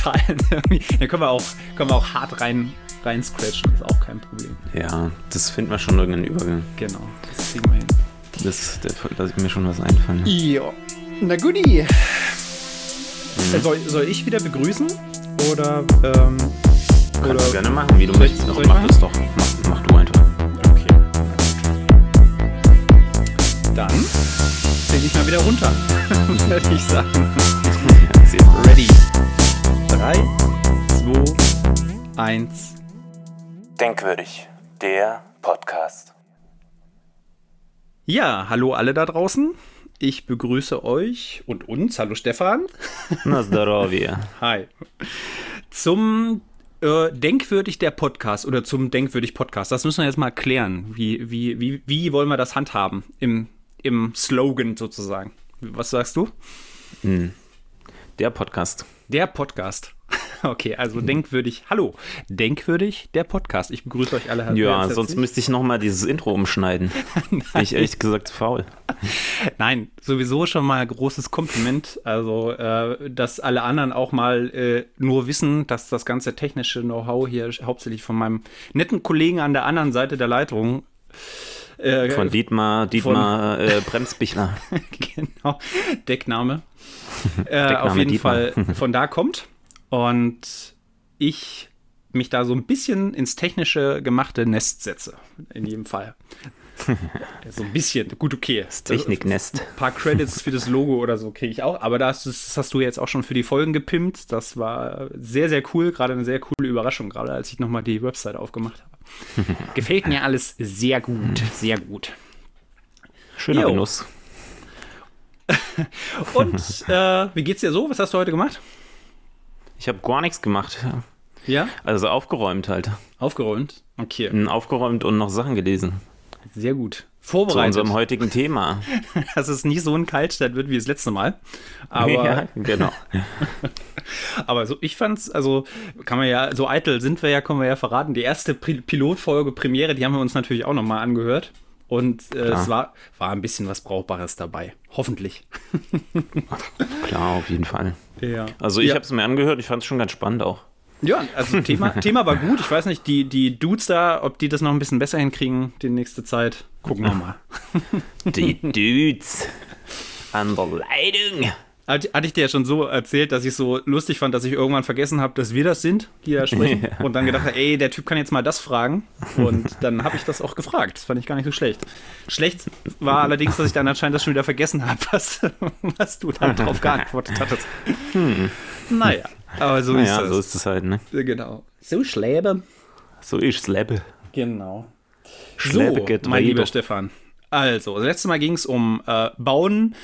total. da können wir auch, können wir auch hart rein, rein scratchen, ist auch kein Problem. Ja, das finden wir schon irgendeinen Übergang. Genau, das kriegen wir hin. Das, da lasse ich mir schon was einfallen. Ja. Na guti. Mhm. Soll, soll ich wieder begrüßen? Oder, ähm, Kannst oder du gerne machen, wie du möchtest. Doch, mach das doch. Mach, mach du einfach. Okay. Dann zähle ich mal wieder runter, würde ich sagen. Ready. 3, 2, 1. Denkwürdig, der Podcast. Ja, hallo alle da draußen. Ich begrüße euch und uns. Hallo Stefan. Na здоровье. Hi. Zum äh, Denkwürdig der Podcast oder zum Denkwürdig Podcast. Das müssen wir jetzt mal klären. Wie, wie, wie, wie wollen wir das handhaben im, im Slogan sozusagen? Was sagst du? Hm. Der Podcast. Der Podcast. Okay, also denkwürdig. Hallo, denkwürdig der Podcast. Ich begrüße euch alle. Ja, sonst müsste ich nochmal dieses Intro umschneiden. Bin ich ehrlich gesagt faul. Nein, sowieso schon mal großes Kompliment. Also, äh, dass alle anderen auch mal äh, nur wissen, dass das ganze technische Know-how hier hauptsächlich von meinem netten Kollegen an der anderen Seite der Leitung äh, von Dietmar, Dietmar von, äh, Bremsbichler. genau, Deckname. Äh, Deckname auf jeden Dietmar. Fall von da kommt. Und ich mich da so ein bisschen ins technische gemachte Nest setze. In jedem Fall. so ein bisschen, gut, okay. Das Techniknest. Ein paar Credits für das Logo oder so kriege ich auch. Aber das, das, hast du jetzt auch schon für die Folgen gepimpt. Das war sehr, sehr cool. Gerade eine sehr coole Überraschung, gerade als ich nochmal die Website aufgemacht habe. Gefällt mir alles sehr gut. Sehr gut. Schöner Genuss. Und äh, wie geht's dir so? Was hast du heute gemacht? Ich habe gar nichts gemacht. Ja? Also aufgeräumt halt. Aufgeräumt? Okay. Aufgeräumt und noch Sachen gelesen. Sehr gut. Vorbereitet. Zu unserem heutigen Thema. Dass es nicht so ein Kaltstadt wird wie das letzte Mal. Aber, ja, genau. aber so, ich fand's, also kann man ja, so eitel sind wir ja, können wir ja verraten. Die erste Pilotfolge Premiere, die haben wir uns natürlich auch nochmal angehört. Und äh, es war, war ein bisschen was Brauchbares dabei. Hoffentlich. Klar, auf jeden Fall. Ja. Also ich ja. habe es mir angehört, ich fand es schon ganz spannend auch. Ja, also Thema, Thema war gut. Ich weiß nicht, die, die Dudes da, ob die das noch ein bisschen besser hinkriegen die nächste Zeit. Gucken wir mal. Die Dudes an der Leitung. Hatte ich dir ja schon so erzählt, dass ich so lustig fand, dass ich irgendwann vergessen habe, dass wir das sind, die da sprechen. Ja. Und dann gedacht habe, ey, der Typ kann jetzt mal das fragen. Und dann habe ich das auch gefragt. Das fand ich gar nicht so schlecht. Schlecht war allerdings, dass ich dann anscheinend das schon wieder vergessen habe, was, was du dann drauf geantwortet hattest. Hm. Naja, aber so naja, ist es. so ist es halt, ne? Genau. So schläbe. So ist Schleppe. Genau. Schleppe so, mein lieber Stefan. Also, das letzte Mal ging es um äh, Bauen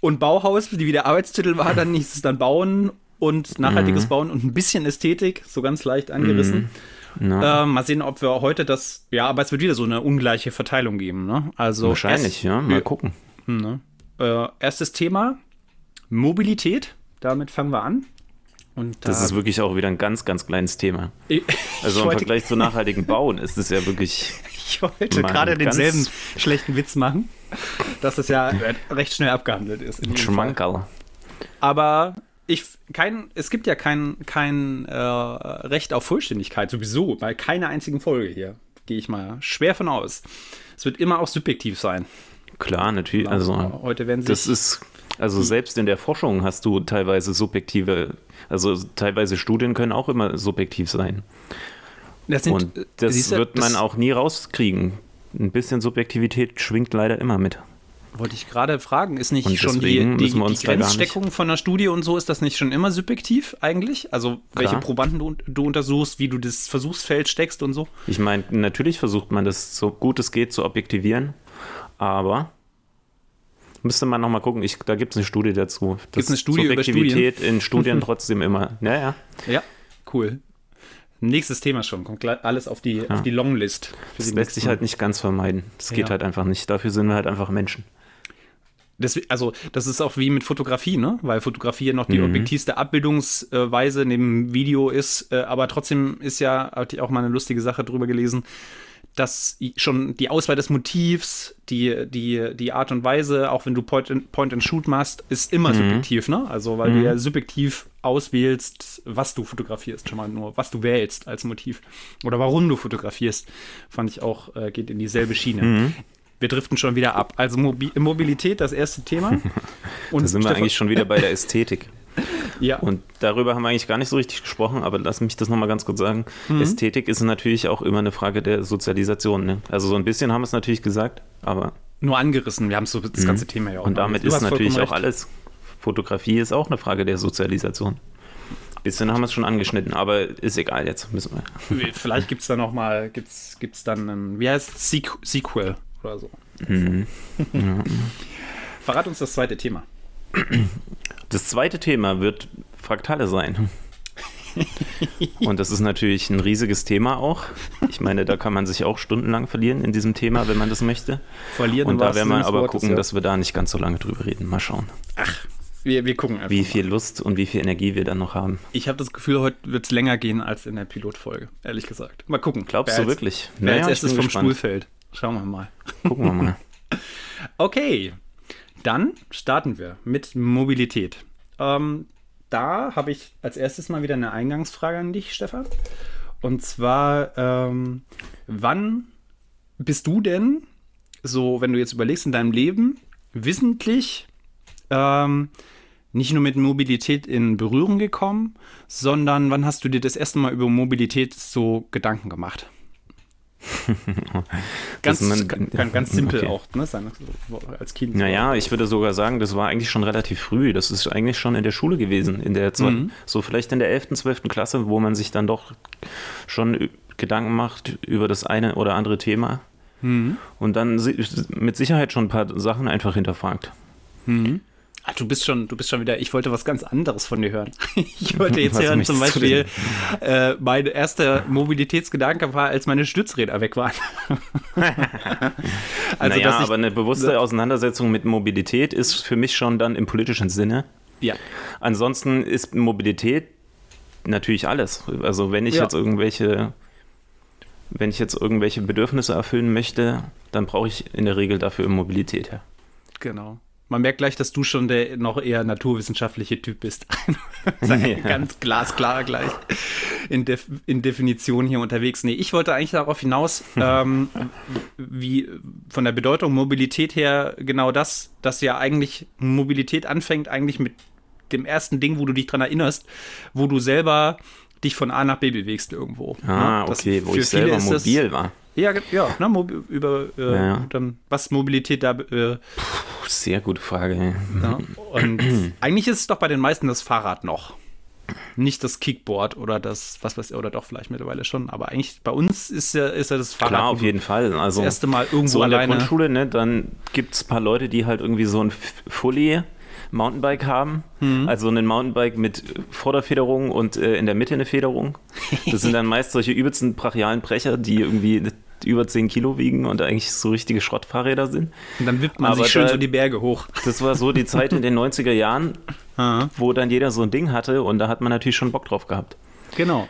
und Bauhaus, die wie der Arbeitstitel war, dann hieß es dann Bauen und nachhaltiges mhm. Bauen und ein bisschen Ästhetik, so ganz leicht angerissen. Mhm. Äh, mal sehen, ob wir heute das, ja, aber es wird wieder so eine ungleiche Verteilung geben. Ne? Also Wahrscheinlich, erst, ja, mal gucken. Ne? Äh, erstes Thema, Mobilität, damit fangen wir an. Und das ist wirklich auch wieder ein ganz, ganz kleines Thema. Ich, also im Vergleich zu nachhaltigen Bauen ist es ja wirklich. Ich wollte gerade denselben schlechten Witz machen, dass es ja recht schnell abgehandelt ist. Schmankerl. Aber ich, kein, es gibt ja kein, kein äh, Recht auf Vollständigkeit sowieso, bei keiner einzigen Folge hier. Gehe ich mal schwer von aus. Es wird immer auch subjektiv sein. Klar, natürlich. Also, heute werden sich das ist also selbst in der Forschung hast du teilweise subjektive, also teilweise Studien können auch immer subjektiv sein. Das sind, Und das du, wird man das auch nie rauskriegen. Ein bisschen Subjektivität schwingt leider immer mit. Wollte ich gerade fragen, ist nicht schon die, die, die Grenzsteckung von der Studie und so, ist das nicht schon immer subjektiv eigentlich? Also Klar. welche Probanden du, du, untersuchst, wie du das Versuchsfeld steckst und so? Ich meine, natürlich versucht man das so gut es geht zu objektivieren, aber Müsste man nochmal gucken. Ich, da gibt es eine Studie dazu. Gibt es eine Studie Subjektivität in Studien trotzdem immer. Ja, ja. Ja, cool. Nächstes Thema schon. Kommt alles auf die, ja. auf die Longlist. Das lässt sich halt nicht ganz vermeiden. Das ja. geht halt einfach nicht. Dafür sind wir halt einfach Menschen. Das, also, das ist auch wie mit Fotografie, ne? Weil Fotografie ja noch die mhm. objektivste Abbildungsweise neben Video ist. Äh, aber trotzdem ist ja, hatte ich auch mal eine lustige Sache drüber gelesen, dass schon die Auswahl des Motivs, die, die, die Art und Weise, auch wenn du Point and, Point and Shoot machst, ist immer mhm. subjektiv, ne? Also, weil mhm. du ja subjektiv auswählst, was du fotografierst, schon mal nur, was du wählst als Motiv. Oder warum du fotografierst, fand ich auch, äh, geht in dieselbe Schiene. Mhm. Wir driften schon wieder ab. Also Mobi Mobilität, das erste Thema. Und da sind wir eigentlich schon wieder bei der Ästhetik. Ja. Und darüber haben wir eigentlich gar nicht so richtig gesprochen, aber lass mich das nochmal ganz kurz sagen. Mhm. Ästhetik ist natürlich auch immer eine Frage der Sozialisation. Ne? Also so ein bisschen haben wir es natürlich gesagt, aber. Nur angerissen, wir haben so das mhm. ganze Thema ja auch. Und damit ist natürlich auch alles. Fotografie ist auch eine Frage der Sozialisation. Ein bisschen haben wir es schon angeschnitten, aber ist egal jetzt. Müssen wir. Vielleicht gibt es da nochmal, gibt es dann ein, wie heißt es, Sequel oder so. Mhm. Ja. Verrat uns das zweite Thema. Das zweite Thema wird Fraktale sein. Und das ist natürlich ein riesiges Thema auch. Ich meine, da kann man sich auch stundenlang verlieren in diesem Thema, wenn man das möchte. Verlieren Und da werden wir aber Wortes, gucken, ja. dass wir da nicht ganz so lange drüber reden. Mal schauen. Ach, wir, wir gucken einfach. Wie viel mal. Lust und wie viel Energie wir dann noch haben. Ich habe das Gefühl, heute wird es länger gehen als in der Pilotfolge, ehrlich gesagt. Mal gucken. Glaubst du als, wirklich? Wer naja, als erstes vom gespannt. Stuhl fällt. Schauen wir mal. Gucken wir mal. okay, dann starten wir mit Mobilität. Ähm, da habe ich als erstes mal wieder eine Eingangsfrage an dich, Stefan. Und zwar, ähm, wann bist du denn, so wenn du jetzt überlegst in deinem Leben, wissentlich ähm, nicht nur mit Mobilität in Berührung gekommen, sondern wann hast du dir das erste Mal über Mobilität so Gedanken gemacht? Ganz, man, ganz, ganz simpel okay. auch, ne, als Kind. Naja, ich würde sogar sagen, das war eigentlich schon relativ früh. Das ist eigentlich schon in der Schule gewesen, in der mhm. so vielleicht in der 11., 12. Klasse, wo man sich dann doch schon Gedanken macht über das eine oder andere Thema. Mhm. Und dann mit Sicherheit schon ein paar Sachen einfach hinterfragt. Mhm. Ach, du bist schon, du bist schon wieder, ich wollte was ganz anderes von dir hören. Ich wollte jetzt hören zum Beispiel, äh, mein erster Mobilitätsgedanke war, als meine Stützräder weg waren. also, naja, aber eine bewusste Auseinandersetzung mit Mobilität ist für mich schon dann im politischen Sinne. Ja. Ansonsten ist Mobilität natürlich alles. Also wenn ich ja. jetzt irgendwelche, wenn ich jetzt irgendwelche Bedürfnisse erfüllen möchte, dann brauche ich in der Regel dafür Mobilität her. Genau. Man merkt gleich, dass du schon der noch eher naturwissenschaftliche Typ bist. ja. Ganz glasklar gleich in, Def in, Definition hier unterwegs. Nee, ich wollte eigentlich darauf hinaus, ähm, wie von der Bedeutung Mobilität her genau das, dass ja eigentlich Mobilität anfängt, eigentlich mit dem ersten Ding, wo du dich dran erinnerst, wo du selber dich von A nach B bewegst irgendwo. Ah, ne? okay, wo ich selber mobil war. Ja, ja, ne, über äh, ja. dann, was Mobilität da. Äh, Puh, sehr gute Frage. Ja, und eigentlich ist es doch bei den meisten das Fahrrad noch. Nicht das Kickboard oder das, was weiß ich, oder doch vielleicht mittlerweile schon, aber eigentlich bei uns ist ja, ist ja das Fahrrad. Klar, auf jeden Fall. Also das erste Mal irgendwo so in der Grundschule, ne, dann gibt es ein paar Leute, die halt irgendwie so ein Fully Mountainbike haben. Mhm. Also ein Mountainbike mit Vorderfederung und äh, in der Mitte eine Federung. Das sind dann meist solche übelsten brachialen Brecher, die irgendwie über 10 Kilo wiegen und eigentlich so richtige Schrottfahrräder sind. Und dann wippt man Aber sich schön da, so die Berge hoch. Das war so die Zeit in den 90er Jahren, wo dann jeder so ein Ding hatte und da hat man natürlich schon Bock drauf gehabt. Genau.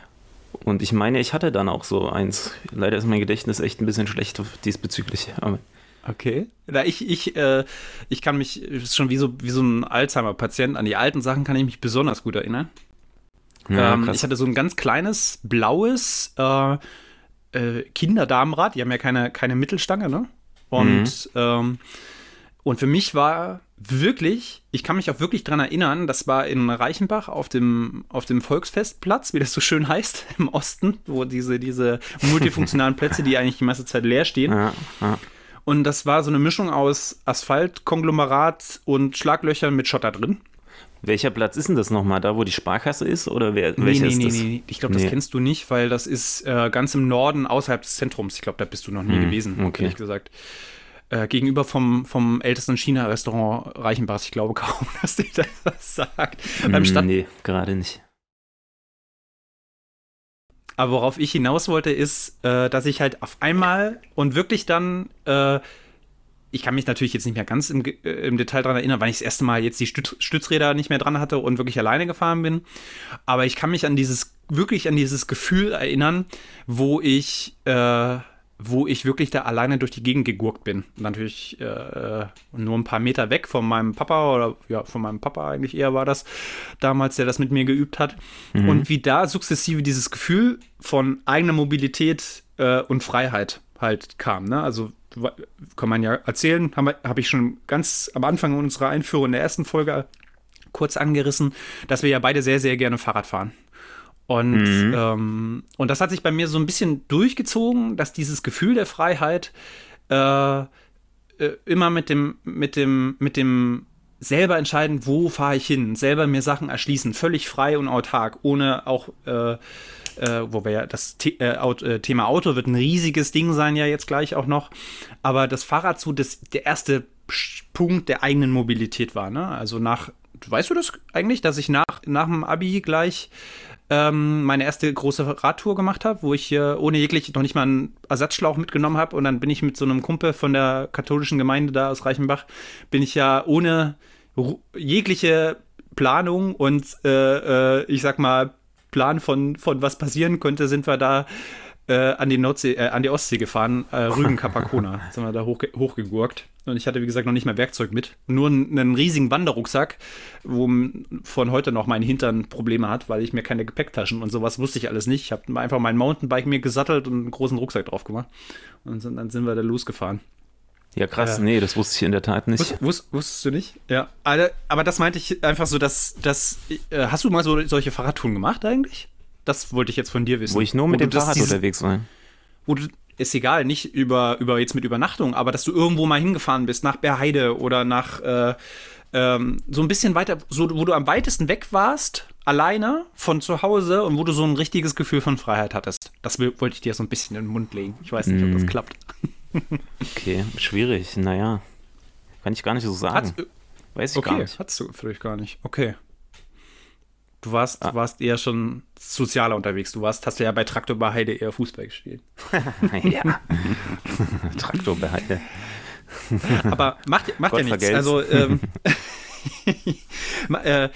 Und ich meine, ich hatte dann auch so eins. Leider ist mein Gedächtnis echt ein bisschen schlecht diesbezüglich. Aber Okay. Na, ich, ich, äh, ich kann mich, ist schon wie so, wie so ein Alzheimer-Patient, an die alten Sachen kann ich mich besonders gut erinnern. Ja, ähm, ich hatte so ein ganz kleines, blaues äh, äh, Kinderdamenrad, die haben ja keine, keine Mittelstange, ne? Und, mhm. ähm, und für mich war wirklich, ich kann mich auch wirklich daran erinnern, das war in Reichenbach auf dem, auf dem Volksfestplatz, wie das so schön heißt, im Osten, wo diese, diese multifunktionalen Plätze, die eigentlich die meiste Zeit leer stehen. Ja, ja. Und das war so eine Mischung aus Asphaltkonglomerat und Schlaglöchern mit Schotter drin. Welcher Platz ist denn das nochmal? Da, wo die Sparkasse ist? Oder wer, nee, welcher nee, ist nee, das? Nee, ich glaube, das nee. kennst du nicht, weil das ist äh, ganz im Norden außerhalb des Zentrums. Ich glaube, da bist du noch nie hm, gewesen, okay. ehrlich gesagt. Äh, gegenüber vom, vom ältesten China-Restaurant Reichenbachs. Ich glaube kaum, dass dir das was sagt. Hm, Beim Stand nee, gerade nicht. Aber worauf ich hinaus wollte, ist, äh, dass ich halt auf einmal und wirklich dann, äh, ich kann mich natürlich jetzt nicht mehr ganz im, äh, im Detail daran erinnern, weil ich das erste Mal jetzt die Stütz, Stützräder nicht mehr dran hatte und wirklich alleine gefahren bin. Aber ich kann mich an dieses, wirklich an dieses Gefühl erinnern, wo ich äh, wo ich wirklich da alleine durch die Gegend gegurkt bin. Natürlich äh, nur ein paar Meter weg von meinem Papa oder ja, von meinem Papa eigentlich eher war das damals, der das mit mir geübt hat. Mhm. Und wie da sukzessive dieses Gefühl von eigener Mobilität äh, und Freiheit halt kam. Ne? Also kann man ja erzählen, habe hab ich schon ganz am Anfang unserer Einführung in der ersten Folge kurz angerissen, dass wir ja beide sehr, sehr gerne Fahrrad fahren. Und, mhm. ähm, und das hat sich bei mir so ein bisschen durchgezogen, dass dieses Gefühl der Freiheit äh, äh, immer mit dem, mit dem, mit dem selber entscheiden, wo fahre ich hin, selber mir Sachen erschließen, völlig frei und autark, ohne auch, äh, äh, wo wir ja das The äh, äh, Thema Auto wird ein riesiges Ding sein, ja jetzt gleich auch noch, aber das Fahrrad so das, der erste Punkt der eigenen Mobilität war, ne? Also nach, weißt du das eigentlich, dass ich nach, nach dem Abi gleich ähm, meine erste große Radtour gemacht habe, wo ich äh, ohne jeglich noch nicht mal einen Ersatzschlauch mitgenommen habe und dann bin ich mit so einem Kumpel von der katholischen Gemeinde da aus Reichenbach, bin ich ja ohne jegliche Planung und äh, äh, ich sag mal Plan von, von was passieren könnte, sind wir da äh, an, die Nordsee, äh, an die Ostsee gefahren, äh, Rügen Capacona, sind wir da hoch, hochgegurkt. Und ich hatte, wie gesagt, noch nicht mehr Werkzeug mit. Nur einen, einen riesigen Wanderrucksack, wo von heute noch mein Hintern Probleme hat, weil ich mir keine Gepäcktaschen und sowas wusste ich alles nicht. Ich habe einfach mein Mountainbike mir gesattelt und einen großen Rucksack drauf gemacht. Und dann sind wir da losgefahren. Ja, krass, äh, nee, das wusste ich in der Tat nicht. Wusst, wusst, wusstest du nicht? Ja. Aber, aber das meinte ich einfach so, dass, dass äh, hast du mal so solche Fahrradtouren gemacht eigentlich? Das wollte ich jetzt von dir wissen. Wo ich nur mit dem Fahrrad dieses, unterwegs war. Wo du, ist egal, nicht über, über jetzt mit Übernachtung, aber dass du irgendwo mal hingefahren bist, nach Berheide oder nach äh, ähm, so ein bisschen weiter, so, wo du am weitesten weg warst, alleine von zu Hause und wo du so ein richtiges Gefühl von Freiheit hattest. Das wollte ich dir so ein bisschen in den Mund legen. Ich weiß nicht, mm. ob das mm. klappt. Okay, schwierig. Naja, kann ich gar nicht so sagen. Hat's, weiß ich okay, gar nicht. Hattest du vielleicht gar nicht. Okay. Du warst, ah. warst eher schon sozialer unterwegs. Du warst, hast du ja bei Traktor bei Heide eher Fußball gespielt. ja. Traktor bei Heide. Aber macht, macht ja nichts. Also, ähm, äh,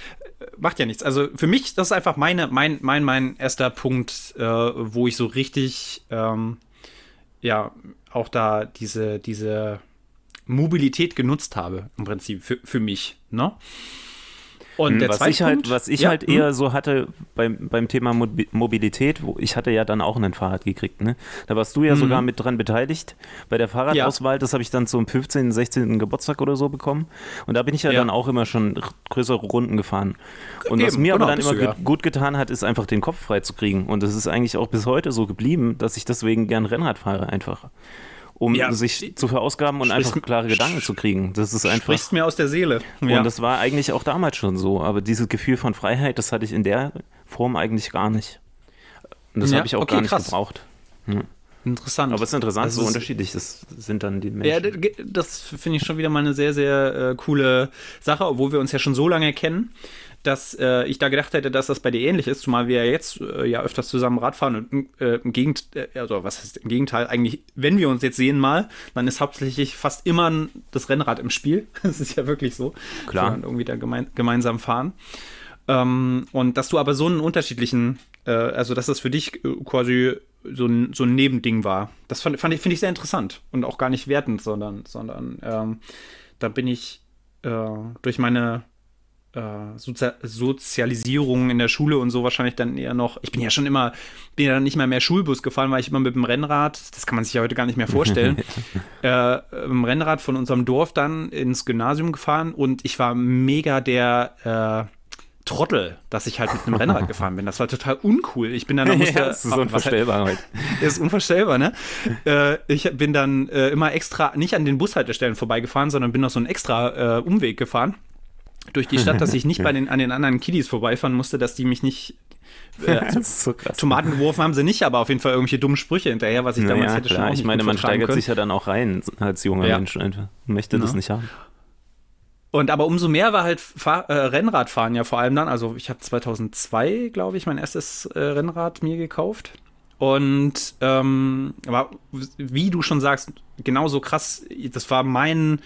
macht ja nichts. Also für mich, das ist einfach meine, mein, mein, mein erster Punkt, äh, wo ich so richtig, ähm, ja, auch da diese, diese Mobilität genutzt habe, im Prinzip, für, für mich. Ne? Und der was ich halt, was ich ja, halt eher hm. so hatte beim, beim Thema Mobilität, wo ich hatte ja dann auch ein Fahrrad gekriegt, ne? Da warst du ja mhm. sogar mit dran beteiligt bei der Fahrradauswahl. Ja. Das habe ich dann zum 15., 16. Geburtstag oder so bekommen. Und da bin ich ja, ja. dann auch immer schon größere Runden gefahren. Und Eben, was mir genau, aber dann immer ja. gut getan hat, ist einfach den Kopf frei zu kriegen. Und das ist eigentlich auch bis heute so geblieben, dass ich deswegen gern Rennrad fahre einfach um ja, sich zu verausgaben und einfach klare Gedanken zu kriegen. Das ist einfach. Sprichst mir aus der Seele. Ja. Und das war eigentlich auch damals schon so. Aber dieses Gefühl von Freiheit, das hatte ich in der Form eigentlich gar nicht. Und das ja, habe ich auch okay, gar nicht krass. gebraucht. Hm. Interessant. Aber es ist interessant, also so unterschiedlich das sind dann die Menschen. Ja, das finde ich schon wieder mal eine sehr, sehr äh, coole Sache, obwohl wir uns ja schon so lange kennen dass äh, ich da gedacht hätte, dass das bei dir ähnlich ist, zumal wir ja jetzt äh, ja öfters zusammen Radfahren und äh, im Gegenteil, äh, also was heißt im Gegenteil, eigentlich, wenn wir uns jetzt sehen mal, dann ist hauptsächlich fast immer das Rennrad im Spiel. das ist ja wirklich so. Klar. Und irgendwie da gemein, gemeinsam fahren. Ähm, und dass du aber so einen unterschiedlichen, äh, also dass das für dich äh, quasi so ein, so ein Nebending war. Das fand, fand ich, finde ich sehr interessant und auch gar nicht wertend, sondern, sondern ähm, da bin ich durch meine äh, Sozi Sozialisierung in der Schule und so wahrscheinlich dann eher noch. Ich bin ja schon immer, bin ja dann nicht mal mehr Schulbus gefahren, weil ich immer mit dem Rennrad, das kann man sich ja heute gar nicht mehr vorstellen, äh, im Rennrad von unserem Dorf dann ins Gymnasium gefahren und ich war mega der äh, Trottel, dass ich halt mit einem Rennrad gefahren bin. Das war total uncool. Ich bin dann, musste, ja, das ist so unvorstellbar halt. ist unvorstellbar, ne? Äh, ich bin dann äh, immer extra, nicht an den Bushaltestellen vorbeigefahren, sondern bin noch so einen extra äh, Umweg gefahren durch die Stadt, dass ich nicht bei den, an den anderen Kiddies vorbeifahren musste, dass die mich nicht. Äh, so Tomaten geworfen haben sie nicht, aber auf jeden Fall irgendwelche dummen Sprüche hinterher, was ich naja, damals hätte klar. schon Ich meine, man steigert können. sich ja dann auch rein als junger ja. Mensch einfach. Möchte ja. das nicht haben. Und aber umso mehr war halt Fahr äh, Rennradfahren ja vor allem dann. Also ich habe 2002, glaube ich, mein erstes äh, Rennrad mir gekauft. Und ähm, aber wie du schon sagst, genauso krass, das war mein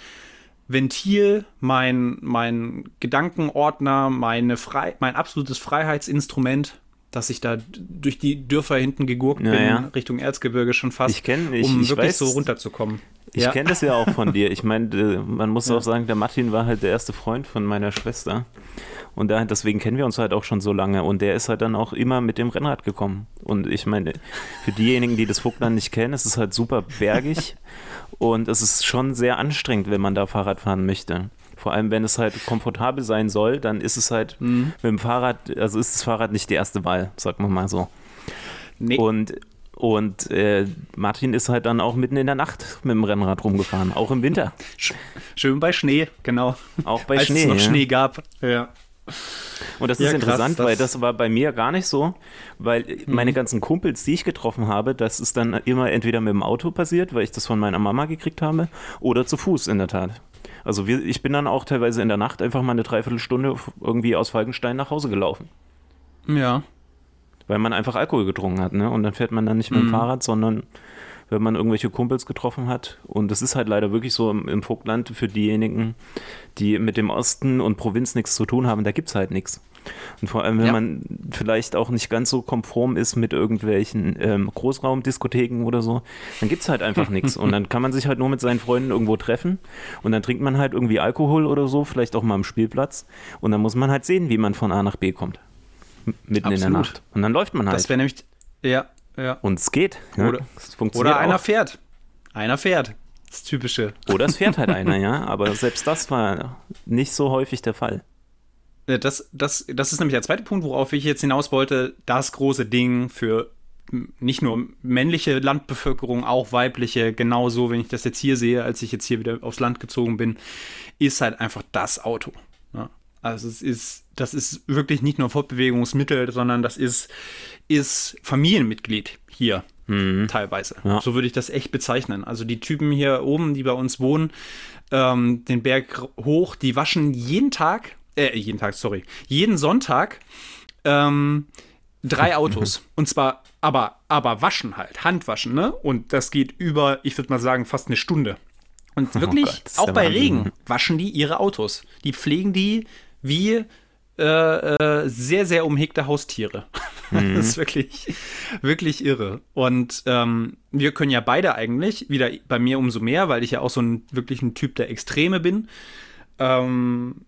Ventil, mein, mein Gedankenordner, meine Frei mein absolutes Freiheitsinstrument, dass ich da durch die Dörfer hinten gegurkt Ja, bin, ja. Richtung Erzgebirge schon fast, Ich kenn- ich- um ich wirklich weiß- so runterzukommen. Ich Ja. kenne das ja auch von dir. Ich meine, äh, man muss auch sagen, der Martin war halt der erste Freund von meiner Schwester. Und da, deswegen kennen wir uns halt auch schon so lange. Und der ist halt dann auch immer mit dem Rennrad gekommen. Und ich meine, für diejenigen, die das Vogtland nicht kennen, es ist halt super bergig. und es ist schon sehr anstrengend, wenn man da Fahrrad fahren möchte. Vor allem, wenn es halt komfortabel sein soll, dann ist es halt Mhm. mit dem Fahrrad, also ist das Fahrrad nicht die erste Wahl, sagen wir mal so. Nee, Und, und äh, Martin ist halt dann auch mitten in der Nacht mit dem Rennrad rumgefahren, auch im Winter. sch- schön bei Schnee, genau. Auch bei Als Schnee. es noch ja. Schnee gab. Ja. Und das Ja, ist krass, interessant, das- weil das war bei mir gar nicht so, weil meine ganzen Kumpels, die ich getroffen habe, das ist dann immer entweder mit dem Auto passiert, weil ich das von meiner Mama gekriegt habe, oder zu Fuß in der Tat. Also wir, ich bin dann auch teilweise in der Nacht einfach mal eine Dreiviertelstunde irgendwie aus Falkenstein nach Hause gelaufen, Ja. weil man einfach Alkohol getrunken hat, ne? Und dann fährt man dann nicht mit dem Fahrrad, sondern wenn man irgendwelche Kumpels getroffen hat. Und es ist halt leider wirklich so im, im Vogtland für diejenigen, die mit dem Osten und Provinz nichts zu tun haben, da gibt es halt nichts. Und vor allem, wenn Ja. man vielleicht auch nicht ganz so konform ist mit irgendwelchen ähm, Großraumdiskotheken oder so, dann gibt es halt einfach nichts. Und dann kann man sich halt nur mit seinen Freunden irgendwo treffen und dann trinkt man halt irgendwie Alkohol oder so, vielleicht auch mal am Spielplatz. Und dann muss man halt sehen, wie man von A nach B kommt. Mitten in der Absolut. Nacht. Und dann läuft man halt. Das wäre nämlich. Ja, ja. und es geht. Ja. Oder- es funktioniert Oder einer auch. fährt. Einer fährt. Das Typische. Oder es fährt halt einer, ja. Aber selbst das war nicht so häufig der Fall. Äh, Das, das, das ist nämlich der zweite Punkt, worauf ich jetzt hinaus wollte. Das große Ding für nicht nur männliche Landbevölkerung, auch weibliche, genauso, wenn ich das jetzt hier sehe, als ich jetzt hier wieder aufs Land gezogen bin, ist halt einfach das Auto. Ja. Also es ist, das ist wirklich nicht nur Fortbewegungsmittel, sondern das ist, ist Familienmitglied hier. Teilweise. Ja. So würde ich das echt bezeichnen. Also die Typen hier oben, die bei uns wohnen, ähm, den Berg hoch, die waschen jeden Tag, äh, jeden Tag, sorry, jeden Sonntag ähm, drei Autos. Und zwar, aber, aber waschen halt, Handwaschen, ne? Und das geht über, ich würde mal sagen, fast eine Stunde. Und wirklich, Gott, das ist auch bei. Regen, waschen die ihre Autos. Die pflegen die wie äh, äh, sehr, sehr umhegte Haustiere. Mhm. Das ist wirklich, wirklich irre. Und ähm, wir können ja beide eigentlich, wieder bei mir umso mehr, weil ich ja auch so ein wirklich ein Typ der Extreme bin, ähm,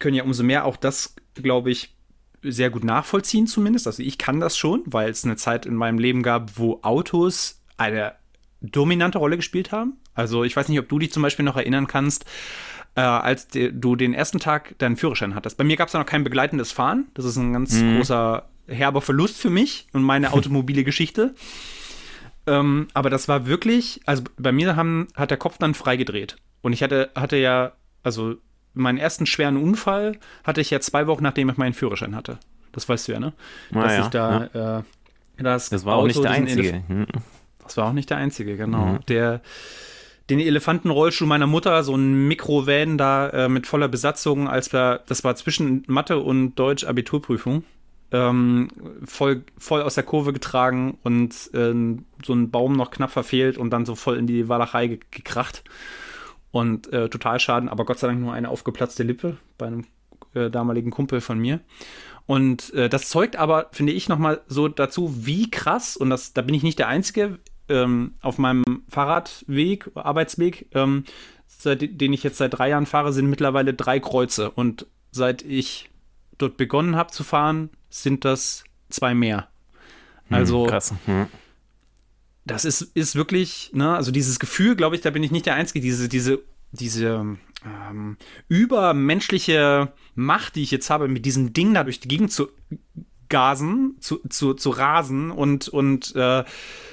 können ja umso mehr auch das, glaube ich, sehr gut nachvollziehen zumindest. Also ich kann das schon, weil es eine Zeit in meinem Leben gab, wo Autos eine dominante Rolle gespielt haben. Also ich weiß nicht, ob du dich zum Beispiel noch erinnern kannst, äh, als de, du den ersten Tag deinen Führerschein hattest. Bei mir gab es ja noch kein begleitendes Fahren. Das ist ein ganz großer, herber Verlust für mich und meine automobile Geschichte. Ähm, aber das war wirklich, also bei mir haben, hat der Kopf dann freigedreht. Und ich hatte, hatte ja, also meinen ersten schweren Unfall hatte ich ja zwei Wochen, nachdem ich meinen Führerschein hatte. Das weißt du ja, ne? Ah, Dass ja, ich da, äh, das, Das war auch nicht der einzige. Elef- Hm. das war auch nicht der einzige, genau. Mhm. Der, den Elefantenrollstuhl meiner Mutter, so ein Mikrovan da äh, mit voller Besatzung, als wir, das war zwischen Mathe und Deutsch Abiturprüfung, ähm, voll, voll aus der Kurve getragen und ähm, so ein Baum noch knapp verfehlt und dann so voll in die Walachei ge gekracht. Und äh, total schaden, aber Gott sei Dank nur eine aufgeplatzte Lippe bei einem äh, damaligen Kumpel von mir. Und äh, das zeugt aber, finde ich, nochmal so dazu, wie krass, und das, da bin ich nicht der Einzige, ähm, auf meinem Fahrradweg, Arbeitsweg, ähm, seit, den ich jetzt seit drei Jahren fahre, sind mittlerweile drei Kreuze. Und seit ich dort begonnen habe zu fahren, sind das zwei mehr. Also, Hm, Krass. Hm. das ist, ist wirklich, ne, also dieses Gefühl, glaube ich, da bin ich nicht der Einzige, diese, diese, diese ähm, übermenschliche Macht, die ich jetzt habe, mit diesem Ding da durch die Gegend zu gasen, zu, zu, zu rasen und, und äh,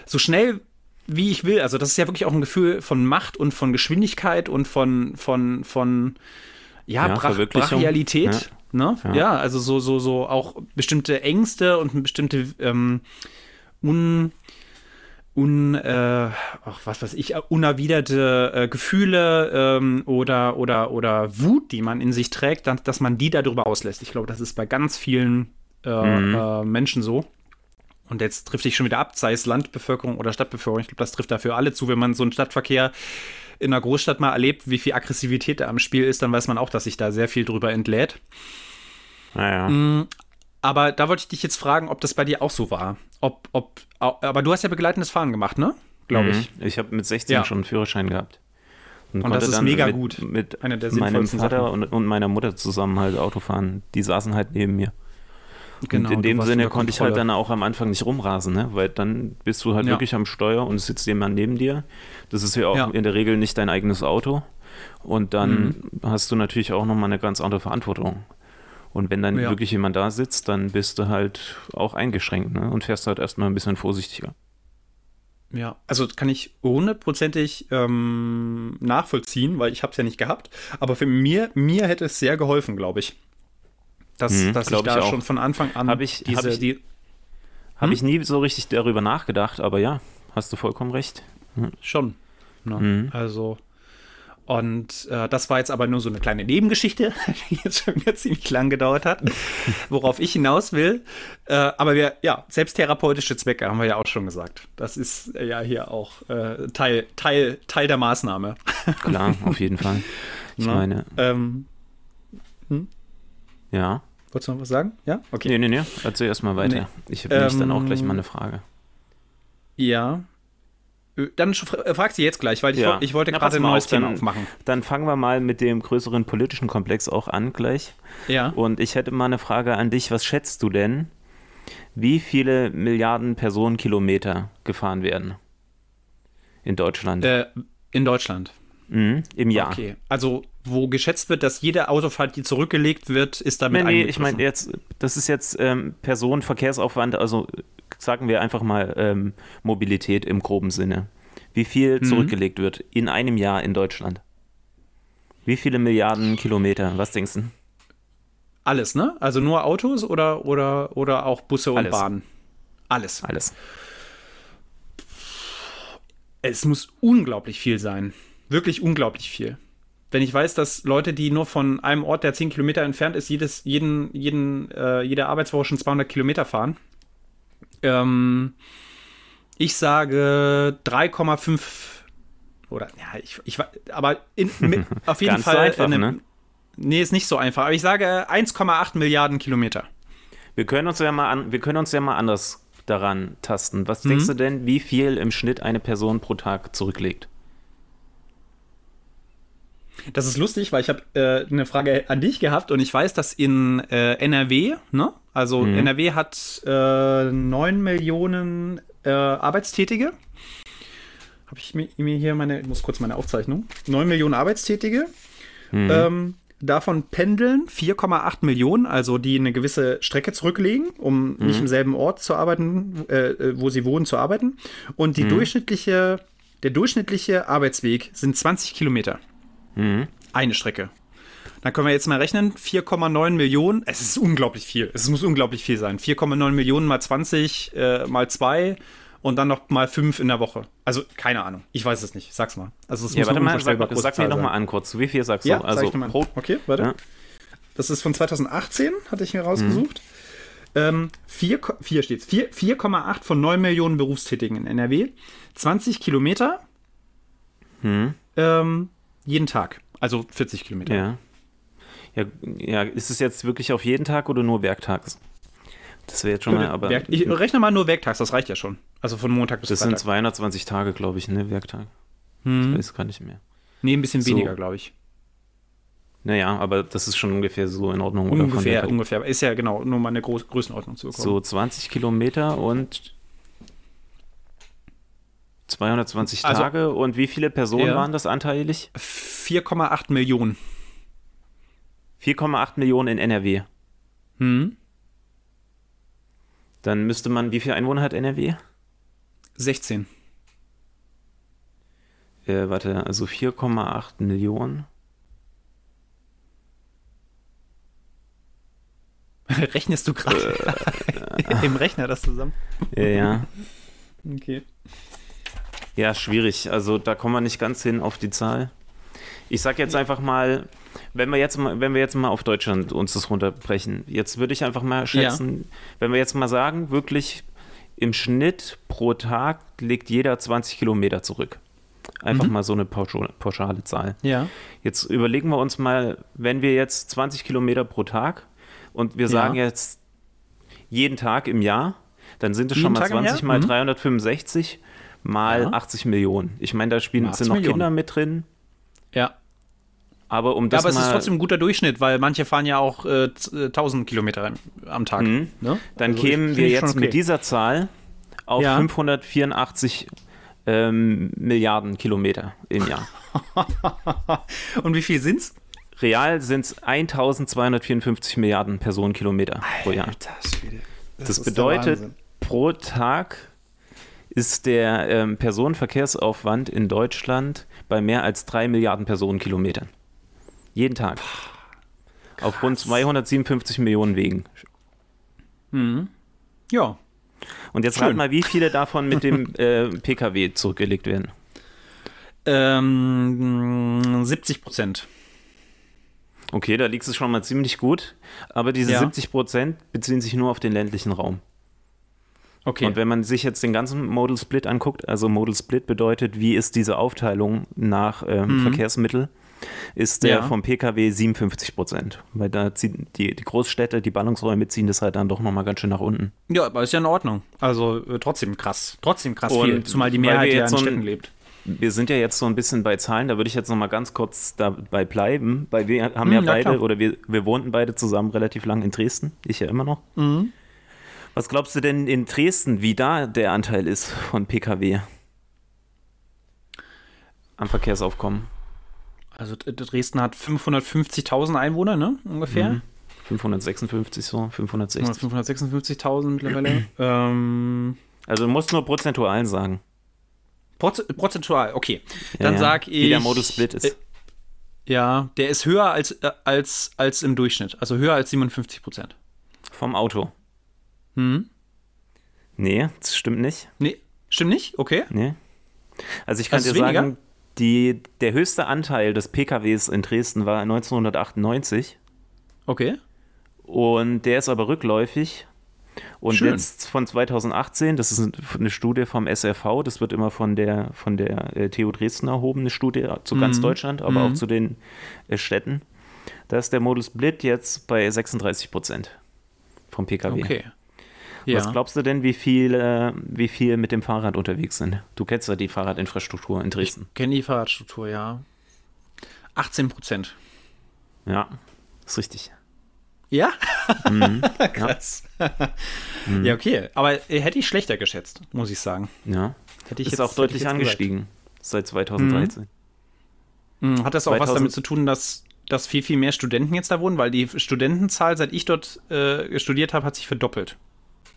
so schnell wie ich will. Also das ist ja wirklich auch ein Gefühl von Macht und von Geschwindigkeit und von, von, von ja, Ja, Brach. Brachialität. Ne? Ja. Ja. also so, so, so auch bestimmte Ängste und bestimmte ähm, un, un äh, ach, was weiß ich, unerwiderte äh, Gefühle ähm, oder, oder, oder Wut, die man in sich trägt, dann, dass man die darüber auslässt. Ich glaube, das ist bei ganz vielen äh, äh, Menschen so. Und jetzt trifft sich schon wieder ab, sei es Landbevölkerung oder Stadtbevölkerung. Ich glaube, das trifft dafür alle zu. Wenn man so einen Stadtverkehr in einer Großstadt mal erlebt, wie viel Aggressivität da am Spiel ist, dann weiß man auch, dass sich da sehr viel drüber entlädt. Naja. Mm. Aber da wollte ich dich jetzt fragen, ob das bei dir auch so war. Ob, ob, aber du hast ja begleitendes Fahren gemacht, ne? Glaube ich. Mhm. Ich habe mit 16 ja. schon einen Führerschein gehabt. Und, und das ist mega mit, gut. Mit meinem Vater und, und, meiner Mutter zusammen halt Auto fahren. Die saßen halt neben mir. Genau, und in dem Sinne konnte ich halt dann auch am Anfang nicht rumrasen, ne? weil dann bist du halt ja. wirklich am Steuer und sitzt jemand neben dir. Das ist ja auch ja. in der Regel nicht dein eigenes Auto. Und dann mhm. hast du natürlich auch nochmal eine ganz andere Verantwortung. Und wenn dann ja. wirklich jemand da sitzt, dann bist du halt auch eingeschränkt ne? und fährst halt erstmal ein bisschen vorsichtiger. Ja, also kann ich hundertprozentig ähm, nachvollziehen, weil ich habe es ja nicht gehabt. Aber für mir, mir hätte es sehr geholfen, glaube ich. Dass, mhm, dass ich da ich schon von Anfang an habe ich, diese, hab ich, die, hab ich hm? nie so richtig darüber nachgedacht, aber ja, hast du vollkommen recht. Mhm. Schon. Ne? Mhm. Also und äh, das war jetzt aber nur so eine kleine Nebengeschichte, die jetzt schon wieder ziemlich lang gedauert hat, worauf ich hinaus will. Äh, aber wir, ja, selbsttherapeutische Zwecke haben wir ja auch schon gesagt. Das ist äh, ja hier auch äh, Teil, Teil, Teil der Maßnahme. Klar, auf jeden Fall. Ich Na, meine. Ähm, hm? Ja. Wolltest du noch was sagen? Ja? Okay. Nee, nee, nee. Erzähl erstmal weiter. Nee. Ich habe ähm, dann auch gleich mal eine Frage. Ja, dann äh, frag sie jetzt gleich, weil ich, ja. ich wollte gerade ein neues Thema dann, aufmachen. Dann fangen wir mal mit dem größeren politischen Komplex auch an gleich. Ja. Und ich hätte mal eine Frage an dich. Was schätzt du denn, wie viele Milliarden Personenkilometer gefahren werden in Deutschland? Äh, in Deutschland? Mhm, Im Jahr. Okay, also wo geschätzt wird, dass jede Autofahrt, die zurückgelegt wird, ist damit Nee, nee, ich meine jetzt, das ist jetzt ähm, Personenverkehrsaufwand, also sagen wir einfach mal ähm, Mobilität im groben Sinne. Wie viel mhm. zurückgelegt wird in einem Jahr in Deutschland? Wie viele Milliarden Kilometer? Was denkst du? Alles, ne? Also nur Autos oder, oder, oder auch Busse und Alles. Bahnen? Alles. Alles. Es muss unglaublich viel sein. Wirklich unglaublich viel. Wenn ich weiß, dass Leute, die nur von einem Ort, der 10 Kilometer entfernt ist, jedes, jeden, jeden, äh, jede Arbeitswoche schon 200 Kilometer fahren, ähm, ich sage 3,5 oder ja, ich, ich aber in, mit, auf jeden Fall. Einfach, eine, ne? Nee, ist nicht so einfach. Aber ich sage 1,8 Milliarden Kilometer. Wir können uns ja mal an, wir können uns ja mal anders daran tasten. Was mhm. denkst du denn, wie viel im Schnitt eine Person pro Tag zurücklegt? Das ist lustig, weil ich habe äh, eine Frage an dich gehabt und ich weiß, dass in äh, NRW, ne? Also mhm. NRW hat äh, 9 Millionen äh, Arbeitstätige. Habe ich mir, mir, hier meine, ich muss kurz meine Aufzeichnung. 9 Millionen Arbeitstätige. Mhm. Ähm, davon pendeln 4,8 Millionen, also die eine gewisse Strecke zurücklegen, um mhm. nicht im selben Ort zu arbeiten, äh, äh, wo sie wohnen, zu arbeiten. Und die mhm. durchschnittliche, der durchschnittliche Arbeitsweg sind 20 Kilometer. Mhm. Eine Strecke. Dann können wir jetzt mal rechnen. 4,9 Millionen. Es ist unglaublich viel. Es muss unglaublich viel sein. 4,9 Millionen mal 20 äh, mal 2 und dann noch mal 5 in der Woche. Also keine Ahnung. Ich weiß es nicht. Sag's mal. Also es ja, muss warte mal, sag, sag mir nochmal an kurz. Wie viel sagst du? Ja, also sag pro Okay, warte. Ja. Das ist von 2018, hatte ich mir rausgesucht. Mhm. Ähm, 4, 4 steht's. 4,8 von 9 Millionen Berufstätigen in NRW. 20 Kilometer. Mhm. Ähm, jeden Tag. Also 40 Kilometer. Ja. ja. Ja, ist es jetzt wirklich auf jeden Tag oder nur werktags? Das wäre jetzt schon mal, aber. Werk ich rechne mal nur werktags, das reicht ja schon. Also von Montag bis das Freitag. Das sind 220 Tage, glaube ich, ne, Werktag. Hm. Das weiß gar nicht mehr. Nee, ein bisschen so. weniger, glaube ich. Naja, aber das ist schon ungefähr so in Ordnung. Ungefähr, ungefähr. Ist ja genau, nur mal eine Groß Größenordnung zu bekommen. So 20 Kilometer und 220 also, Tage und wie viele Personen ja. waren das anteilig? 4,8 Millionen. 4,8 Millionen in NRW. Hm. Dann müsste man, wie viele Einwohner hat NRW? 16. Äh, warte, also 4,8 Millionen. Rechnest du gerade äh, im Rechner das zusammen? Ja, ja. Okay. Ja, schwierig. Also da kommen wir nicht ganz hin auf die Zahl. Ich sag jetzt einfach mal, wenn wir jetzt mal, wenn wir jetzt mal auf Deutschland uns das runterbrechen, jetzt würde ich einfach mal schätzen, ja. wenn wir jetzt mal sagen, wirklich im Schnitt pro Tag legt jeder 20 Kilometer zurück. Einfach mhm. mal so eine pauschale Zahl. Ja. Jetzt überlegen wir uns mal, wenn wir jetzt 20 Kilometer pro Tag und wir sagen ja. jetzt jeden Tag im Jahr, dann sind es schon mal 20 mal mhm. 365 mal ja. 80 Millionen. Ich meine, da spielen sind noch Millionen. Kinder mit drin. Ja. Aber um das ja, aber es ist trotzdem ein guter Durchschnitt, weil manche fahren ja auch äh, 1000 äh, Kilometer am Tag. Mhm. Ne? Dann also kämen wir jetzt okay. mit dieser Zahl auf ja. 584 ähm, Milliarden Kilometer im Jahr. Und wie viel sind's? Real sind es 1254 Milliarden Personenkilometer pro Jahr. Das, das bedeutet, pro Tag ist der ähm, Personenverkehrsaufwand in Deutschland bei mehr als 3 Milliarden Personenkilometern. Jeden Tag. Krass. Auf rund 257 Millionen Wegen. Mhm. Ja. Und jetzt rat mal, wie viele davon mit dem äh, Pkw zurückgelegt werden? Ähm, 70 Prozent. Okay, da liegt es schon mal ziemlich gut. Aber diese ja. 70 Prozent beziehen sich nur auf den ländlichen Raum. Okay. Und wenn man sich jetzt den ganzen Modal Split anguckt, also Modal Split bedeutet, wie ist diese Aufteilung nach ähm, mhm. Verkehrsmittel, ist der ja. vom Pkw 57 Prozent. Weil da ziehen die, die Großstädte, die Ballungsräume ziehen das halt dann doch nochmal ganz schön nach unten. Ja, aber ist ja in Ordnung. Also äh, trotzdem krass. Trotzdem krass Und viel, zumal die Mehrheit ja in so Städten lebt. Wir sind ja jetzt so ein bisschen bei Zahlen, da würde ich jetzt nochmal ganz kurz dabei bleiben, weil wir haben mhm, ja beide, klar. oder wir, wir wohnten beide zusammen relativ lang in Dresden, ich ja immer noch. Mhm. Was glaubst du denn in Dresden, wie da der Anteil ist von Pkw am Verkehrsaufkommen? Also Dresden hat 550.000 Einwohner, ne, ungefähr. Mhm. 556 so, 560. 556.000 mittlerweile. ähm, also du musst nur prozentual sagen. Prozentual, okay. Dann ja, sag ich. Wie der Modus Split ist. Äh, ja, der ist höher als, äh, als, als im Durchschnitt. Also höher als 57 Prozent. Vom Auto. Hm? Nee, das stimmt nicht. Nee, stimmt nicht? Okay. Nee. Also ich kann also dir sagen, die, der höchste Anteil des PKWs in Dresden war 1998. Okay. Und der ist aber rückläufig. Und Schön. jetzt von 2018, das ist eine Studie vom SRV, das wird immer von der, von der äh, TU Dresden erhoben, eine Studie zu ganz mhm. Deutschland, aber mhm. auch zu den äh, Städten. Da ist der Modus Split jetzt bei 36 Prozent vom PKW. Okay. Ja. Was glaubst du denn, wie viel, äh, wie viel mit dem Fahrrad unterwegs sind? Du kennst ja die Fahrradinfrastruktur in Dresden. Ich kenne die Fahrradstruktur, ja. 18 Prozent. Ja, ist richtig. Ja? Mhm. Krass. Ja. Mhm. ja. okay. Aber hätte ich schlechter geschätzt, muss ich sagen. Ja. Hätte ich ist jetzt, auch deutlich angestiegen seit 2013. Mhm. Hat das auch 2000 was damit zu tun, dass, dass viel, viel mehr Studenten jetzt da wohnen? Weil die Studentenzahl, seit ich dort äh, studiert habe, hat sich verdoppelt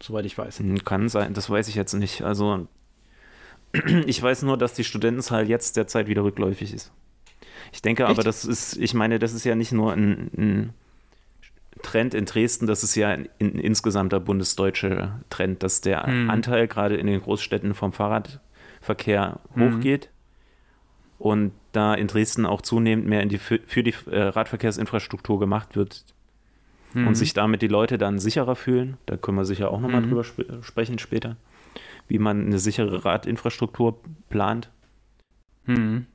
soweit ich weiß. Hm, kann sein, das weiß ich jetzt nicht. Also ich weiß nur, dass die Studentenzahl jetzt derzeit wieder rückläufig ist. Ich denke Echt? aber, das ist, ich meine, das ist ja nicht nur ein, ein Trend in Dresden, das ist ja ein, ein insgesamter bundesdeutscher Trend, dass der hm. Anteil gerade in den Großstädten vom Fahrradverkehr hm. hochgeht und da in Dresden auch zunehmend mehr die, für, die äh, Radverkehrsinfrastruktur gemacht wird, mhm. und sich damit die Leute dann sicherer fühlen. Da können wir sicher auch nochmal mhm. drüber sp sprechen später, wie man eine sichere Radinfrastruktur plant. Mhm.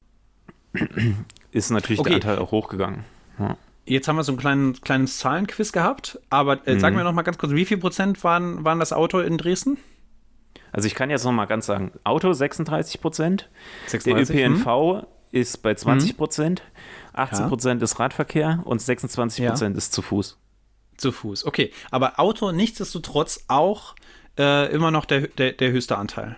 Ist natürlich okay. der Anteil auch hochgegangen. Ja. Jetzt haben wir so ein kleinen, kleines Zahlenquiz gehabt, aber äh, sagen mhm. wir noch mal ganz kurz, wie viel Prozent waren, waren das Auto in Dresden? Also ich kann jetzt noch mal ganz sagen, Auto 36 Prozent, der ÖPNV hm? ist bei 20 Prozent, 18 Prozent ja. ist Radverkehr und 26 Prozent ja. ist zu Fuß. Zu Fuß, okay. Aber Auto nichtsdestotrotz auch äh, immer noch der, der, der höchste Anteil.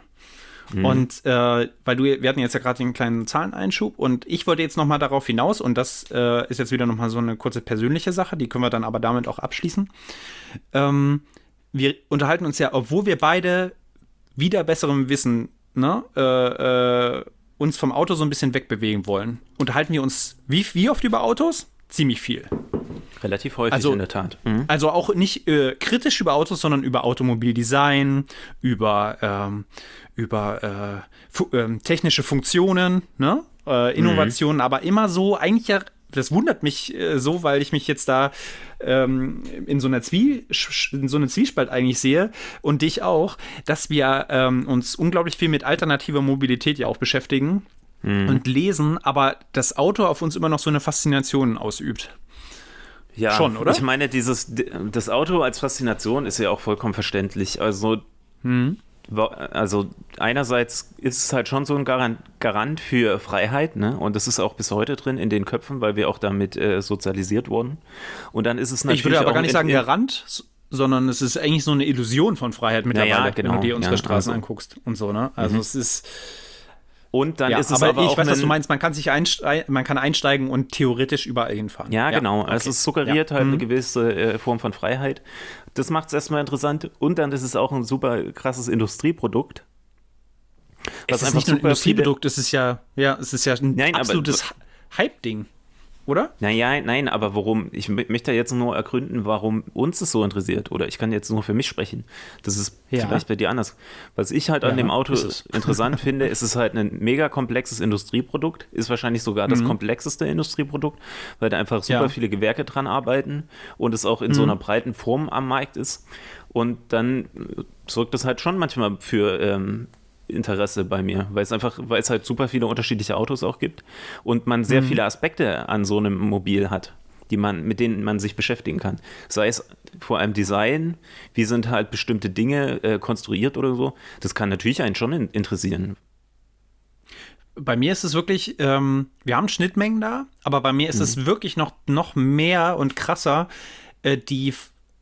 Mhm. Und äh, weil du, wir hatten jetzt ja gerade den kleinen Zahleneinschub und ich wollte jetzt nochmal darauf hinaus und das äh, ist jetzt wieder nochmal so eine kurze persönliche Sache, die können wir dann aber damit auch abschließen. Ähm, wir unterhalten uns ja, obwohl wir beide wieder besserem Wissen ne, äh, äh uns vom Auto so ein bisschen wegbewegen wollen, unterhalten wir uns wie, wie oft über Autos? Ziemlich viel. Relativ häufig also, in der Tat. Mhm. Also auch nicht äh, kritisch über Autos, sondern über Automobildesign, über, ähm, über äh, fu äh, technische Funktionen, ne? Äh, Innovationen, mhm. aber immer so, eigentlich ja, das wundert mich äh, so, weil ich mich jetzt da ähm, in, so einer Zwie in so einer Zwiespalt eigentlich sehe und dich auch, dass wir ähm, uns unglaublich viel mit alternativer Mobilität ja auch beschäftigen. Mhm. Und lesen, aber das Auto auf uns immer noch so eine Faszination ausübt. Ja, schon, oder? Ich meine, dieses, das Auto als Faszination ist ja auch vollkommen verständlich. Also, hm. also einerseits ist es halt schon so ein Garant, Garant für Freiheit, ne? Und das ist auch bis heute drin in den Köpfen, weil wir auch damit äh, sozialisiert wurden. Und dann ist es natürlich. Ich würde aber gar nicht sagen Garant, sondern es ist eigentlich so eine Illusion von Freiheit mittlerweile, ja, genau, wenn du dir unsere ja, Straßen also. anguckst und so, ne? Also mhm. es ist und dann ja, ist es aber, aber ich auch weiß, was du meinst. Man kann sich einsteigen, man kann einsteigen und theoretisch überall hinfahren. Ja, ja genau. Okay. Also es suggeriert ja. halt mhm. eine gewisse äh, Form von Freiheit. Das macht es erstmal interessant. Und dann ist es auch ein super krasses Industrieprodukt. Es ist nicht nur ein Industrieprodukt, es ist ja, ja, es ist ja ein Nein, absolutes Hype-Ding oder? Naja, nein, aber warum, ich möchte jetzt nur ergründen, warum uns es so interessiert. Oder ich kann jetzt nur für mich sprechen. Das ist ja. vielleicht bei dir anders. Was ich halt ja, an dem Auto interessant finde, ist es halt ein mega komplexes Industrieprodukt. Ist wahrscheinlich sogar das mhm. komplexeste Industrieprodukt, weil da einfach super ja. viele Gewerke dran arbeiten und es auch in mhm. so einer breiten Form am Markt ist. Und dann sorgt das halt schon manchmal für ähm, Interesse bei mir, weil es einfach, weil es halt super viele unterschiedliche Autos auch gibt und man sehr mhm. viele Aspekte an so einem Mobil hat, die man, mit denen man sich beschäftigen kann. Sei es vor allem Design, wie sind halt bestimmte Dinge äh, konstruiert oder so. Das kann natürlich einen schon in, interessieren. Bei mir ist es wirklich, ähm, wir haben Schnittmengen da, aber bei mir ist mhm. es wirklich noch, noch mehr und krasser, äh, die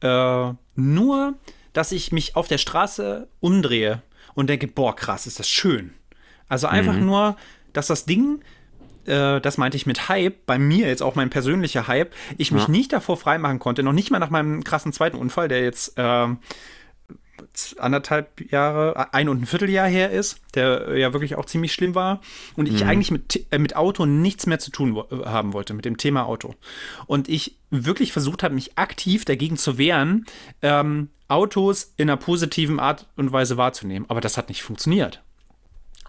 äh, nur, dass ich mich auf der Straße umdrehe und denke, boah, krass, ist das schön. Also einfach mhm. nur, dass das Ding, äh, das meinte ich mit Hype, bei mir jetzt auch mein persönlicher Hype, ich mich ja. nicht davor freimachen konnte, noch nicht mal nach meinem krassen zweiten Unfall, der jetzt äh, anderthalb Jahre, ein und ein Vierteljahr her ist, der ja wirklich auch ziemlich schlimm war und ich mhm. eigentlich mit, äh, mit Auto nichts mehr zu tun wo haben wollte, mit dem Thema Auto. Und ich wirklich versucht habe, mich aktiv dagegen zu wehren, ähm, Autos in einer positiven Art und Weise wahrzunehmen. Aber das hat nicht funktioniert.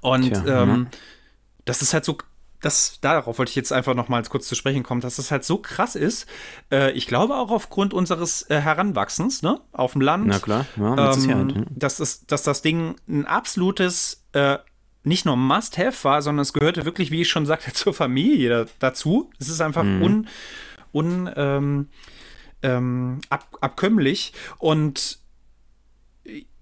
Und Tja, ähm, ja. das ist halt so, das, darauf wollte ich jetzt einfach noch mal kurz zu sprechen kommen, dass das halt so krass ist. Äh, ich glaube auch aufgrund unseres äh, Heranwachsens, ne, auf dem Land. Na klar, ja, ähm, dass, das, dass das Ding ein absolutes, äh, nicht nur Must-Have war, sondern es gehörte wirklich, wie ich schon sagte, zur Familie dazu. Es ist einfach mhm. un, un ähm, ähm, ab, abkömmlich und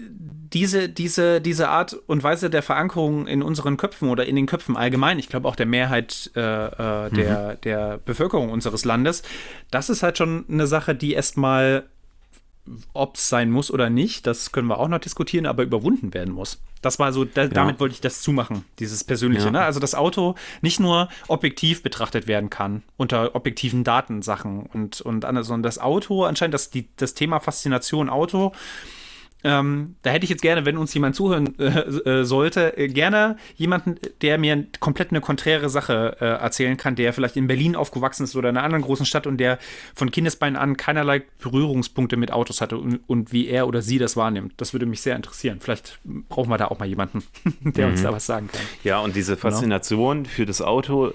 diese, diese, diese Art und Weise der Verankerung in unseren Köpfen oder in den Köpfen allgemein, ich glaube auch der Mehrheit äh, äh, der, mhm. der Bevölkerung unseres Landes, das ist halt schon eine Sache, die erstmal ob es sein muss oder nicht, das können wir auch noch diskutieren, aber überwunden werden muss. Das war so, da, ja. damit wollte ich das zumachen, dieses Persönliche. Ja. Ne? Also das Auto nicht nur objektiv betrachtet werden kann, unter objektiven Datensachen und, und anders, sondern das Auto, anscheinend das, die, das Thema Faszination Auto, ähm, da hätte ich jetzt gerne, wenn uns jemand zuhören äh, äh, sollte, äh, gerne jemanden, der mir komplett eine konträre Sache äh, erzählen kann, der vielleicht in Berlin aufgewachsen ist oder in einer anderen großen Stadt und der von Kindesbeinen an keinerlei Berührungspunkte mit Autos hatte und, und, wie er oder sie das wahrnimmt. Das würde mich sehr interessieren. Vielleicht brauchen wir da auch mal jemanden, der mhm. uns da was sagen kann. Ja, und diese genau. Faszination genau. für das Auto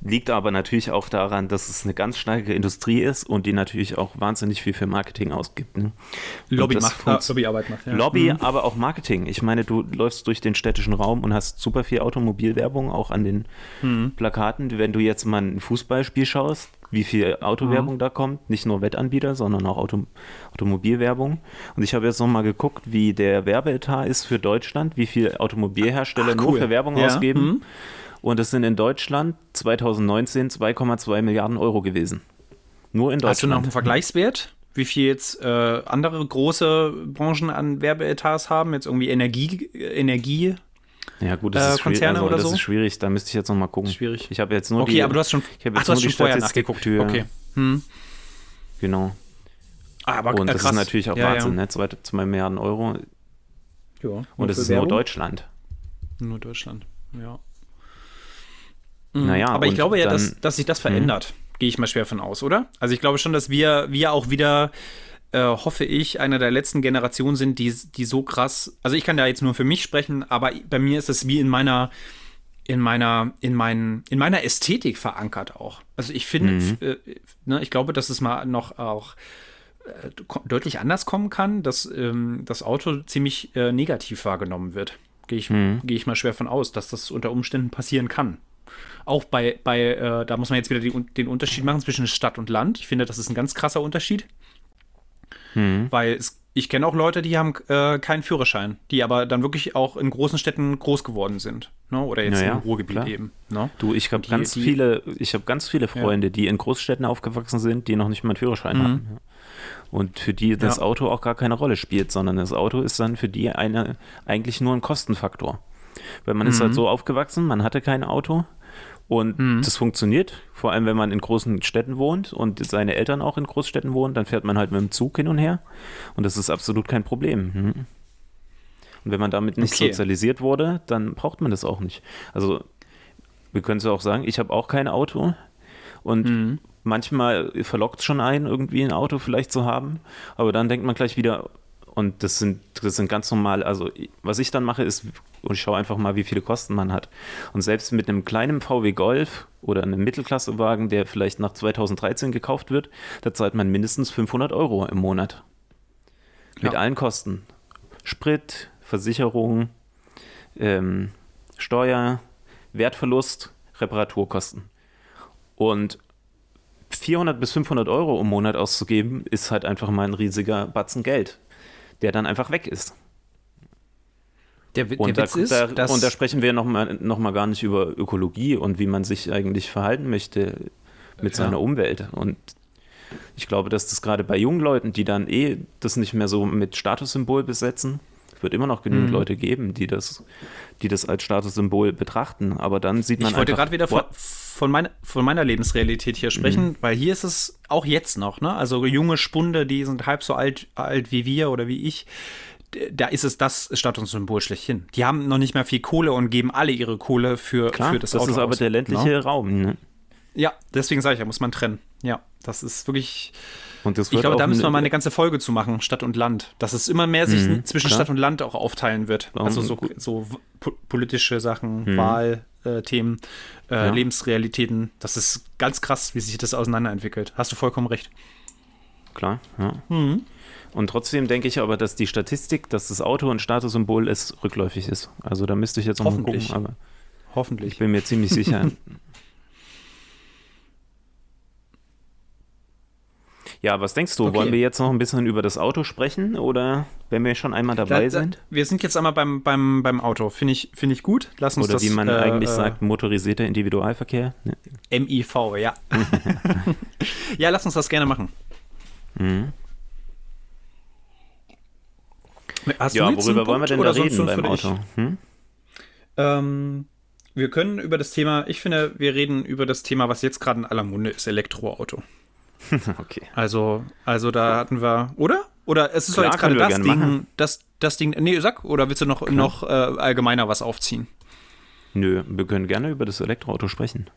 Liegt aber natürlich auch daran, dass es eine ganz starke Industrie ist und die natürlich auch wahnsinnig viel für Marketing ausgibt. Ne? Lobby macht, Lobbyarbeit macht. Ja. Lobby, mhm. aber auch Marketing. Ich meine, du läufst durch den städtischen Raum und hast super viel Automobilwerbung auch an den mhm. Plakaten. Wenn du jetzt mal ein Fußballspiel schaust, wie viel Autowerbung mhm. da kommt, nicht nur Wettanbieter, sondern auch Auto, Automobilwerbung. Und ich habe jetzt nochmal geguckt, wie der Werbeetat ist für Deutschland, wie viel Automobilhersteller Ach, cool. nur für Werbung ja. ausgeben. Und es sind in Deutschland 2019 2,2 Milliarden Euro gewesen. Nur in Deutschland. Hast du noch einen Vergleichswert? Wie viel jetzt äh, andere große Branchen an Werbeetats haben? Jetzt irgendwie Energie, Energie ja, gut, das, ist, Konzerne also, das ist schwierig, da müsste ich jetzt noch mal gucken. Schwierig. Ich habe jetzt nur okay, die. aber du hast schon, ich ach, du hast schon vorher nachgeguckt. Für, okay. Hm. Genau. Aber Und das ist natürlich auch ja, Wahnsinn, ja. ne? 2 Milliarden Euro. Ja, und es ist Werbung? nur Deutschland. Nur Deutschland, ja. Mhm. Naja, aber ich glaube ja, dann, dass, dass sich das verändert. Mhm. Gehe ich mal schwer von aus, oder? Also ich glaube schon, dass wir, wir auch wieder, äh, hoffe ich, einer der letzten Generationen sind, die, die so krass. Also ich kann da jetzt nur für mich sprechen, aber bei mir ist es wie in meiner in meiner, in, meinen, in meiner Ästhetik verankert auch. Also ich finde, mhm. äh, ne, ich glaube, dass es mal noch auch äh, deutlich anders kommen kann, dass ähm, das Auto ziemlich äh, negativ wahrgenommen wird. Gehe ich, mhm. geh ich mal schwer von aus, dass das unter Umständen passieren kann. Auch bei, bei äh, da muss man jetzt wieder die, den Unterschied machen zwischen Stadt und Land. Ich finde, das ist ein ganz krasser Unterschied. Mhm. Weil es, ich kenne auch Leute, die haben äh, keinen Führerschein, die aber dann wirklich auch in großen Städten groß geworden sind. Ne? Oder jetzt naja, im Ruhrgebiet klar. eben. Ne? Du, ich habe ganz die, viele, ich habe ganz viele Freunde, ja. die in Großstädten aufgewachsen sind, die noch nicht mal einen Führerschein mhm. haben. Und für die das ja. Auto auch gar keine Rolle spielt, sondern das Auto ist dann für die eine, eigentlich nur ein Kostenfaktor. Weil man mhm. ist halt mhm. so aufgewachsen, man hatte kein Auto und mhm. das funktioniert, vor allem wenn man in großen Städten wohnt und seine Eltern auch in Großstädten wohnen, dann fährt man halt mit dem Zug hin und her und das ist absolut kein Problem. Mhm. Und wenn man damit nicht okay. sozialisiert wurde, dann braucht man das auch nicht. Also wir können es auch sagen, ich habe auch kein Auto und mhm. manchmal verlockt es schon ein, irgendwie ein Auto vielleicht zu haben, aber dann denkt man gleich wieder, und das sind, das sind ganz normal, also was ich dann mache, ist, und ich schaue einfach mal, wie viele Kosten man hat. Und selbst mit einem kleinen VW Golf oder einem Mittelklassewagen, der vielleicht nach 2013 gekauft wird, da zahlt man mindestens 500 Euro im Monat. Mit ja. allen Kosten. Sprit, Versicherung, ähm, Steuer, Wertverlust, Reparaturkosten. Und 400 bis 500 Euro im Monat auszugeben, ist halt einfach mal ein riesiger Batzen Geld der dann einfach weg ist. Der, der und, da, ist, da, und da sprechen wir nochmal noch mal gar nicht über Ökologie und wie man sich eigentlich verhalten möchte mit ja. seiner Umwelt. Und ich glaube, dass das gerade bei jungen Leuten, die dann eh das nicht mehr so mit Statussymbol besetzen, wird immer noch genügend mhm. Leute geben, die das, die das als Statussymbol betrachten. Aber dann sieht man. Ich wollte gerade wieder von, von, meine, von meiner Lebensrealität hier sprechen, mhm. weil hier ist es auch jetzt noch, ne? Also junge Spunde, die sind halb so alt, alt wie wir oder wie ich da ist es das Statussymbol schlechthin. Die haben noch nicht mehr viel Kohle und geben alle ihre Kohle für, Klar, für das, das Auto. Das ist aber aus, der ländliche ne? Raum. Ne? Ja, deswegen sage ich, da muss man trennen. Ja, das ist wirklich. Und das wird ich glaube, da müssen wir mal eine ganze Folge zu machen, Stadt und Land. Dass es immer mehr sich mhm, zwischen klar. Stadt und Land auch aufteilen wird. Also so, so politische Sachen, mhm. Wahlthemen, äh, äh, ja. Lebensrealitäten. Das ist ganz krass, wie sich das auseinanderentwickelt. Hast du vollkommen recht. Klar, ja. Mhm. Und trotzdem denke ich aber, dass die Statistik, dass das Auto ein Statussymbol ist, rückläufig ist. Also da müsste ich jetzt noch mal gucken. Aber Hoffentlich. Ich bin mir ziemlich sicher. Ja, was denkst du? Okay. Wollen wir jetzt noch ein bisschen über das Auto sprechen oder wenn wir schon einmal dabei da, da, sind? Wir sind jetzt einmal beim, beim, beim Auto. Finde ich, find ich gut. Lass uns oder das, wie man äh, eigentlich äh, sagt, motorisierter Individualverkehr. MIV, ja. ja, lass uns das gerne machen. Mhm. Hast ja, worüber wollen wir denn da reden beim Auto? Hm? Ähm, wir können über das Thema, ich finde, wir reden über das Thema, was jetzt gerade in aller Munde ist, Elektroauto. okay. Also, also da hatten wir, oder? Oder es ist Klar, doch jetzt gerade das Ding, machen. das, das Ding, nee, sag, oder willst du noch, noch äh, allgemeiner was aufziehen? Nö, wir können gerne über das Elektroauto sprechen.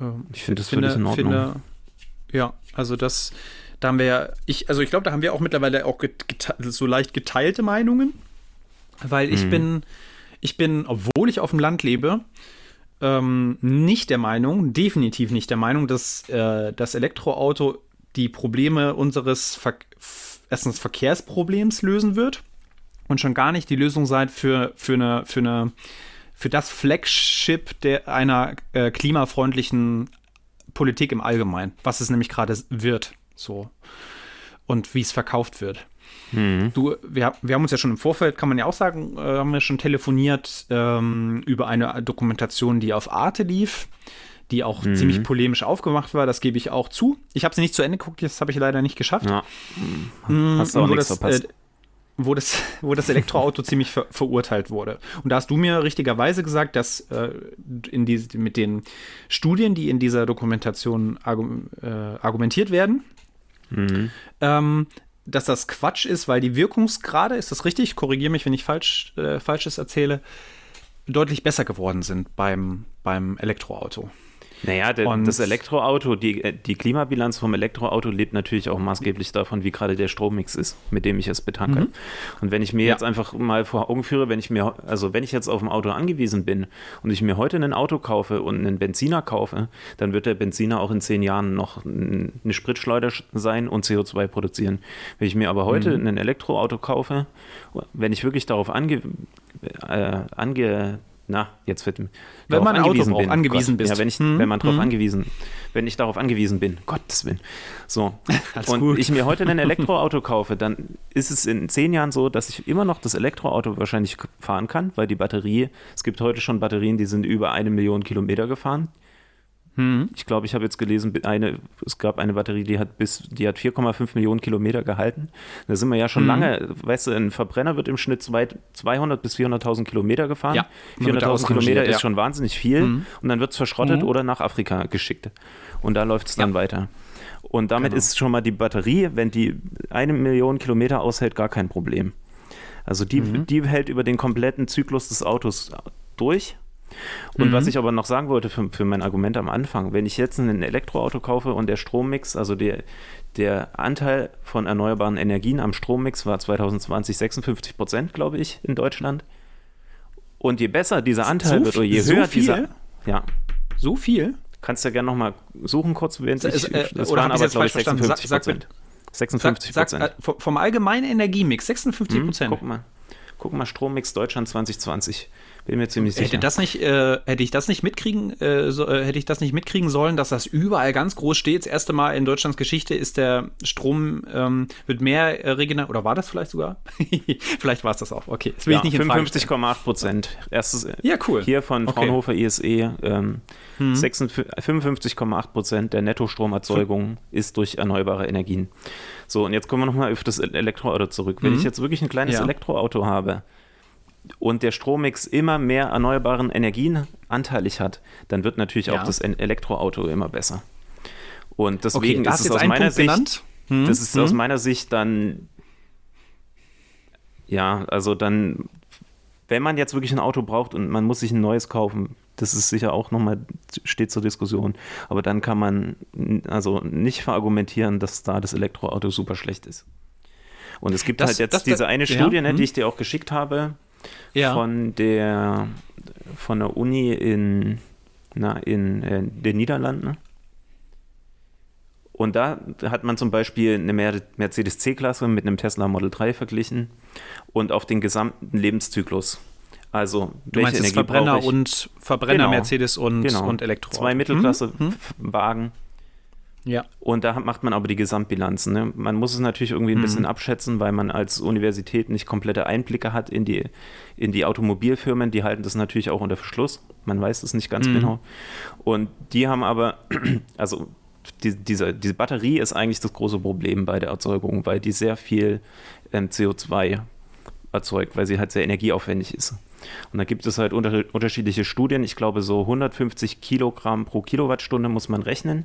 Ähm, ich finde das finde, völlig in Ordnung. Finde, ja, also das, da haben wir ja, ich, also ich glaube, da haben wir auch mittlerweile auch so leicht geteilte Meinungen, weil ich hm. bin, ich bin, obwohl ich auf dem Land lebe, ähm, nicht der Meinung, definitiv nicht der Meinung, dass äh, das Elektroauto die Probleme unseres Ver erstens Verkehrsproblems lösen wird und schon gar nicht die Lösung sein für, für, eine, für, eine, für das Flagship der, einer äh, klimafreundlichen Politik im Allgemeinen, was es nämlich gerade wird. So. Und wie es verkauft wird. Mhm. Du, wir, wir haben uns ja schon im Vorfeld, kann man ja auch sagen, äh, haben wir schon telefoniert ähm, über eine Dokumentation, die auf Arte lief, die auch mhm. ziemlich polemisch aufgemacht war, das gebe ich auch zu. Ich habe sie nicht zu Ende geguckt, das habe ich leider nicht geschafft. Ja. Mhm. Hast du auch nichts das, verpasst. Äh, wo das, wo das Elektroauto ziemlich ver verurteilt wurde. Und da hast du mir richtigerweise gesagt, dass äh, in die, mit den Studien, die in dieser Dokumentation argum äh, argumentiert werden, mhm. ähm, dass das Quatsch ist, weil die Wirkungsgrade, ist das richtig? Korrigiere mich, wenn ich falsch, äh, Falsches erzähle, deutlich besser geworden sind beim, beim Elektroauto. Naja, der, das Elektroauto, die, äh, die Klimabilanz vom Elektroauto lebt natürlich auch maßgeblich davon, wie gerade der Strommix ist, mit dem ich es betanke. Mhm. Und wenn ich mir ja. jetzt einfach mal vor Augen führe, wenn ich mir, also wenn ich jetzt auf ein Auto angewiesen bin und ich mir heute ein Auto kaufe und einen Benziner kaufe, dann wird der Benziner auch in zehn Jahren noch eine Spritschleuder sein und CO2 produzieren. Wenn ich mir aber heute mhm. ein Elektroauto kaufe, wenn ich wirklich darauf ange, äh, ange na, jetzt wird wenn man angewiesen, Auto bin. angewiesen bist. Ja, wenn, ich, hm. wenn man darauf hm. angewiesen, wenn ich darauf angewiesen bin, Gottes Willen. So. und gut. ich mir heute ein Elektroauto kaufe, dann ist es in zehn Jahren so, dass ich immer noch das Elektroauto wahrscheinlich fahren kann, weil die Batterie, es gibt heute schon Batterien, die sind über eine Million Kilometer gefahren. Hm. Ich glaube, ich habe jetzt gelesen, eine, es gab eine Batterie, die hat bis, die hat 4,5 Millionen Kilometer gehalten. Da sind wir ja schon hm. lange, weißt du, ein Verbrenner wird im Schnitt 200 bis 400.000 Kilometer gefahren. Ja, 400.000 Kilometer ist ja. schon wahnsinnig viel hm. und dann wird es verschrottet mhm. oder nach Afrika geschickt. Und da läuft es dann ja. weiter. Und damit genau. ist schon mal die Batterie, wenn die eine Million Kilometer aushält, gar kein Problem. Also die, mhm. die hält über den kompletten Zyklus des Autos durch und mhm. was ich aber noch sagen wollte für, für mein Argument am Anfang, wenn ich jetzt ein Elektroauto kaufe und der Strommix, also der, der Anteil von erneuerbaren Energien am Strommix war 2020 56 Prozent, glaube ich, in Deutschland. Und je besser dieser Anteil so wird oder je so höher viel? dieser. Ja. So viel? Kannst du ja gerne nochmal suchen, kurz, während ich. Äh, das waren aber, glaube ich, 56 Prozent. 56 Prozent. Äh, vom allgemeinen Energiemix 56 Prozent. Hm, guck mal. Guck mal, Strommix Deutschland 2020. Bin mir ziemlich sicher. Hätte, das nicht, äh, hätte ich das nicht mitkriegen, äh, so, äh, hätte ich das nicht mitkriegen sollen, dass das überall ganz groß steht. Das erste Mal in Deutschlands Geschichte ist der Strom ähm, wird mehr äh, regeneriert. Oder war das vielleicht sogar? vielleicht war es das auch. Okay, das will ja, ich nicht 55,8 Prozent. Erstes. Äh, ja, cool. Hier von Fraunhofer okay. ISE. Ähm, hm. 55,8 Prozent der Nettostromerzeugung ist durch erneuerbare Energien. So, und jetzt kommen wir nochmal auf das Elektroauto zurück. Wenn hm. ich jetzt wirklich ein kleines ja. Elektroauto habe, und der Strommix immer mehr erneuerbaren Energien anteilig hat, dann wird natürlich ja. auch das Elektroauto immer besser. Und deswegen okay, ist es aus meiner Sicht, hm? das ist hm? aus meiner Sicht dann, ja, also dann, wenn man jetzt wirklich ein Auto braucht und man muss sich ein neues kaufen, das ist sicher auch nochmal, steht zur Diskussion. Aber dann kann man also nicht verargumentieren, dass da das Elektroauto super schlecht ist. Und es gibt das, halt jetzt das, diese eine Studie, ja, ne, die hm? ich dir auch geschickt habe, ja. von der von der Uni in, na, in äh, den Niederlanden. Und da hat man zum Beispiel eine Mercedes C-Klasse mit einem Tesla Model 3 verglichen und auf den gesamten Lebenszyklus. Also, du meinst Energie Verbrenner und Verbrenner genau, Mercedes und, genau. und Elektro. Zwei Mittelklasse-Wagen. Hm? Ja. Und da macht man aber die Gesamtbilanzen. Ne? Man muss es natürlich irgendwie ein mhm. bisschen abschätzen, weil man als Universität nicht komplette Einblicke hat in die, in die Automobilfirmen. Die halten das natürlich auch unter Verschluss. Man weiß es nicht ganz mhm. genau. Und die haben aber, also die, diese, diese Batterie ist eigentlich das große Problem bei der Erzeugung, weil die sehr viel ähm, CO2 erzeugt, weil sie halt sehr energieaufwendig ist. Und da gibt es halt unter, unterschiedliche Studien. Ich glaube, so 150 Kilogramm pro Kilowattstunde muss man rechnen.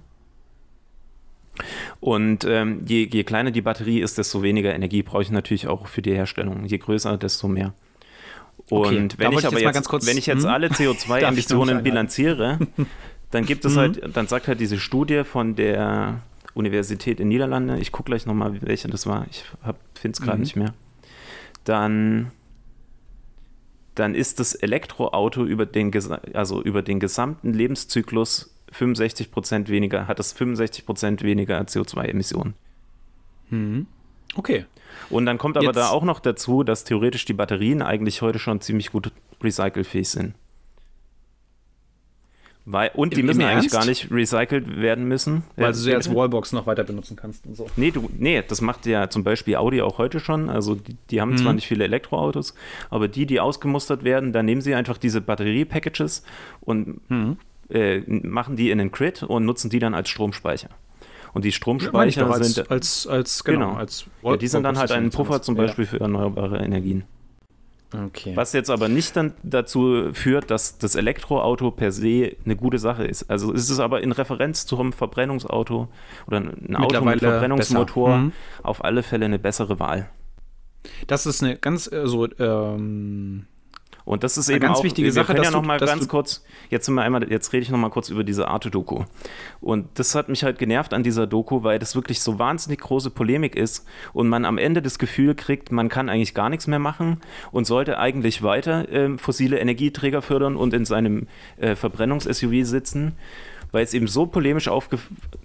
Und ähm, je, je, kleiner die Batterie ist, desto weniger Energie brauche ich natürlich auch für die Herstellung. Je größer, desto mehr. Und okay, wenn ich aber jetzt, jetzt kurz, wenn ich jetzt hm? alle CO2-Emissionen bilanziere, dann gibt es mhm. halt, dann sagt halt diese Studie von der Universität in Niederlande, ich gucke gleich nochmal, welche das war, ich finde es gerade mhm. nicht mehr, dann, dann ist das Elektroauto über den, also über den gesamten Lebenszyklus 65 Prozent weniger, hat es 65 Prozent weniger CO2-Emissionen. Mhm. Okay. Und dann kommt aber Jetzt. da auch noch dazu, dass theoretisch die Batterien eigentlich heute schon ziemlich gut recycelfähig sind. Weil, und die Im, müssen im eigentlich gar nicht recycelt werden müssen. Weil du sie als Wallbox noch weiter benutzen kannst und so. Nee, du, nee, das macht ja zum Beispiel Audi auch heute schon. Also die, die haben mhm. zwar nicht viele Elektroautos, aber die, die ausgemustert werden, da nehmen sie einfach diese Batterie-Packages und mhm äh, machen die in den Grid und nutzen die dann als Stromspeicher. Und die Stromspeicher ja, als, sind als, als, genau, genau. als ja, die sind dann halt ein Puffer zum Beispiel ja. für erneuerbare Energien. Okay. Was jetzt aber nicht dann dazu führt, dass das Elektroauto per se eine gute Sache ist. Also ist es aber in Referenz zum Verbrennungsauto oder ein Auto mit Verbrennungsmotor mhm. auf alle Fälle eine bessere Wahl. Das ist eine ganz so ähm, und das ist eben eine ganz auch, wichtige Sache. ja noch mal ganz kurz, jetzt, sind wir einmal, jetzt rede ich noch mal kurz über diese Arte-Doku. Und das hat mich halt genervt an dieser Doku, weil das wirklich so wahnsinnig große Polemik ist und man am Ende das Gefühl kriegt, man kann eigentlich gar nichts mehr machen und sollte eigentlich weiter äh, fossile Energieträger fördern und in seinem äh, Verbrennungs-SUV sitzen weil es eben so polemisch aufge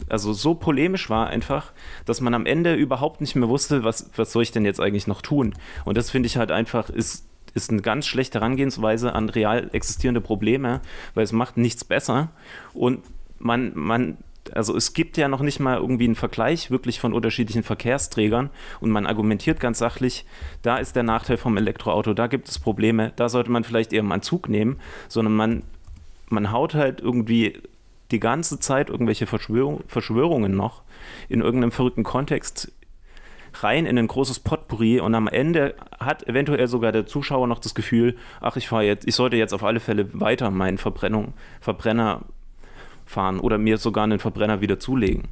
also so polemisch war einfach, dass man am Ende überhaupt nicht mehr wusste, was, was soll ich denn jetzt eigentlich noch tun? Und das finde ich halt einfach, ist ist eine ganz schlechte Herangehensweise an real existierende Probleme, weil es macht nichts besser. Und man, man also es gibt ja noch nicht mal irgendwie einen Vergleich wirklich von unterschiedlichen Verkehrsträgern und man argumentiert ganz sachlich, da ist der Nachteil vom Elektroauto, da gibt es Probleme, da sollte man vielleicht eher mal einen Zug nehmen, sondern man, man haut halt irgendwie die ganze Zeit irgendwelche Verschwörung, Verschwörungen noch in irgendeinem verrückten Kontext rein in ein großes Potpourri und am Ende hat eventuell sogar der Zuschauer noch das Gefühl, ach, ich fahre jetzt, ich sollte jetzt auf alle Fälle weiter meinen Verbrennung, Verbrenner fahren oder mir sogar einen Verbrenner wieder zulegen.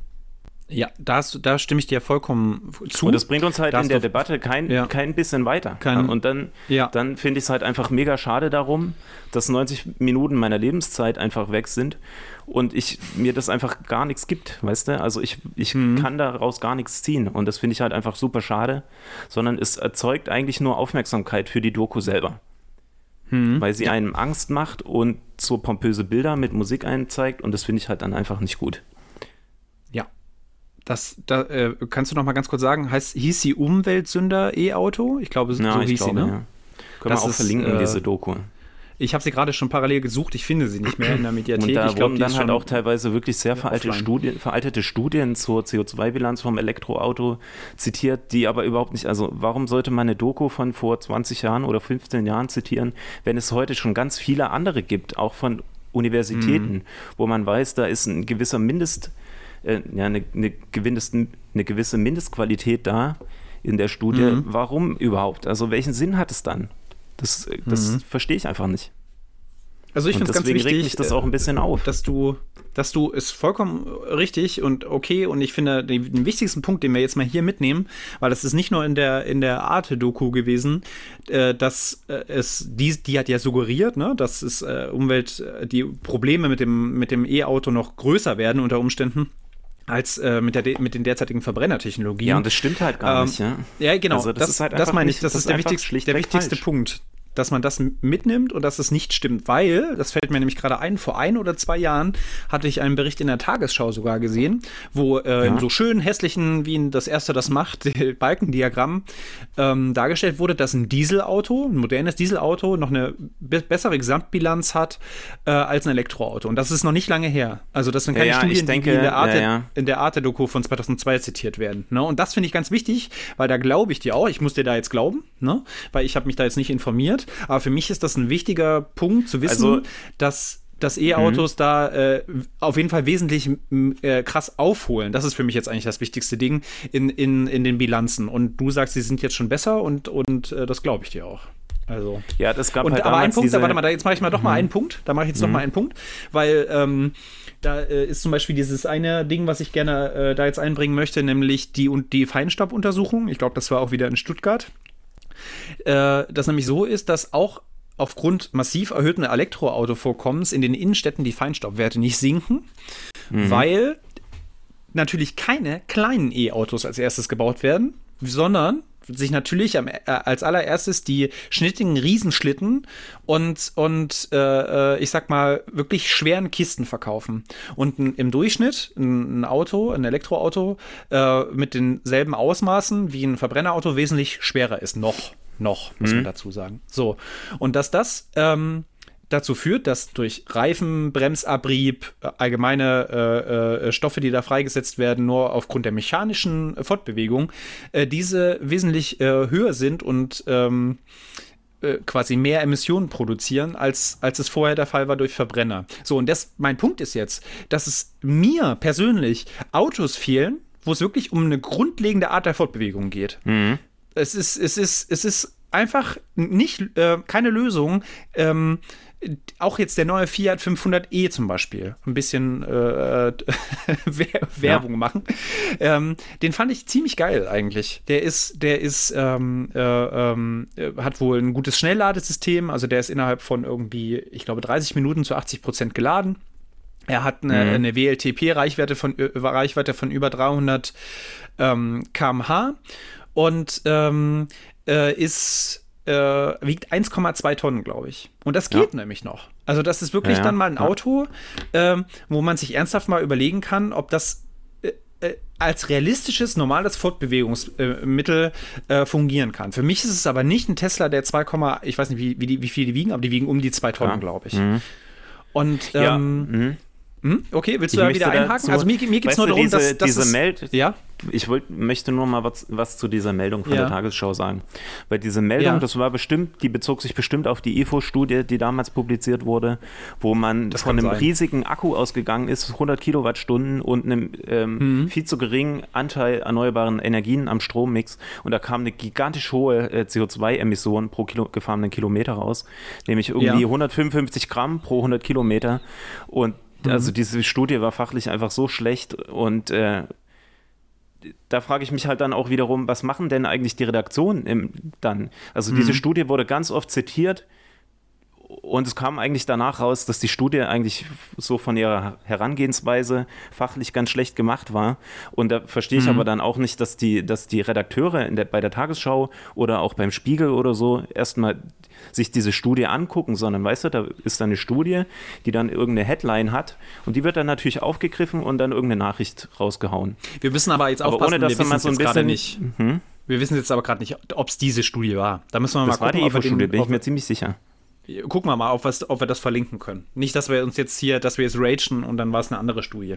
Ja, da, da stimme ich dir vollkommen zu. Und das bringt uns halt in der Debatte kein, ja. kein bisschen weiter. Kein, und dann, ja. dann finde ich es halt einfach mega schade darum, dass 90 Minuten meiner Lebenszeit einfach weg sind und ich mir das einfach gar nichts gibt, weißt du? Also ich, ich mhm. kann daraus gar nichts ziehen und das finde ich halt einfach super schade, sondern es erzeugt eigentlich nur Aufmerksamkeit für die Doku selber mhm. weil sie einem Angst macht und so pompöse Bilder mit Musik einzeigt und das finde ich halt dann einfach nicht gut. Das, da, äh, kannst du noch mal ganz kurz sagen, heißt, hieß sie Umweltsünder E-Auto? Ich glaube, so ja, hieß glaube, sie, ne? Ja. Können das wir auch ist, verlinken, äh, diese Doku. Ich habe sie gerade schon parallel gesucht, ich finde sie nicht mehr in der Mediathek. Und da ich glaub, wurden dann halt auch teilweise wirklich sehr veraltete Studien, veraltete Studien zur CO2-Bilanz vom Elektroauto zitiert, die aber überhaupt nicht, also warum sollte man eine Doku von vor 20 Jahren oder 15 Jahren zitieren, wenn es heute schon ganz viele andere gibt, auch von Universitäten, mhm. wo man weiß, da ist ein gewisser Mindest, äh, ja, eine, eine, gewisse, eine gewisse Mindestqualität da in der Studie. Mhm. Warum überhaupt? Also welchen Sinn hat es dann? Das, das mhm. verstehe ich einfach nicht. Also ich finde es ganz wichtig, regt mich das auch ein bisschen auf. dass du, dass du es vollkommen richtig und okay und ich finde den, den, wichtigsten Punkt, den wir jetzt mal hier mitnehmen, weil das ist nicht nur in der in der Arte-Doku gewesen, äh, dass äh, es die die hat ja suggeriert, ne, dass es äh, Umwelt äh, die Probleme mit dem mit dem E-Auto noch größer werden unter Umständen als äh, mit, der, mit den derzeitigen Verbrennertechnologien. Ja, und das stimmt halt gar ähm, nicht. Ja, ja genau. Also das, das, halt das meine ich, das, das ist der, wichtigste, der wichtigste Punkt dass man das mitnimmt und dass es nicht stimmt, weil, das fällt mir nämlich gerade ein, vor ein oder zwei Jahren hatte ich einen Bericht in der Tagesschau sogar gesehen, wo äh, ja. in so schön hässlichen, wie das erste das macht, Balkendiagramm ähm, dargestellt wurde, dass ein Dieselauto, ein modernes Dieselauto, noch eine be bessere Gesamtbilanz hat äh, als ein Elektroauto. Und das ist noch nicht lange her. Also das sind keine ja, Studien, denke, die in der Arte, ja, in der Arte-Doku von 2002 zitiert werden. Ne? Und das finde ich ganz wichtig, weil da glaube ich dir auch, ich muss dir da jetzt glauben, ne? weil ich habe mich da jetzt nicht informiert, aber für mich ist das ein wichtiger Punkt zu wissen, also, dass dass E-Autos mhm. da äh, auf jeden Fall wesentlich äh, krass aufholen. Das ist für mich jetzt eigentlich das wichtigste Ding in, in, in den Bilanzen. Und du sagst, sie sind jetzt schon besser und, und äh, das glaube ich dir auch. Also. Ja, das gab und, halt Aber ein Punkt, da, warte mal, da, jetzt mache ich mal doch mhm. mal einen Punkt. Da mache ich jetzt mhm. noch mal einen Punkt, weil ähm, da äh, ist zum Beispiel dieses eine Ding, was ich gerne äh, da jetzt einbringen möchte, nämlich die, die Feinstaubuntersuchung. Ich glaube, das war auch wieder in Stuttgart äh, das nämlich so ist, dass auch aufgrund massiv erhöhten Elektroautovorkommens in den Innenstädten die Feinstaubwerte nicht sinken, mhm. weil natürlich keine kleinen E-Autos als erstes gebaut werden, sondern sich natürlich am, äh, als allererstes die schnittigen Riesenschlitten und, und äh, äh, ich sag mal, wirklich schweren Kisten verkaufen. Und ein, im Durchschnitt ein, ein, Auto, ein Elektroauto äh, mit denselben Ausmaßen wie ein Verbrennerauto wesentlich schwerer ist. Noch. Noch, muss mhm. man dazu sagen. So. Und dass das ähm, dazu führt, dass durch Reifen, Bremsabrieb, äh, allgemeine äh, äh, Stoffe, die da freigesetzt werden, nur aufgrund der mechanischen Fortbewegung, äh, diese wesentlich äh, höher sind und ähm, äh, quasi mehr Emissionen produzieren, als, als es vorher der Fall war durch Verbrenner. So, und das, mein Punkt ist jetzt, dass es mir persönlich Autos fehlen, wo es wirklich um eine grundlegende Art der Fortbewegung geht. Mhm. Es ist, es ist, es ist einfach nicht, keine Lösung, ähm, auch jetzt der neue Fiat 500e zum Beispiel, ein bisschen äh, Werbung ja. machen. Ähm, den fand ich ziemlich geil eigentlich. Der ist, der ist, ähm, äh, ähm, hat wohl ein gutes Schnellladesystem, also der ist innerhalb von irgendwie, ich glaube, 30 Minuten zu 80 Prozent geladen. Er hat eine, mhm. eine WLTP-Reichweite von, äh, Reichweite von über 300 ähm, km/h und ähm, äh, ist äh, wiegt 1,2 Tonnen, glaube ich. Und das geht ja. nämlich noch. Also das ist wirklich ja, dann mal ein Auto, ähm, wo man sich ernsthaft mal überlegen kann, ob das äh, äh, als realistisches, normales Fortbewegungsmittel äh, fungieren kann. Für mich ist es aber nicht ein Tesla, der 2, ich weiß nicht, wie, wie, die, wie viel die wiegen, aber die wiegen um die 2 Tonnen, ja. glaube ich. Mhm. Und ähm, ja. mhm. Hm? Okay, willst du ich da wieder einhaken? also mir, mir geht es nur darum, diese, dass, dass diese Meld ja? Ich wollt, möchte nur mal was, was zu dieser Meldung von ja. der Tagesschau sagen. Weil diese Meldung, ja. das war bestimmt, die bezog sich bestimmt auf die IFO-Studie, die damals publiziert wurde, wo man das von einem sein. riesigen Akku ausgegangen ist, 100 Kilowattstunden und einem ähm, mhm. viel zu geringen Anteil erneuerbaren Energien am Strommix. Und da kam eine gigantisch hohe äh, CO2-Emission pro Kilo, gefahrenen Kilometer raus, nämlich irgendwie ja. 155 Gramm pro 100 Kilometer. Und also mhm. diese Studie war fachlich einfach so schlecht und äh, da frage ich mich halt dann auch wiederum, was machen denn eigentlich die Redaktionen im, dann? Also mhm. diese Studie wurde ganz oft zitiert und es kam eigentlich danach raus, dass die Studie eigentlich so von ihrer Herangehensweise fachlich ganz schlecht gemacht war. Und da verstehe ich mhm. aber dann auch nicht, dass die, dass die Redakteure der, bei der Tagesschau oder auch beim Spiegel oder so erstmal sich diese Studie angucken, sondern weißt du, da ist dann eine Studie, die dann irgendeine Headline hat und die wird dann natürlich aufgegriffen und dann irgendeine Nachricht rausgehauen. Wir wissen aber jetzt aber aufpassen, ohne dass wir man so ein bisschen nicht. Mhm. Wir wissen jetzt aber gerade nicht, ob es diese Studie war. Da müssen wir das mal gucken. Das war die IFO-Studie, bin ich mir ziemlich sicher. Gucken wir mal, ob, ob wir das verlinken können. Nicht, dass wir uns jetzt hier, dass wir jetzt ragen und dann war es eine andere Studie.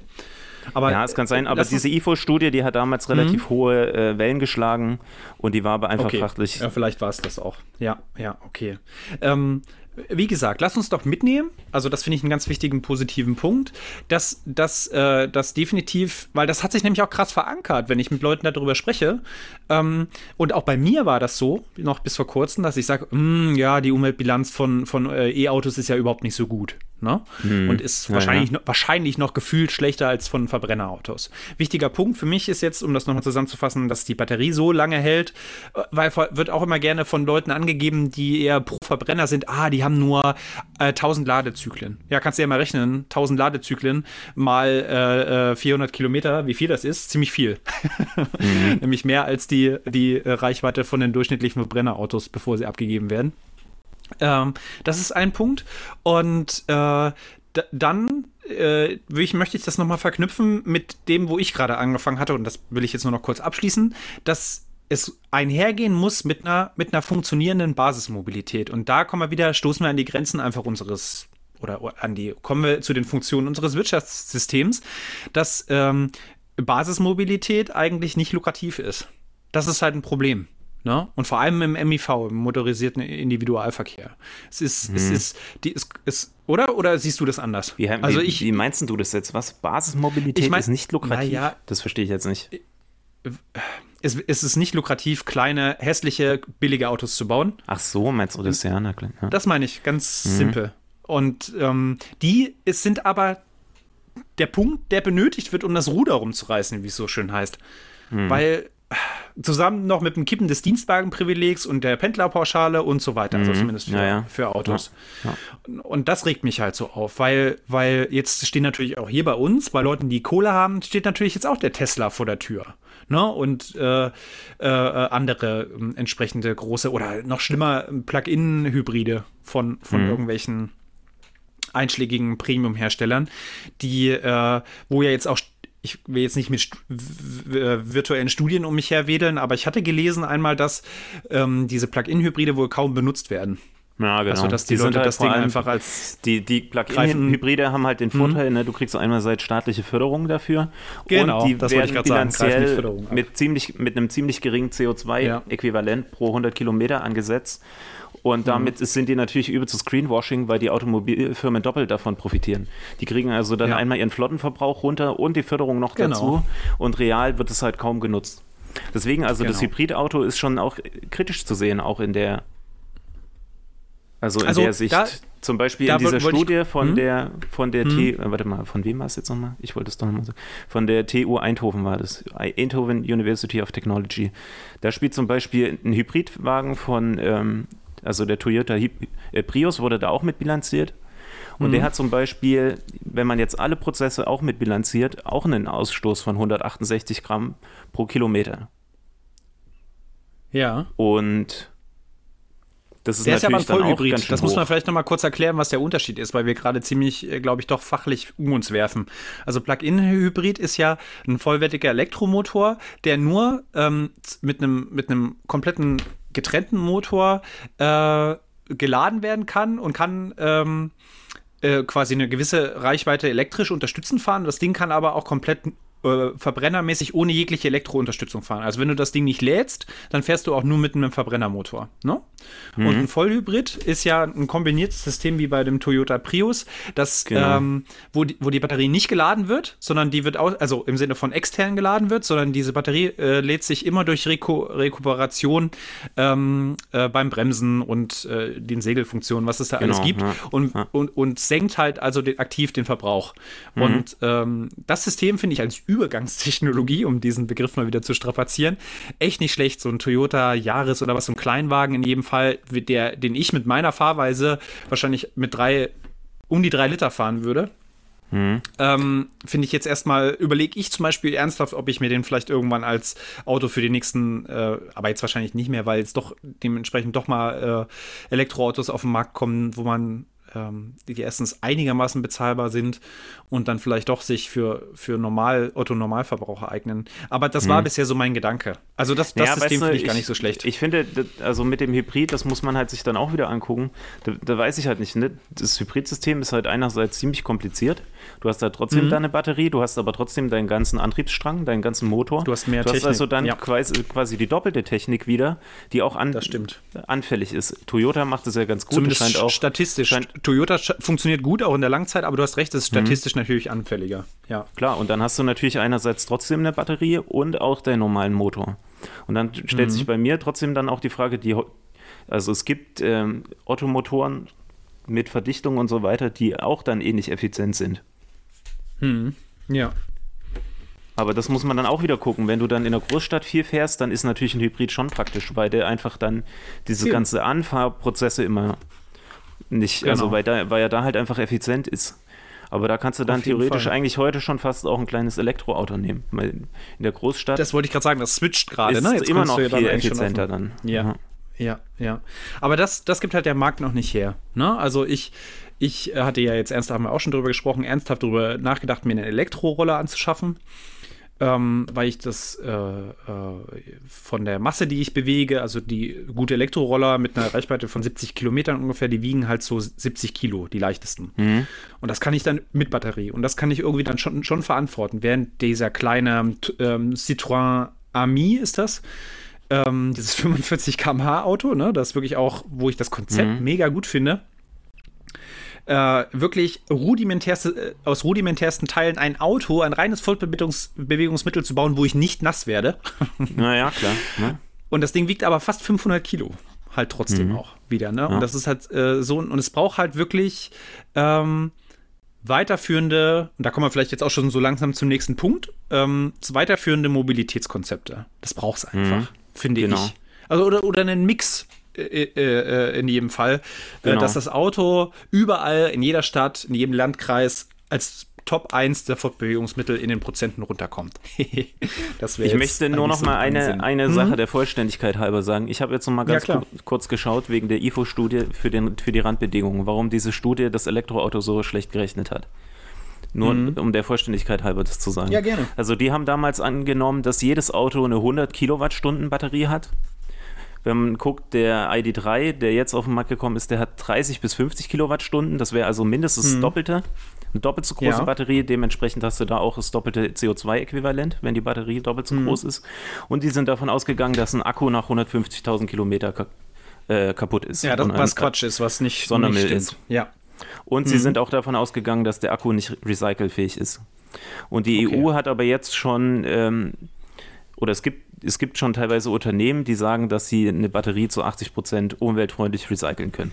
Aber ja, es kann sein, aber diese IFO-Studie, die hat damals relativ mhm. hohe äh, Wellen geschlagen und die war aber einfach okay. fachlich. Ja, vielleicht war es das auch. Ja, ja, okay. Ähm, wie gesagt, lass uns doch mitnehmen. Also, das finde ich einen ganz wichtigen positiven Punkt, dass das äh, das definitiv, weil das hat sich nämlich auch krass verankert, wenn ich mit Leuten darüber spreche. Ähm, und auch bei mir war das so, noch bis vor kurzem, dass ich sage, hm, ja, die Umweltbilanz von, von äh, E-Autos ist ja überhaupt nicht so gut. Ne? Hm. Und ist wahrscheinlich, ja. wahrscheinlich noch gefühlt schlechter als von Verbrennerautos. Wichtiger Punkt für mich ist jetzt, um das nochmal zusammenzufassen, dass die Batterie so lange hält, äh, weil wird auch immer gerne von Leuten angegeben, die eher pro Verbrenner sind, ah, die haben nur äh, 1000 Ladezyklen. Ja, kannst du ja mal rechnen, 1000 Ladezyklen mal äh, 400 äh, Kilometer, wie viel das ist? Ziemlich viel. mhm. Nämlich mehr als die, die äh, Reichweite von den durchschnittlichen Verbrennerautos, bevor sie abgegeben werden. Ähm, das ist ein Punkt. Und äh, dann äh, ich, möchte ich das nochmal verknüpfen mit dem, wo ich gerade angefangen hatte, und das will ich jetzt nur noch kurz abschließen, dass es einhergehen muss mit einer, mit einer funktionierenden Basismobilität. Und da kommen wir wieder, stoßen wir an die Grenzen einfach unseres oder an die, kommen wir zu den Funktionen unseres Wirtschaftssystems, dass ähm, Basismobilität eigentlich nicht lukrativ ist. Das ist halt ein Problem. Ne? Und vor allem im MIV, im motorisierten Individualverkehr. Es ist, hm. es ist, die, es, es, oder? Oder siehst du das anders? Wie, also wie, ich, wie meinst du das jetzt? Was? Basismobilität ich mein, ist nicht lukrativ? Ja, das verstehe ich jetzt nicht. Es, es, ist nicht lukrativ, kleine, hässliche, billige Autos zu bauen. Ach so, meinst du das? Ja, na klar. Ja. Das meine ich, ganz mhm. simpel. Und ähm, die es sind aber der Punkt, der benötigt wird, um das Ruder rumzureißen, wie es so schön heißt. Mhm. Weil zusammen noch mit dem Kippen des Dienstwagenprivilegs und der Pendlerpauschale und so weiter, also mhm. zumindest für, ja, ja. für Autos. Ja, und das regt mich halt so auf, weil, weil jetzt stehen natürlich auch hier bei uns, bei Leuten, die Kohle haben, steht natürlich jetzt auch der Tesla vor der Tür. Ne? Und äh, äh, andere äh, entsprechende große oder noch schlimmer Plug-in-Hybride von, von mhm. irgendwelchen einschlägigen Premium-Herstellern, die, äh, wo ja jetzt auch ich will jetzt nicht mit virtuellen Studien um mich her wedeln, aber ich hatte gelesen einmal, dass ähm, diese Plug-in-Hybride wohl kaum benutzt werden. Ja, genau. Also, dass die, die Leute halt das Ding einfach als. Die, die Plug-in-Hybride haben halt den mhm. Vorteil, mhm. ne, du kriegst einerseits staatliche Förderung dafür. Genau, und die werden bilanziell mit, ziemlich, mit einem ziemlich geringen CO2-Äquivalent ja. pro 100 Kilometer angesetzt. Und mhm. damit mhm. sind die natürlich übel zu Screenwashing, weil die Automobilfirmen doppelt davon profitieren. Die kriegen also dann ja. einmal ihren Flottenverbrauch runter und die Förderung noch genau. dazu. Und real wird es halt kaum genutzt. Deswegen, also genau. das Hybridauto ist schon auch kritisch zu sehen, auch in der, also in also der Sicht. Da, zum Beispiel in dieser Studie ich, von hm? der, von der hm? T, äh, warte mal, von wem war es jetzt nochmal? Ich wollte es doch nochmal sagen. Von der TU Eindhoven war das. Eindhoven University of Technology. Da spielt zum Beispiel ein Hybridwagen von ähm, also der Toyota äh, Prius wurde da auch mit bilanziert. Und mhm. der hat zum Beispiel, wenn man jetzt alle Prozesse auch mit bilanziert, auch einen Ausstoß von 168 Gramm pro Kilometer. Ja. Und Das ist der ist ja aber ein Vollhybrid. Das muss man vielleicht nochmal kurz erklären, was der Unterschied ist, weil wir gerade ziemlich, äh, glaube ich, doch fachlich um uns werfen. Also Plug-in-Hybrid ist ja ein vollwertiger Elektromotor, der nur ähm, mit einem mit kompletten getrennten Motor äh, geladen werden kann und kann ähm, äh, quasi eine gewisse Reichweite elektrisch unterstützend fahren. Das Ding kann aber auch komplett äh, verbrennermäßig ohne jegliche Elektrounterstützung fahren. Also wenn du das Ding nicht lädst, dann fährst du auch nur mit einem Verbrennermotor. Ne? Mhm. Und ein Vollhybrid ist ja ein kombiniertes System wie bei dem Toyota Prius, das, genau. ähm, wo, die, wo die Batterie nicht geladen wird, sondern die wird auch, also im Sinne von extern geladen wird, sondern diese Batterie äh, lädt sich immer durch Reku Rekuperation ähm, äh, beim Bremsen und äh, den Segelfunktionen, was es da genau, alles gibt, ja. Und, ja. Und, und senkt halt also den, aktiv den Verbrauch. Mhm. Und ähm, das System finde ich als Übergangstechnologie, um diesen Begriff mal wieder zu strapazieren, echt nicht schlecht. So ein Toyota Yaris oder was, so ein Kleinwagen in jedem Fall, der, den ich mit meiner Fahrweise wahrscheinlich mit drei, um die drei Liter fahren würde. Mhm. Ähm, Finde ich jetzt erstmal, überlege ich zum Beispiel ernsthaft, ob ich mir den vielleicht irgendwann als Auto für die nächsten, äh, aber jetzt wahrscheinlich nicht mehr, weil jetzt doch dementsprechend doch mal äh, Elektroautos auf den Markt kommen, wo man ähm, die erstens einigermaßen bezahlbar sind und dann vielleicht doch sich für, für normal, Otto-Normalverbraucher eignen. Aber das war mhm. bisher so mein Gedanke. Also das, das ja, System finde ich gar nicht so schlecht. Ich finde, also mit dem Hybrid, das muss man halt sich dann auch wieder angucken. Da, da weiß ich halt nicht, ne? das Hybridsystem ist halt einerseits ziemlich kompliziert. Du hast da trotzdem mhm. deine Batterie, du hast aber trotzdem deinen ganzen Antriebsstrang, deinen ganzen Motor. Du hast mehr du Technik. hast also dann ja. quasi, quasi, die doppelte Technik wieder, die auch an, anfällig ist. Toyota macht es ja ganz gut. Zumindest scheint auch, statistisch. Scheint, Toyota funktioniert gut, auch in der Langzeit, aber du hast recht, es ist mhm. statistisch mhm. natürlich anfälliger. Ja. Klar, und dann hast du natürlich einerseits trotzdem eine Batterie und auch den normalen Motor. Und dann stellt mhm. sich bei mir trotzdem dann auch die Frage, die, also es gibt ähm, Ottomotoren mit Verdichtung und so weiter, die auch dann ähnlich effizient sind. Hm. Ja. Aber das muss man dann auch wieder gucken. Wenn du dann in der Großstadt viel fährst, dann ist natürlich ein Hybrid schon praktisch, weil der einfach dann diese ja. ganze Anfahrprozesse immer nicht, also genau. also weil, da, weil er da halt einfach effizient ist. Aber da kannst du dann theoretisch Fall. eigentlich heute schon fast auch ein kleines Elektroauto nehmen. In der Großstadt. Das wollte ich gerade sagen, das switcht gerade, ne? Jetzt immer noch viel effizienter dann. Ja. ja. Ja, Aber das, das gibt halt der Markt noch nicht her. Ne? Also ich, ich hatte ja jetzt ernsthaft, wir auch schon drüber gesprochen, ernsthaft darüber nachgedacht, mir einen Elektroroller anzuschaffen ähm, weil ich das äh, äh, von der Masse, die ich bewege, also die gute Elektroroller mit einer Reichweite von 70 Kilometern ungefähr, die wiegen halt so 70 Kilo, die leichtesten. Mhm. Und das kann ich dann mit Batterie und das kann ich irgendwie dann schon, schon verantworten, während dieser kleine ähm, Citroën Ami ist das. Ähm, dieses 45 km/h Auto, ne, das ist wirklich auch, wo ich das Konzept mhm. mega gut finde äh, wirklich rudimentärste, äh, aus rudimentärsten Teilen ein Auto, ein reines Fortbewegungsmittel zu bauen, wo ich nicht nass werde. Naja, klar. Ne? Und das Ding wiegt aber fast 500 Kilo. Halt trotzdem mhm. auch wieder. Ne? Ja. Und das ist halt äh, so, und es braucht halt wirklich ähm, weiterführende, und da kommen wir vielleicht jetzt auch schon so langsam zum nächsten Punkt, ähm, weiterführende Mobilitätskonzepte. Das braucht es einfach, mhm. finde genau. ich. Also oder, oder einen Mix in jedem Fall, äh, genau. dass das Auto überall, in jeder Stadt, in jedem Landkreis als Top 1 der Fortbewegungsmittel in den Prozenten runterkommt. ich möchte nur noch mal eine, eine mhm. Sache der Vollständigkeit halber sagen. Ich habe jetzt noch mal ganz ja, kurz geschaut wegen der IFO-Studie für, für die Randbedingungen, warum diese Studie das Elektroauto so schlecht gerechnet hat. Nur mhm. um der Vollständigkeit halber das zu sagen. Ja, gerne. Also die haben damals angenommen, dass jedes Auto eine 100 Kilowattstunden Batterie hat wenn man guckt, der ID3, der jetzt auf den Markt gekommen ist, der hat 30 bis 50 Kilowattstunden. Das wäre also mindestens das mhm. Doppelte. Eine doppelt so große ja. Batterie. Dementsprechend hast du da auch das doppelte CO2-Äquivalent, wenn die Batterie doppelt so mhm. groß ist. Und die sind davon ausgegangen, dass ein Akku nach 150.000 Kilometer ka äh, kaputt ist. Ja, das, was Quatsch ist, was nicht Sondermüll ist. Ja. Und mhm. sie sind auch davon ausgegangen, dass der Akku nicht recycelfähig ist. Und die okay. EU hat aber jetzt schon, ähm, oder es gibt es gibt schon teilweise Unternehmen, die sagen, dass sie eine Batterie zu 80 Prozent umweltfreundlich recyceln können.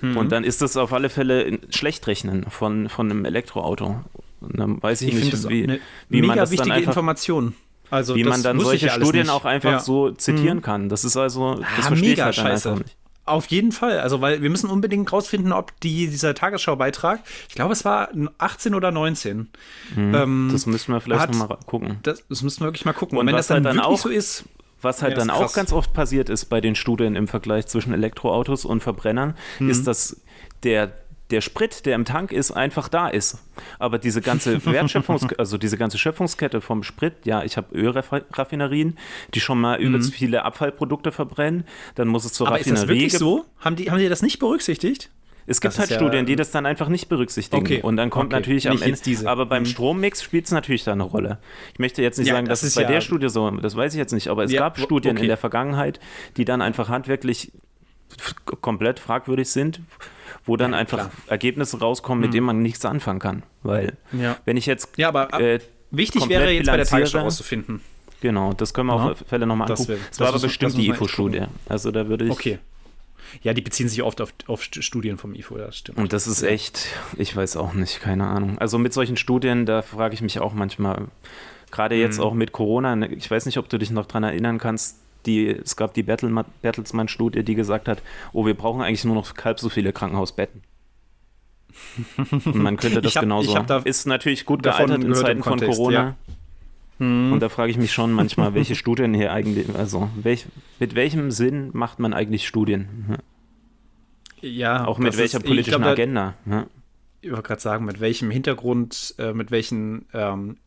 Mhm. Und dann ist das auf alle Fälle schlecht rechnen von, von einem Elektroauto. Und dann weiß ich, ich nicht, wie, wie man das dann einfach, Information. Also wie man dann solche Studien auch einfach ja. so zitieren mhm. kann. Das ist also, das ah, verstehe ich halt scheiße. nicht. Auf jeden Fall. Also, weil wir müssen unbedingt rausfinden, ob die, dieser Tagesschau-Beitrag, ich glaube, es war 18 oder 19. Mhm, ähm, das müssen wir vielleicht nochmal gucken. Das, das müssen wir wirklich mal gucken. Und, Und wenn das dann, halt dann auch so ist. Was halt ja, dann auch ganz oft passiert ist bei den Studien im Vergleich zwischen Elektroautos und Verbrennern, mhm. ist, dass der der Sprit, der im Tank ist, einfach da ist. Aber diese ganze Wertschöpfungs also diese ganze Schöpfungskette vom Sprit, ja, ich habe Ölraffinerien, die schon mal mhm. übelst viele Abfallprodukte verbrennen, dann muss es zur Aber Raffinerie. Ist das wirklich so? Haben die, haben die das nicht berücksichtigt? Es gibt halt ja Studien, die das dann einfach nicht berücksichtigen. Okay. Und dann kommt okay. natürlich am Ende. Diese. Aber beim mhm. Strommix spielt es natürlich da eine Rolle. Ich möchte jetzt nicht ja, sagen, dass das es bei ja der Studie so, das weiß ich jetzt nicht, aber es gab Studien okay. in der Vergangenheit, die dann einfach handwerklich komplett fragwürdig sind, wo dann einfach klar. Ergebnisse rauskommen, mit mhm. denen man nichts anfangen kann. Weil, wenn ich jetzt. Ja, aber äh, wichtig wäre jetzt bei der Tagesschau rauszufinden. Genau, das können wir ja. auf Fälle nochmal angucken. Das, wär, das war aber bestimmt die IFO-Studie. Also da würde ich. Okay. Ja, die beziehen sich oft auf, auf Studien vom IFO, das stimmt. Und das ist echt, ich weiß auch nicht, keine Ahnung. Also mit solchen Studien, da frage ich mich auch manchmal, gerade jetzt mhm. auch mit Corona, ne, ich weiß nicht, ob du dich noch daran erinnern kannst, die, es gab die Bertelsmann-Studie, die gesagt hat, oh, wir brauchen eigentlich nur noch halb so viele Krankenhausbetten. Und man könnte das hab, genauso. Da ist natürlich gut gealtert in Zeiten von Kontext, Corona. Ja. Hm. Und da frage ich mich schon manchmal, welche Studien hier eigentlich, also welch, mit welchem Sinn macht man eigentlich Studien? Ja, auch mit welcher ist, politischen glaub, Agenda? Ja. Ich wollte gerade sagen, mit welchem Hintergrund, äh, mit welchen ähm,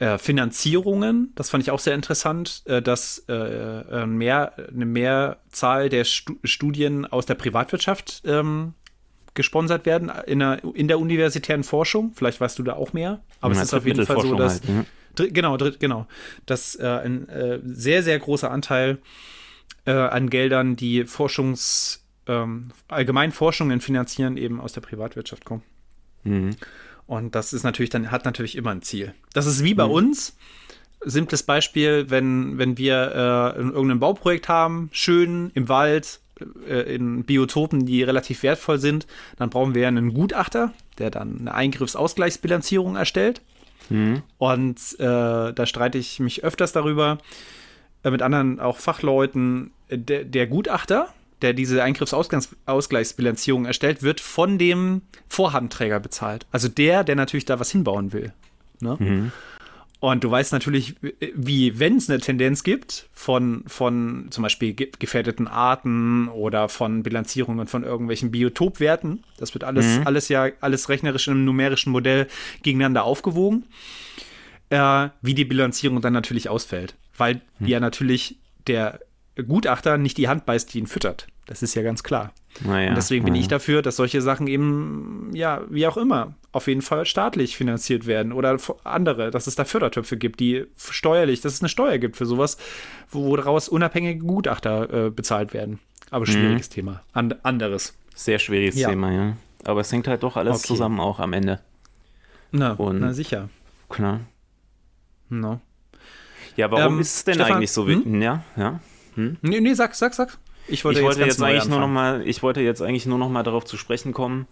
äh, Finanzierungen, das fand ich auch sehr interessant, äh, dass äh, mehr, eine Mehrzahl der Stu Studien aus der Privatwirtschaft ähm, gesponsert werden in der, in der universitären Forschung. Vielleicht weißt du da auch mehr, aber ja, es ist auf jeden Fall so, dass. Halt, ne? Genau, genau. Dass ein sehr, sehr großer Anteil an Geldern, die Forschungs, ähm, allgemein Forschungen finanzieren, eben aus der Privatwirtschaft kommen. Mhm. Und das ist natürlich dann, hat natürlich immer ein Ziel. Das ist wie bei mhm. uns. Simples Beispiel, wenn, wenn wir äh, irgendein Bauprojekt haben, schön im Wald, äh, in Biotopen, die relativ wertvoll sind, dann brauchen wir einen Gutachter, der dann eine Eingriffsausgleichsbilanzierung erstellt. Mhm. Und äh, da streite ich mich öfters darüber, äh, mit anderen auch Fachleuten. Der, der Gutachter, der diese Eingriffsausgleichsbilanzierung erstellt, wird von dem Vorhabenträger bezahlt. Also der, der natürlich da was hinbauen will. Ne? Mhm. Und du weißt natürlich, wie, wenn es eine Tendenz gibt von, von zum Beispiel gefährdeten Arten oder von Bilanzierungen von irgendwelchen Biotopwerten, das wird alles, mhm. alles ja, alles rechnerisch in einem numerischen Modell gegeneinander aufgewogen, äh, wie die Bilanzierung dann natürlich ausfällt. Weil mhm. ja natürlich der Gutachter nicht die Hand beißt, die ihn füttert. Das ist ja ganz klar. Naja, und deswegen bin ich dafür, dass solche Sachen eben, ja, wie auch immer, auf jeden Fall staatlich finanziert werden oder andere, dass es da Fördertöpfe gibt, die steuerlich, dass es eine Steuer gibt für sowas, woraus unabhängige Gutachter äh, bezahlt werden. Aber schwieriges mhm. Thema. And anderes. Sehr schwieriges ja. Thema, ja. Aber es hängt halt doch alles okay. zusammen auch am Ende. Na, und na sicher. Klar. No. Ja, warum ähm, ist es denn Stefan, eigentlich so? Hm? Ja, ja. Hm? Nee, nee, sag, sag, sag. Ich wollte, ich wollte jetzt, jetzt eigentlich nur noch mal, ich wollte jetzt eigentlich nur noch mal darauf zu sprechen kommen,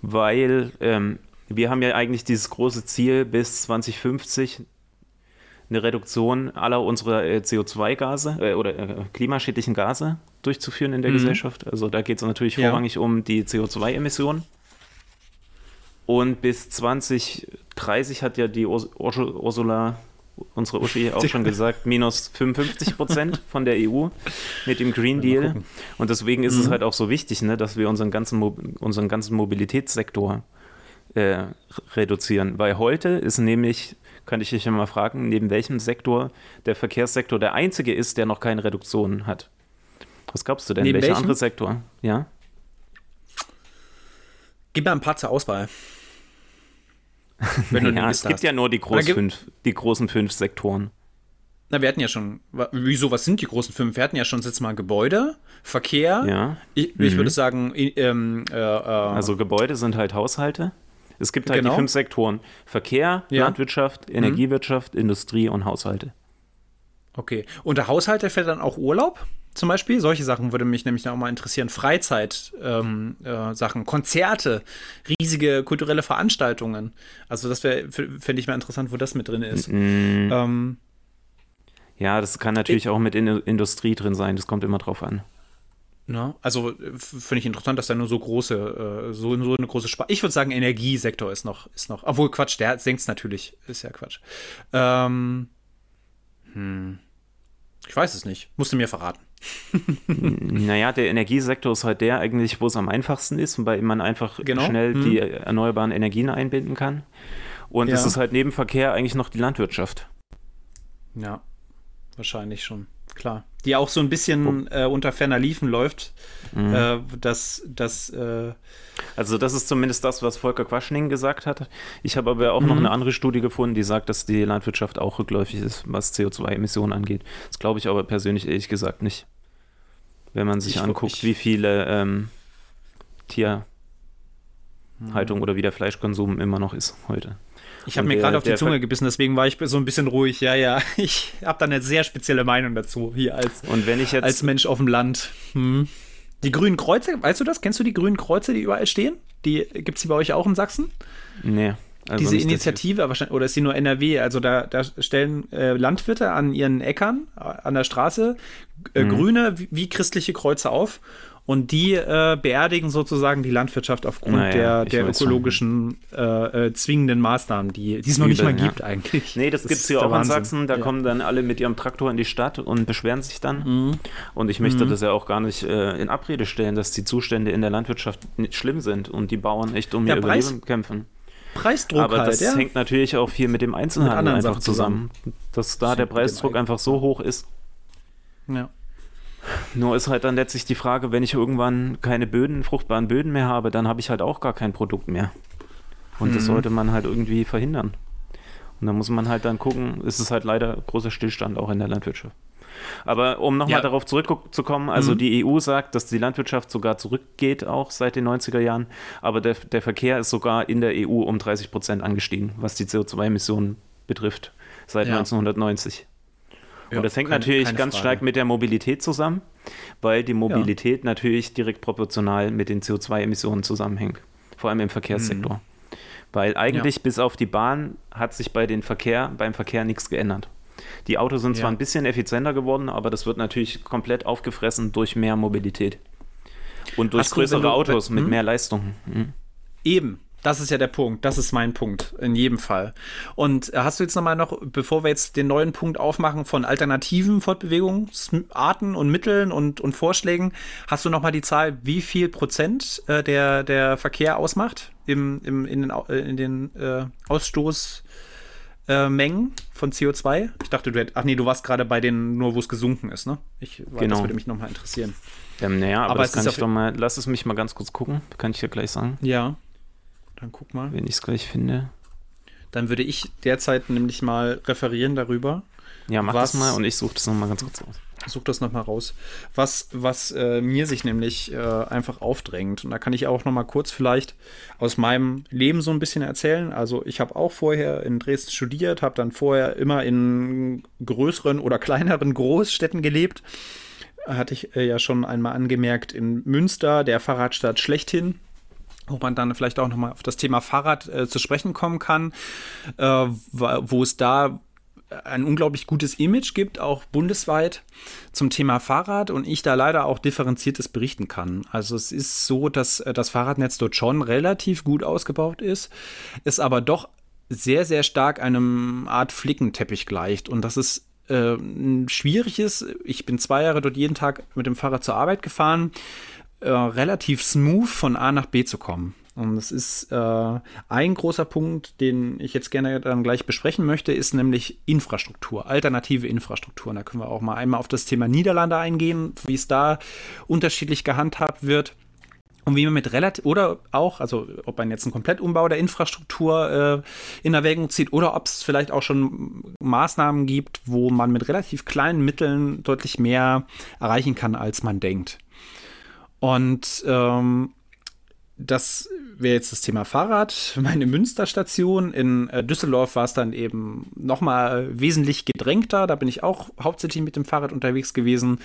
weil ähm, wir haben ja eigentlich dieses große Ziel bis 2050 eine Reduktion aller unserer äh, CO2-Gase äh, oder äh, klimaschädlichen Gase durchzuführen in der mhm. Gesellschaft. Also da geht es natürlich ja. vorrangig um die CO2-Emissionen. Und bis 2030 hat ja die Urs Ursula unsere Uschi auch schon gesagt, minus 55 Prozent von der EU mit dem Green Deal. Und deswegen ist mhm. es halt auch so wichtig, ne, dass wir unseren ganzen, unseren ganzen Mobilitätssektor äh, reduzieren. Weil heute ist nämlich, kann ich dich ja mal fragen, neben welchem Sektor der Verkehrssektor der einzige ist, der noch keine Reduktion hat. Was glaubst du denn? Neben Welcher welchem? andere Sektor? Ja? Gib mir ein paar zur Auswahl. ja, es gibt hast. ja nur die, groß fünf, die großen fünf Sektoren. Na, wir hatten ja schon, wieso, was sind die großen fünf? Wir hatten ja schon jetzt mal Gebäude, Verkehr. Ja. Ich, mhm. ich würde sagen, ähm, äh, äh, also Gebäude sind halt Haushalte. Es gibt halt genau. die fünf Sektoren: Verkehr, ja. Landwirtschaft, mhm. Energiewirtschaft, mhm. Industrie und Haushalte. Okay. Unter Haushalte fällt dann auch Urlaub? Zum Beispiel. Solche Sachen würde mich nämlich auch mal interessieren. Freizeit-Sachen, ähm, äh, Konzerte, riesige kulturelle Veranstaltungen. Also das wäre, fände ich mal interessant, wo das mit drin ist. Mm. Ähm, ja, das kann natürlich ich, auch mit in Industrie drin sein. Das kommt immer drauf an. Na, also finde ich interessant, dass da nur so große, äh, so, so eine große Spar Ich würde sagen, Energiesektor ist noch, ist noch. Obwohl Quatsch, der senkt es natürlich. Ist ja Quatsch. Ähm, hm. Ich weiß es nicht. Musst du mir verraten. naja, der Energiesektor ist halt der eigentlich, wo es am einfachsten ist und bei dem man einfach genau. schnell hm. die erneuerbaren Energien einbinden kann. Und ja. es ist halt neben Verkehr eigentlich noch die Landwirtschaft. Ja, wahrscheinlich schon, klar. Die auch so ein bisschen äh, unter ferner Liefen läuft. Mhm. Äh, dass, dass, äh also das ist zumindest das, was Volker Quaschning gesagt hat. Ich habe aber auch mhm. noch eine andere Studie gefunden, die sagt, dass die Landwirtschaft auch rückläufig ist, was CO2-Emissionen angeht. Das glaube ich aber persönlich ehrlich gesagt nicht. Wenn man sich ich anguckt, wie viele ähm, Tierhaltung mhm. oder wie der Fleischkonsum immer noch ist heute. Ich habe mir gerade auf die Zunge gebissen, deswegen war ich so ein bisschen ruhig. Ja, ja, ich habe da eine sehr spezielle Meinung dazu hier als, und wenn ich jetzt, als Mensch auf dem Land. Hm. Die grünen Kreuze, weißt du das? Kennst du die grünen Kreuze, die überall stehen? Die gibt es die bei euch auch in Sachsen? Nee. Also Diese Initiative, wahrscheinlich, oder ist die nur NRW? Also da, da stellen äh, Landwirte an ihren Äckern, äh, an der Straße, äh, mhm. grüne wie, wie christliche Kreuze auf und die äh, beerdigen sozusagen die Landwirtschaft aufgrund naja, der, der ökologischen äh, äh, zwingenden Maßnahmen, die, die es noch nicht mal gibt ja. eigentlich. Nee, das, das gibt es hier auch Wahnsinn. in Sachsen. Da ja. kommen dann alle mit ihrem Traktor in die Stadt und beschweren sich dann. Mhm. Und ich möchte mhm. das ja auch gar nicht äh, in Abrede stellen, dass die Zustände in der Landwirtschaft nicht schlimm sind und die Bauern echt um ihr Preis, Überleben kämpfen. Preisdruck Aber halt, das ja. hängt natürlich auch viel mit dem Einzelhandel mit einfach zusammen, zusammen, dass da der Preisdruck einfach so hoch ist. Ja. Nur ist halt dann letztlich die Frage, wenn ich irgendwann keine Böden, fruchtbaren Böden mehr habe, dann habe ich halt auch gar kein Produkt mehr. Und mhm. das sollte man halt irgendwie verhindern. Und da muss man halt dann gucken, ist es halt leider großer Stillstand auch in der Landwirtschaft. Aber um nochmal ja. darauf zurückzukommen, also mhm. die EU sagt, dass die Landwirtschaft sogar zurückgeht, auch seit den 90er Jahren, aber der, der Verkehr ist sogar in der EU um 30 Prozent angestiegen, was die CO2-Emissionen betrifft, seit ja. 1990. Ja, und das hängt keine, natürlich keine ganz Frage. stark mit der Mobilität zusammen, weil die Mobilität ja. natürlich direkt proportional mit den CO2-Emissionen zusammenhängt, vor allem im Verkehrssektor. Mhm. Weil eigentlich ja. bis auf die Bahn hat sich bei den Verkehr, beim Verkehr nichts geändert. Die Autos sind zwar ein bisschen effizienter geworden, aber das wird natürlich komplett aufgefressen durch mehr Mobilität. Und durch Hast größere du, Autos mit hm? mehr Leistung. Hm. Eben, das ist ja der Punkt. Das ist mein Punkt. In jedem Fall. Und äh, hast du jetzt nochmal noch, bevor wir jetzt den neuen Punkt aufmachen von alternativen Fortbewegungsarten und Mitteln und, und Vorschlägen, hast du nochmal die Zahl, wie viel Prozent äh, der, der Verkehr ausmacht im, im, in den, äh, in den äh, Ausstoßmengen von CO2? Ich dachte, du hättest, ach nee, du warst gerade bei den, nur wo es gesunken ist, ne? Ich, genau. Das würde mich nochmal interessieren. Ähm, naja, aber, aber das kann ich doch mal, lass es mich mal ganz kurz gucken, kann ich ja gleich sagen. Ja. Dann guck mal. Wenn ich es gleich finde. Dann würde ich derzeit nämlich mal referieren darüber. Ja, mach was, das mal und ich suche das nochmal ganz kurz aus. Such das nochmal raus. Was, was äh, mir sich nämlich äh, einfach aufdrängt. Und da kann ich auch nochmal kurz vielleicht aus meinem Leben so ein bisschen erzählen. Also ich habe auch vorher in Dresden studiert, habe dann vorher immer in größeren oder kleineren Großstädten gelebt. Hatte ich äh, ja schon einmal angemerkt in Münster, der Fahrradstadt schlechthin wo man dann vielleicht auch nochmal auf das Thema Fahrrad äh, zu sprechen kommen kann, äh, wo es da ein unglaublich gutes Image gibt, auch bundesweit zum Thema Fahrrad und ich da leider auch differenziertes berichten kann. Also es ist so, dass äh, das Fahrradnetz dort schon relativ gut ausgebaut ist, es aber doch sehr, sehr stark einem Art Flickenteppich gleicht und das ist äh, schwierig ist. Ich bin zwei Jahre dort jeden Tag mit dem Fahrrad zur Arbeit gefahren äh, relativ smooth von A nach B zu kommen. Und das ist äh, ein großer Punkt, den ich jetzt gerne dann gleich besprechen möchte, ist nämlich Infrastruktur, alternative Infrastruktur. Und da können wir auch mal einmal auf das Thema Niederlande eingehen, wie es da unterschiedlich gehandhabt wird. Und wie man mit relativ, oder auch, also ob man jetzt einen Komplettumbau der Infrastruktur äh, in Erwägung zieht oder ob es vielleicht auch schon Maßnahmen gibt, wo man mit relativ kleinen Mitteln deutlich mehr erreichen kann, als man denkt. Und ähm, das wäre jetzt das Thema Fahrrad. Meine Münsterstation in äh, Düsseldorf war es dann eben nochmal wesentlich gedrängter. Da bin ich auch hauptsächlich mit dem Fahrrad unterwegs gewesen,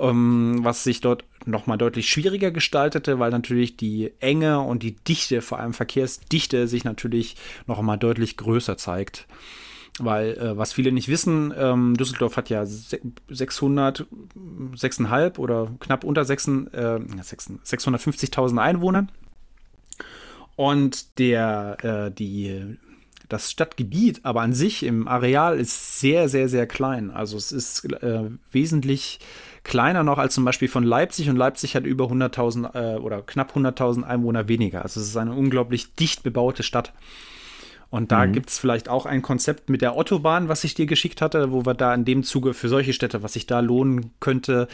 ähm, was sich dort nochmal deutlich schwieriger gestaltete, weil natürlich die Enge und die Dichte, vor allem Verkehrsdichte, sich natürlich nochmal deutlich größer zeigt. Weil, äh, was viele nicht wissen, ähm, Düsseldorf hat ja 600, 6,5 oder knapp unter 6, äh, 650.000 Einwohner. Und der, äh, die, Das Stadtgebiet aber an sich im Areal ist sehr, sehr, sehr klein. Also es ist äh, wesentlich kleiner noch als zum Beispiel von Leipzig und Leipzig hat über 100.000 äh, oder knapp 100.000 Einwohner weniger. Also es ist eine unglaublich dicht bebaute Stadt. Und da mhm. gibt es vielleicht auch ein Konzept mit der Autobahn, was ich dir geschickt hatte, wo wir da in dem Zuge für solche Städte, was sich da lohnen könnte,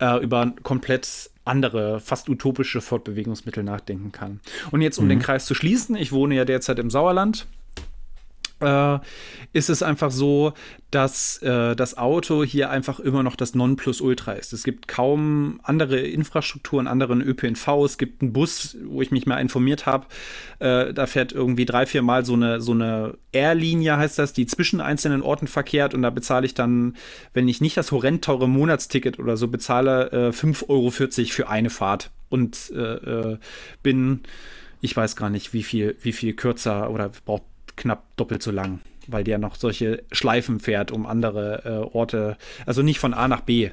äh, über komplett andere, fast utopische Fortbewegungsmittel nachdenken kann. Und jetzt, um mhm. den Kreis zu schließen, ich wohne ja derzeit im Sauerland äh, ist es einfach so, dass äh, das Auto hier einfach immer noch das Nonplusultra ist. Es gibt kaum andere Infrastrukturen, anderen ÖPNV. Es gibt einen Bus, wo ich mich mal informiert habe. Äh, da fährt irgendwie drei, vier Mal so eine, so eine Airlinie, heißt das, die zwischen einzelnen Orten verkehrt. Und da bezahle ich dann, wenn ich nicht das horrend teure Monatsticket oder so bezahle, äh, 5,40 Euro für eine Fahrt. Und äh, äh, bin, ich weiß gar nicht, wie viel, wie viel kürzer oder braucht knapp doppelt so lang, weil der noch solche Schleifen fährt, um andere äh, Orte, also nicht von A nach B,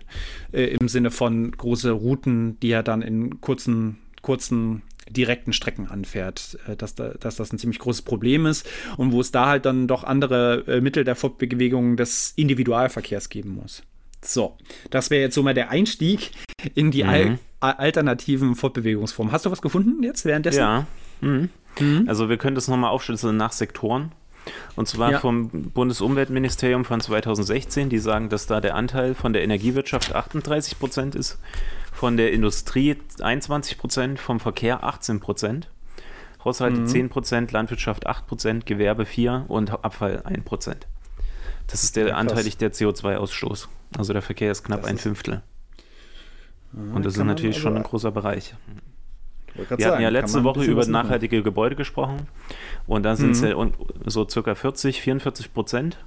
äh, im Sinne von große Routen, die er dann in kurzen, kurzen direkten Strecken anfährt, äh, dass, da, dass das ein ziemlich großes Problem ist und wo es da halt dann doch andere äh, Mittel der Fortbewegung des Individualverkehrs geben muss. So, das wäre jetzt so mal der Einstieg in die mhm. al alternativen Fortbewegungsformen. Hast du was gefunden jetzt währenddessen? Ja. Mhm. Mhm. Also wir können das nochmal aufschlüsseln nach Sektoren. Und zwar ja. vom Bundesumweltministerium von 2016, die sagen, dass da der Anteil von der Energiewirtschaft 38 Prozent ist, von der Industrie 21 Prozent, vom Verkehr 18 Prozent, Haushalte mhm. 10 Prozent, Landwirtschaft 8 Prozent, Gewerbe 4 und Abfall 1 Prozent. Das ist der ja, anteilig der CO2-Ausstoß. Also der Verkehr ist knapp das ein Fünftel. Ja, und das ist natürlich schon ein großer Bereich. Wir sagen, hatten ja letzte Woche über nachhaltige Gebäude gesprochen und da sind es mhm. so circa 40, 44 Prozent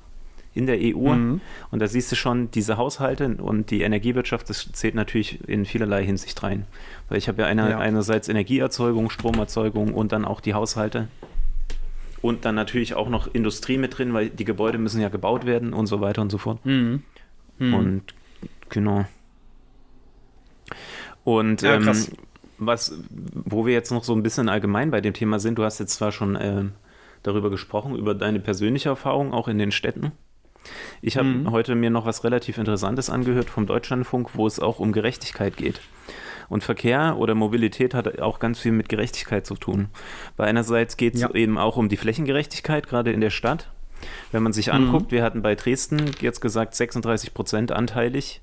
in der EU. Mhm. Und da siehst du schon, diese Haushalte und die Energiewirtschaft, das zählt natürlich in vielerlei Hinsicht rein. Weil ich habe ja, eine, ja. einerseits Energieerzeugung, Stromerzeugung und dann auch die Haushalte. Und dann natürlich auch noch Industrie mit drin, weil die Gebäude müssen ja gebaut werden und so weiter und so fort. Mhm. Mhm. Und genau. Und ja, ähm, was, wo wir jetzt noch so ein bisschen allgemein bei dem Thema sind, du hast jetzt zwar schon äh, darüber gesprochen, über deine persönliche Erfahrung auch in den Städten. Ich habe mhm. heute mir noch was relativ Interessantes angehört vom Deutschlandfunk, wo es auch um Gerechtigkeit geht. Und Verkehr oder Mobilität hat auch ganz viel mit Gerechtigkeit zu tun. Weil einerseits geht es ja. eben auch um die Flächengerechtigkeit, gerade in der Stadt. Wenn man sich anguckt, mhm. wir hatten bei Dresden jetzt gesagt 36 Prozent anteilig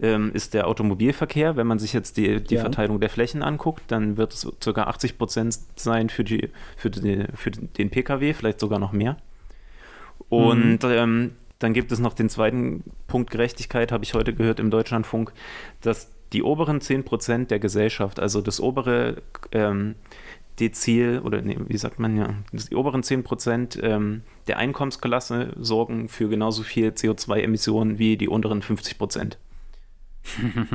ähm, ist der Automobilverkehr. Wenn man sich jetzt die, die ja. Verteilung der Flächen anguckt, dann wird es ca. 80 Prozent sein für, die, für, die, für den Pkw, vielleicht sogar noch mehr. Und mhm. ähm, dann gibt es noch den zweiten Punkt Gerechtigkeit, habe ich heute gehört im Deutschlandfunk, dass die oberen 10 Prozent der Gesellschaft, also das obere ähm, Dezil oder nee, wie sagt man ja, die oberen 10 Prozent ähm, der Einkommensklasse sorgen für genauso viel CO2-Emissionen wie die unteren 50 Prozent.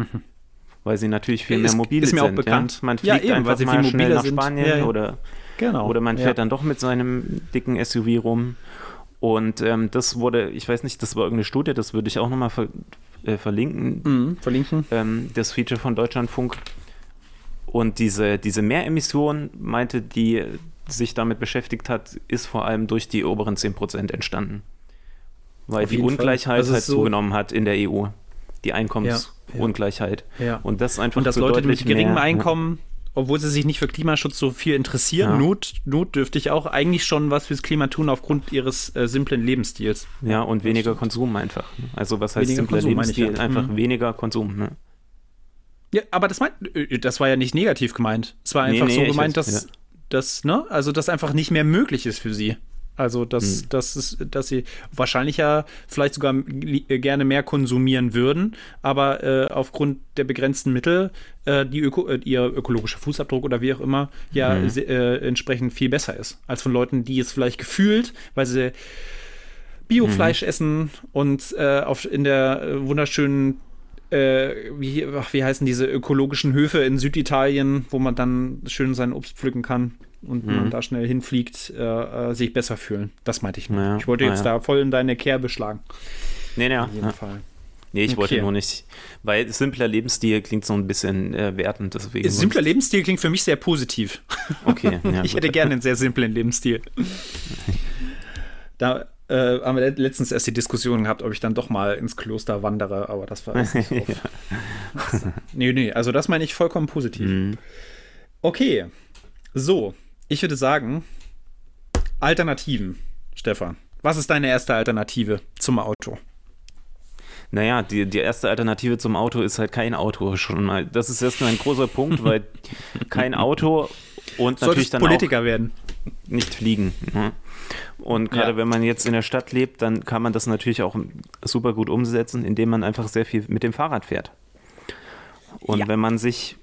weil sie natürlich viel mehr mobil sind. Ist mir auch bekannt. Ja? Man fliegt ja, eben, einfach mal schnell nach Spanien ja, oder, genau. oder man fährt dann doch mit seinem dicken SUV rum. Und ähm, das wurde, ich weiß nicht, das war irgendeine Studie, das würde ich auch nochmal ver äh, verlinken. Mhm, verlinken. Ähm, das Feature von Deutschlandfunk. Und diese, diese Mehremission, meinte, die sich damit beschäftigt hat, ist vor allem durch die oberen 10% entstanden. Weil Auf die Ungleichheit halt so zugenommen hat in der EU. Die Einkommens- Ungleichheit. Ja. Und das einfach Und dass Leute mit geringem Einkommen, obwohl sie sich nicht für Klimaschutz so viel interessieren, ja. not, notdürftig auch eigentlich schon was fürs Klima tun aufgrund ihres äh, simplen Lebensstils. Ja, und weniger Konsum einfach. Also was heißt weniger simpler Konsum, Lebensstil? Ja. Einfach mhm. weniger Konsum. Ne? Ja, aber das, meint, äh, das war ja nicht negativ gemeint. Es war einfach nee, nee, so gemeint, dass, ja. dass, ne, also das einfach nicht mehr möglich ist für sie. Also, dass, hm. dass, es, dass sie wahrscheinlich ja vielleicht sogar äh, gerne mehr konsumieren würden, aber äh, aufgrund der begrenzten Mittel äh, die Öko, äh, ihr ökologischer Fußabdruck oder wie auch immer ja hm. äh, entsprechend viel besser ist. Als von Leuten, die es vielleicht gefühlt, weil sie Biofleisch mhm. essen und äh, auf, in der wunderschönen wie, wie heißen diese ökologischen Höfe in Süditalien, wo man dann schön sein Obst pflücken kann und mhm. man da schnell hinfliegt, äh, äh, sich besser fühlen. Das meinte ich nur. Ja, ich wollte jetzt ja. da voll in deine Kerbe schlagen. Nee, nee, Auf jeden ja. Fall. Nee, ich okay. wollte nur nicht, weil simpler Lebensstil klingt so ein bisschen äh, wertend. Deswegen simpler Lebensstil klingt für mich sehr positiv. Okay. ich hätte gerne einen sehr simplen Lebensstil. Da äh, haben wir letztens erst die Diskussion gehabt, ob ich dann doch mal ins Kloster wandere, aber das war nicht so. ja. Nee, nee, also das meine ich vollkommen positiv. Mhm. Okay, so, ich würde sagen, Alternativen, Stefan. Was ist deine erste Alternative zum Auto? Naja, die, die erste Alternative zum Auto ist halt kein Auto schon mal. Das ist erstmal ein großer Punkt, weil kein Auto und natürlich dann Politiker werden. Nicht fliegen. Ne? Und gerade ja. wenn man jetzt in der Stadt lebt, dann kann man das natürlich auch super gut umsetzen, indem man einfach sehr viel mit dem Fahrrad fährt. Und ja. wenn man sich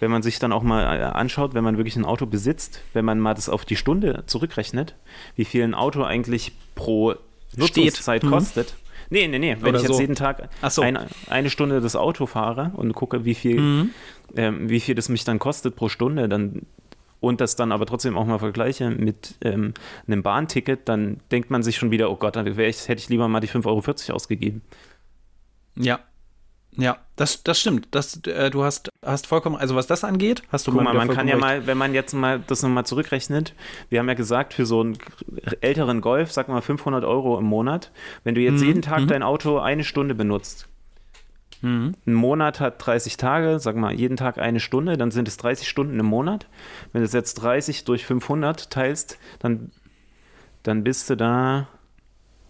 wenn man sich dann auch mal äh, anschaut, wenn man wirklich ein Auto besitzt, wenn man mal das auf die Stunde zurückrechnet, wie viel ein Auto eigentlich pro Nutzungszeit mhm. kostet, Nee, nee, nee. Wenn Oder ich jetzt so. jeden Tag so. ein, eine Stunde das Auto fahre und gucke, wie viel, mhm. ähm, wie viel das mich dann kostet pro Stunde, dann und das dann aber trotzdem auch mal vergleiche mit ähm, einem Bahnticket, dann denkt man sich schon wieder, oh Gott, dann ich, hätte ich lieber mal die 5,40 Euro ausgegeben. Ja, ja, das, das stimmt. Das, äh, du hast, hast vollkommen, also was das angeht, hast du Guck mal, man kann ja recht. mal, wenn man jetzt mal das nochmal zurückrechnet, wir haben ja gesagt, für so einen älteren Golf, sag mal 500 Euro im Monat, wenn du jetzt mhm. jeden Tag mhm. dein Auto eine Stunde benutzt, mhm. ein Monat hat 30 Tage, sag mal jeden Tag eine Stunde, dann sind es 30 Stunden im Monat. Wenn du es jetzt 30 durch 500 teilst, dann, dann bist du da,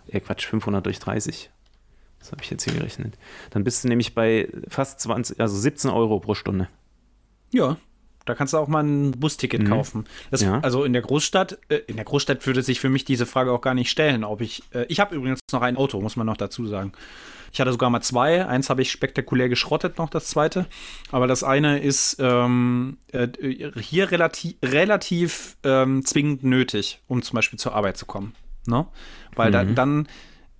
ja Quatsch, 500 durch 30 das habe ich jetzt hier gerechnet. Dann bist du nämlich bei fast 20, also 17 Euro pro Stunde. Ja, da kannst du auch mal ein Busticket mhm. kaufen. Das, ja. Also in der Großstadt, äh, in der Großstadt würde sich für mich diese Frage auch gar nicht stellen, ob ich. Äh, ich habe übrigens noch ein Auto, muss man noch dazu sagen. Ich hatte sogar mal zwei. Eins habe ich spektakulär geschrottet, noch das zweite. Aber das eine ist ähm, äh, hier relativ, relativ ähm, zwingend nötig, um zum Beispiel zur Arbeit zu kommen. Ne? Weil mhm. da, dann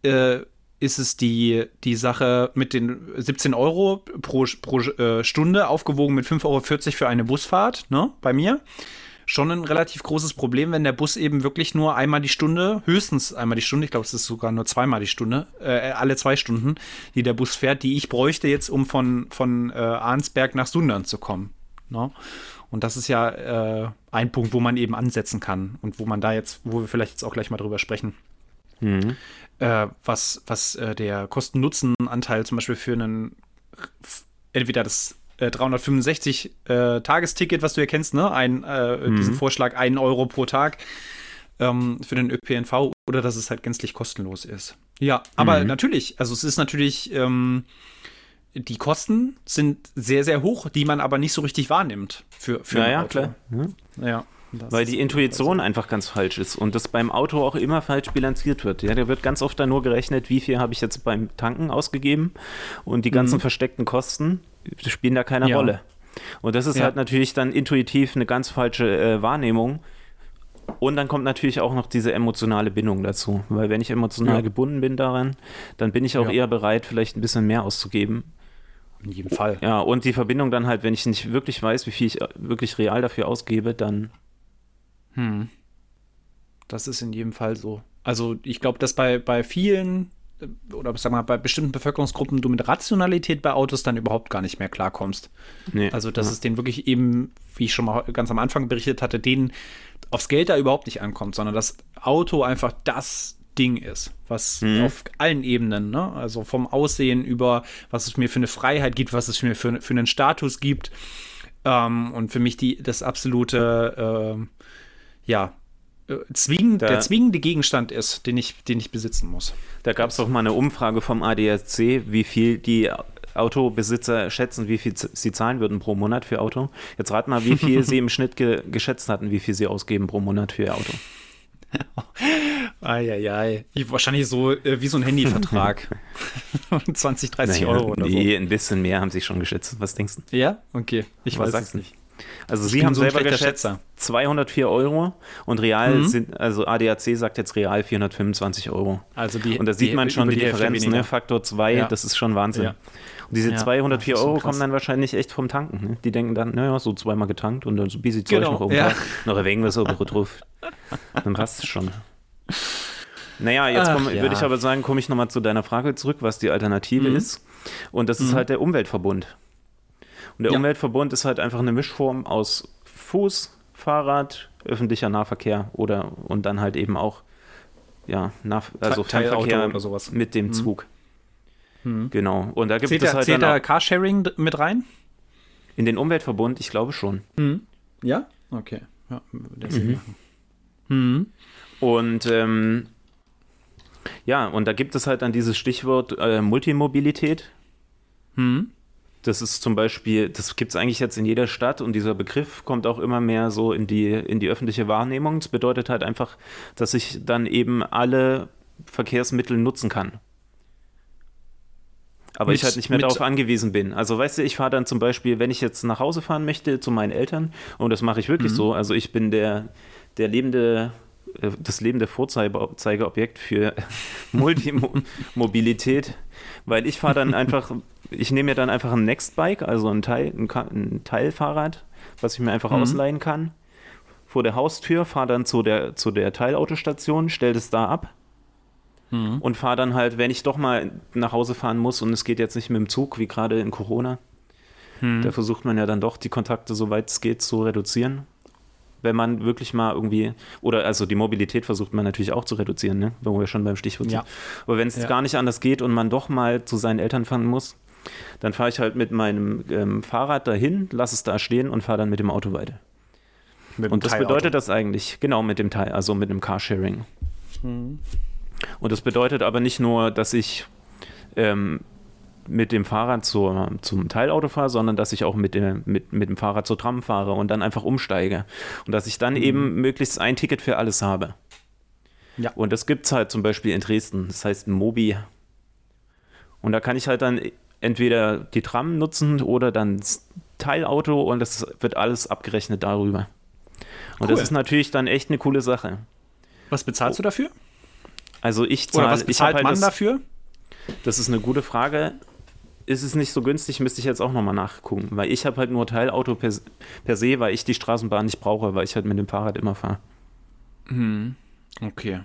äh, ist es die, die Sache mit den 17 Euro pro, pro äh, Stunde, aufgewogen mit 5,40 Euro für eine Busfahrt, ne, bei mir. Schon ein relativ großes Problem, wenn der Bus eben wirklich nur einmal die Stunde, höchstens einmal die Stunde, ich glaube, es ist sogar nur zweimal die Stunde, äh, alle zwei Stunden, die der Bus fährt, die ich bräuchte jetzt, um von, von äh, Arnsberg nach Sundern zu kommen. Ne? Und das ist ja äh, ein Punkt, wo man eben ansetzen kann und wo man da jetzt, wo wir vielleicht jetzt auch gleich mal drüber sprechen. Mhm äh, was, was äh, der Kosten-Nutzen-Anteil zum Beispiel für einen entweder das äh, 365 äh, Tagesticket, was du ja kennst, ne? Ein, äh, mhm. diesen Vorschlag, einen Euro pro Tag ähm, für den ÖPNV oder dass es halt gänzlich kostenlos ist. Ja, aber mhm. natürlich, also es ist natürlich, ähm, die Kosten sind sehr, sehr hoch, die man aber nicht so richtig wahrnimmt für, für ja, ein Auto. Klar. Mhm. Ja. Das Weil die Intuition also. einfach ganz falsch ist und das beim Auto auch immer falsch bilanziert wird. Ja, da wird ganz oft dann nur gerechnet, wie viel habe ich jetzt beim Tanken ausgegeben und die ganzen mhm. versteckten Kosten spielen da keine ja. Rolle. Und das ist ja. halt natürlich dann intuitiv eine ganz falsche äh, Wahrnehmung. Und dann kommt natürlich auch noch diese emotionale Bindung dazu. Weil wenn ich emotional ja. gebunden bin daran, dann bin ich auch eher bereit, vielleicht ein bisschen mehr auszugeben. In jedem Fall. Ja, und die Verbindung dann halt, wenn ich nicht wirklich weiß, wie viel ich wirklich real dafür ausgebe, dann hm. Das ist in jedem Fall so. Also ich glaube, dass bei, bei vielen äh, oder sag mal, bei bestimmten Bevölkerungsgruppen du mit Rationalität bei Autos dann überhaupt gar nicht mehr klarkommst. Nee, also, dass ja. es denen wirklich eben, wie ich schon mal ganz am Anfang berichtet hatte, denen aufs Geld da überhaupt nicht ankommt, sondern das Auto einfach das Ding ist, was mhm. auf allen Ebenen, ne? also vom Aussehen über, was es mir für eine Freiheit gibt, was es mir für, für einen Status gibt ähm, und für mich die, das absolute äh, ja, äh, zwingend, der zwingende Gegenstand ist, den ich, den ich besitzen muss. Da gab es doch mal eine Umfrage vom ADAC, wie viel die Autobesitzer schätzen, wie viel sie zahlen würden pro Monat für Auto. Jetzt rat mal, wie viel sie im Schnitt ge geschätzt hatten, wie viel sie ausgeben pro Monat für ihr Auto. Eieiei. Wahrscheinlich so äh, wie so ein Handyvertrag. 20, 30 naja, Euro oder nee, so. Nee, ein bisschen mehr haben sie schon geschätzt. Was denkst du? Ja? Okay. Ich Was weiß es nicht. Also ich Sie haben so selber geschätzt Schätzer. 204 Euro und real mhm. sind, also ADAC sagt jetzt real 425 Euro. Also die, und da sieht die, man schon die, die Differenz, ne? Faktor 2, ja. das ist schon Wahnsinn. Ja. Und diese ja, 204 Euro kommen dann wahrscheinlich echt vom Tanken. Ne? Die denken dann, naja, so zweimal getankt und dann so ein bisschen Zeug genau. noch oben ja. noch erwägen wir so drauf. Dann passt es schon. Naja, jetzt ja. würde ich aber sagen, komme ich nochmal zu deiner Frage zurück, was die Alternative mhm. ist. Und das ist mhm. halt der Umweltverbund. Und der ja. Umweltverbund ist halt einfach eine Mischform aus Fuß, Fahrrad, öffentlicher Nahverkehr oder und dann halt eben auch ja, nach, also Fernverkehr oder sowas. mit dem mhm. Zug. Mhm. Genau. Und da gibt zählt es halt zählt da Carsharing mit rein? In den Umweltverbund, ich glaube schon. Mhm. Ja? Okay. Ja, mhm. mhm. Und ähm, ja, und da gibt es halt dann dieses Stichwort äh, Multimobilität. Mhm. Das ist zum Beispiel, das gibt es eigentlich jetzt in jeder Stadt und dieser Begriff kommt auch immer mehr so in die, in die öffentliche Wahrnehmung. Das bedeutet halt einfach, dass ich dann eben alle Verkehrsmittel nutzen kann. Aber mit, ich halt nicht mehr darauf angewiesen bin. Also weißt du, ich fahre dann zum Beispiel, wenn ich jetzt nach Hause fahren möchte zu meinen Eltern, und das mache ich wirklich mhm. so, also ich bin der, der lebende äh, das lebende Vorzeigeobjekt für Multimobilität, weil ich fahre dann einfach, ich nehme mir dann einfach ein Nextbike, also ein, Teil, ein, ein Teilfahrrad, was ich mir einfach mhm. ausleihen kann, vor der Haustür, fahre dann zu der, zu der Teilautostation, stelle das da ab mhm. und fahre dann halt, wenn ich doch mal nach Hause fahren muss und es geht jetzt nicht mit dem Zug, wie gerade in Corona, mhm. da versucht man ja dann doch die Kontakte, soweit es geht, zu reduzieren wenn man wirklich mal irgendwie, oder also die Mobilität versucht man natürlich auch zu reduzieren, ne? wo wir schon beim Stichwort sind. Aber wenn es ja. gar nicht anders geht und man doch mal zu seinen Eltern fahren muss, dann fahre ich halt mit meinem ähm, Fahrrad dahin, lasse es da stehen und fahre dann mit dem Auto weiter. Mit und was bedeutet das eigentlich? Genau, mit dem Teil, also mit dem Carsharing. Mhm. Und das bedeutet aber nicht nur, dass ich ähm, mit dem Fahrrad zur, zum Teilauto fahre, sondern dass ich auch mit, dem, mit, mit dem Fahrrad zur Tram fahre und dann einfach umsteige. Und dass ich dann mhm. eben möglichst ein Ticket für alles habe. Ja. Und das gibt es halt zum Beispiel in Dresden. Das heißt Mobi. Und da kann ich halt dann entweder die Tram nutzen oder dann das Teilauto und das wird alles abgerechnet darüber. Und cool. das ist natürlich dann echt eine coole Sache. Was bezahlst oh. du dafür? Also ich zahle. Oder was bezahlt halt man das, dafür? Das ist eine gute Frage ist es nicht so günstig, müsste ich jetzt auch nochmal nachgucken. Weil ich habe halt nur Teilauto per, per se, weil ich die Straßenbahn nicht brauche, weil ich halt mit dem Fahrrad immer fahre. Hm. Okay.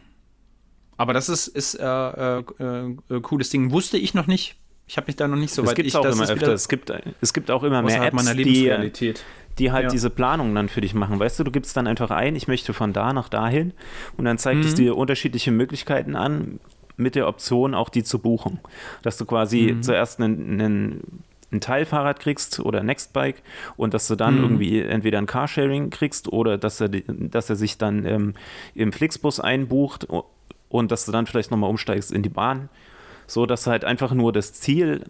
Aber das ist, ist äh, äh, äh, cooles Ding. Wusste ich noch nicht. Ich habe mich da noch nicht so das weit. Gibt's ich, auch immer öfter. Es gibt, es gibt auch immer mehr Apps, die, die halt ja. diese Planung dann für dich machen. Weißt du, du gibst dann einfach ein, ich möchte von da nach dahin und dann zeigt mhm. es dir unterschiedliche Möglichkeiten an, mit der Option auch die zu buchen. Dass du quasi mhm. zuerst einen, einen, ein Teilfahrrad kriegst oder ein Nextbike und dass du dann mhm. irgendwie entweder ein Carsharing kriegst oder dass er, dass er sich dann ähm, im Flixbus einbucht und dass du dann vielleicht nochmal umsteigst in die Bahn. So dass halt einfach nur das Ziel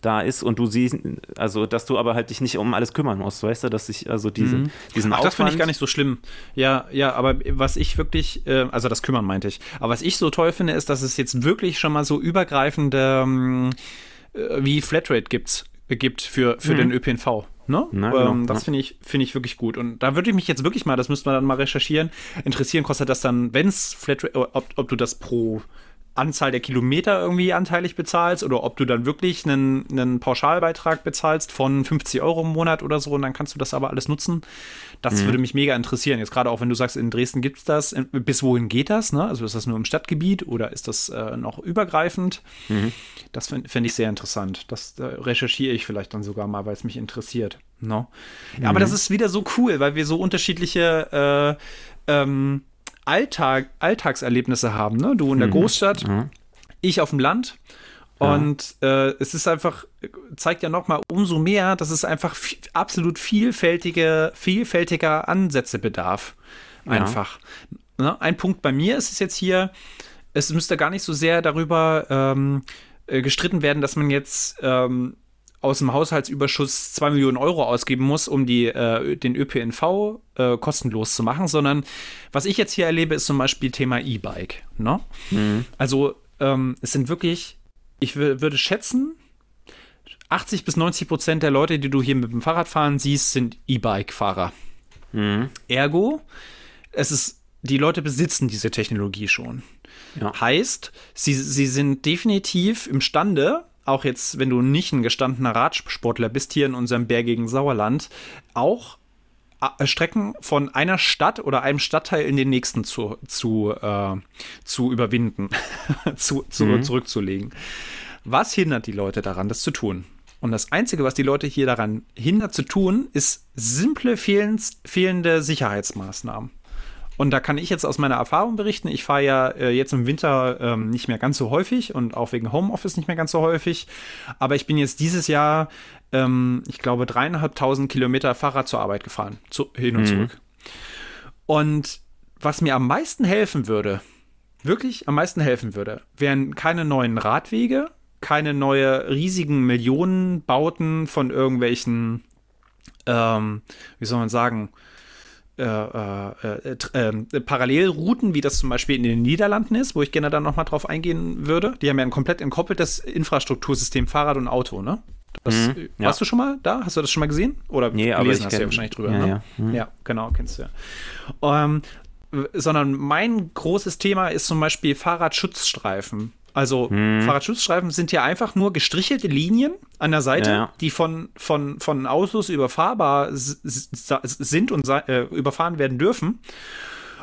da ist und du siehst, also dass du aber halt dich nicht um alles kümmern musst, weißt du, dass ich also diese, mhm. diesen Ach, Aufwand, das finde ich gar nicht so schlimm. Ja, ja, aber was ich wirklich, äh, also das kümmern meinte ich, aber was ich so toll finde, ist, dass es jetzt wirklich schon mal so übergreifende ähm, äh, wie Flatrate gibt's, gibt für, für mhm. den ÖPNV. Ne? Na, genau, ähm, das finde ich, find ich wirklich gut. Und da würde ich mich jetzt wirklich mal, das müsste man dann mal recherchieren, interessieren, kostet das dann, wenn es Flatrate, ob, ob du das pro Anzahl der Kilometer irgendwie anteilig bezahlst oder ob du dann wirklich einen, einen Pauschalbeitrag bezahlst von 50 Euro im Monat oder so und dann kannst du das aber alles nutzen. Das mhm. würde mich mega interessieren. Jetzt gerade auch, wenn du sagst, in Dresden gibt es das. Bis wohin geht das? Ne? Also ist das nur im Stadtgebiet oder ist das äh, noch übergreifend? Mhm. Das fände ich sehr interessant. Das äh, recherchiere ich vielleicht dann sogar mal, weil es mich interessiert. No? Ja, mhm. Aber das ist wieder so cool, weil wir so unterschiedliche äh, ähm, Alltag, Alltagserlebnisse haben. Ne? Du in der mhm. Großstadt, mhm. ich auf dem Land. Und äh, es ist einfach, zeigt ja nochmal umso mehr, dass es einfach absolut vielfältige, vielfältiger Ansätze bedarf. Einfach. Ja. Ne? Ein Punkt bei mir ist es jetzt hier, es müsste gar nicht so sehr darüber ähm, äh, gestritten werden, dass man jetzt ähm, aus dem Haushaltsüberschuss 2 Millionen Euro ausgeben muss, um die, äh, den ÖPNV äh, kostenlos zu machen, sondern was ich jetzt hier erlebe, ist zum Beispiel Thema E-Bike. Ne? Mhm. Also ähm, es sind wirklich, ich würde schätzen, 80 bis 90 Prozent der Leute, die du hier mit dem Fahrrad fahren siehst, sind E-Bike-Fahrer. Mhm. Ergo, es ist, die Leute besitzen diese Technologie schon. Ja. Heißt, sie, sie sind definitiv imstande, auch jetzt, wenn du nicht ein gestandener Radsportler bist, hier in unserem bergigen Sauerland, auch äh, Strecken von einer Stadt oder einem Stadtteil in den nächsten zu, zu, äh, zu überwinden, zu, zu, mhm. zurückzulegen. Was hindert die Leute daran, das zu tun? Und das Einzige, was die Leute hier daran hindert zu tun, ist simple fehlende Sicherheitsmaßnahmen. Und da kann ich jetzt aus meiner Erfahrung berichten. Ich fahre ja äh, jetzt im Winter ähm, nicht mehr ganz so häufig und auch wegen Homeoffice nicht mehr ganz so häufig. Aber ich bin jetzt dieses Jahr, ähm, ich glaube, dreieinhalbtausend Kilometer Fahrrad zur Arbeit gefahren, zu, hin und mhm. zurück. Und was mir am meisten helfen würde, wirklich am meisten helfen würde, wären keine neuen Radwege, keine neue riesigen Millionenbauten von irgendwelchen, ähm, wie soll man sagen, äh, äh, äh, Parallelrouten, wie das zum Beispiel in den Niederlanden ist, wo ich gerne dann nochmal drauf eingehen würde. Die haben ja ein komplett entkoppeltes Infrastruktursystem Fahrrad und Auto, ne? Das, mhm, ja. Warst du schon mal da? Hast du das schon mal gesehen? Oder nee, gelesen hast kenn, du ja wahrscheinlich drüber, ja, ne? Ja. Mhm. ja, genau, kennst du ja. Ähm, sondern mein großes Thema ist zum Beispiel Fahrradschutzstreifen. Also hm. Fahrradschutzstreifen sind ja einfach nur gestrichelte Linien an der Seite, ja. die von, von, von Autos überfahrbar sind und äh, überfahren werden dürfen.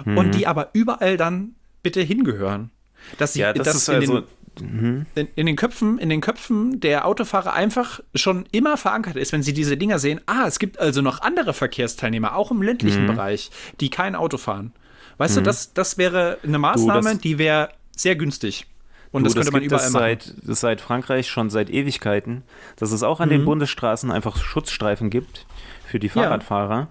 Hm. Und die aber überall dann bitte hingehören. Dass sie ja, das dass in, also, den, mhm. in, in, den Köpfen, in den Köpfen der Autofahrer einfach schon immer verankert ist, wenn sie diese Dinger sehen, ah, es gibt also noch andere Verkehrsteilnehmer, auch im ländlichen mhm. Bereich, die kein Auto fahren. Weißt mhm. du, das, das wäre eine Maßnahme, du, die wäre sehr günstig. Und du, das könnte man überall das seit, das seit Frankreich schon seit Ewigkeiten, dass es auch an mhm. den Bundesstraßen einfach Schutzstreifen gibt für die Fahrradfahrer. Ja.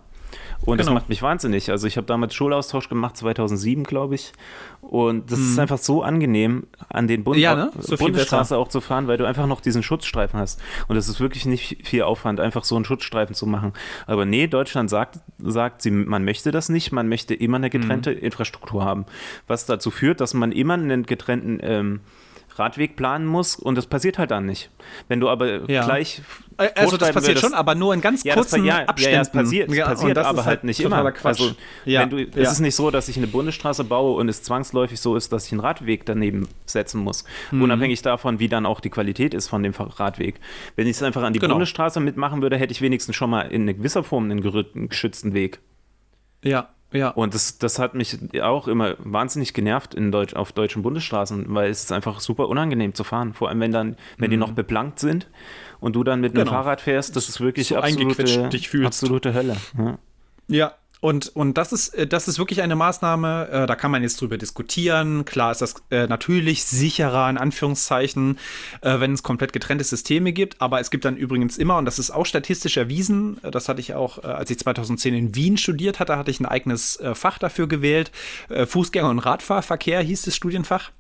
Und genau. das macht mich wahnsinnig. Also ich habe damals Schulaustausch gemacht, 2007, glaube ich. Und das hm. ist mhm. einfach so angenehm, an den Bund ja, ne? so Bundesstraße auch zu fahren, weil du einfach noch diesen Schutzstreifen hast. Und das ist wirklich nicht viel Aufwand, einfach so einen Schutzstreifen zu machen. Aber nee, Deutschland sagt, sagt sie, man möchte das nicht, man möchte immer eine getrennte hm. Infrastruktur haben. Was dazu führt, dass man immer einen getrennten ähm, Radweg planen muss und das passiert halt dann nicht. Wenn du aber ja. gleich. Also das passiert schon, aber nur in ganz ja, kurzen ja, Abständen. Ja, es passiert, es passiert aber halt, halt nicht immer. Quatsch. Also, wenn du, es ist nicht so, dass ich eine Bundesstraße baue und es zwangsläufig so ist, dass ich einen Radweg daneben setzen muss. Mhm. Unabhängig davon, wie dann auch die Qualität ist von dem Radweg. Wenn ich es einfach an die genau. Bundesstraße mitmachen würde, hätte ich wenigstens schon mal in gewisser Form einen geschützten Weg. Ja, ja. Und das, das hat mich auch immer wahnsinnig genervt in Deutsch, auf deutschen Bundesstraßen, weil es ist einfach super unangenehm zu fahren. Vor allem, wenn dann, wenn mhm. die noch beplankt sind und du dann mit einem genau. Fahrrad fährst, das ist wirklich so absolute, absolute Hölle. Ja. ja. Und, und das, ist, äh, das ist wirklich eine Maßnahme, äh, da kann man jetzt drüber diskutieren. Klar ist das äh, natürlich sicherer, in Anführungszeichen, äh, wenn es komplett getrennte Systeme gibt. Aber es gibt dann übrigens immer, und das ist auch statistisch erwiesen, äh, das hatte ich auch, äh, als ich 2010 in Wien studiert hatte, hatte ich ein eigenes Fach dafür gewählt. Fußgänger- und Radfahrverkehr hieß das Studienfach.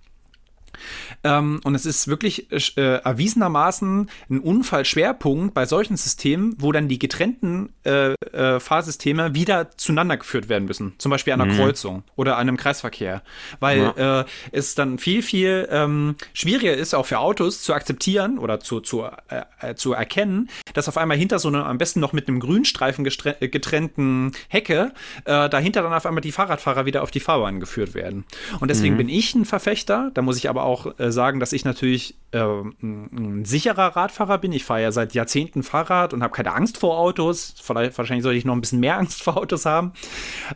Ähm, und es ist wirklich äh, erwiesenermaßen ein Unfallschwerpunkt bei solchen Systemen, wo dann die getrennten äh, äh, Fahrsysteme wieder zueinander geführt werden müssen. Zum Beispiel an einer mhm. Kreuzung oder an einem Kreisverkehr. Weil ja. Äh, es dann viel, viel ähm, schwieriger ist, auch für Autos zu akzeptieren oder zu, zu, äh, äh, zu erkennen, dass auf einmal hinter so einer, am besten noch mit einem Grünstreifen getrennten Hecke, dahinter dann auf einmal die Fahrradfahrer wieder auf die Fahrbahn geführt werden. Und deswegen mhm. bin ich ein Verfechter, da muss ich aber auch äh, sagen, dass ich natürlich äh, ein sicherer Radfahrer bin. Ich fahre ja seit Jahrzehnten Fahrrad und habe keine Angst vor Autos. Vielleicht, wahrscheinlich sollte ich noch ein bisschen mehr Angst vor Autos haben.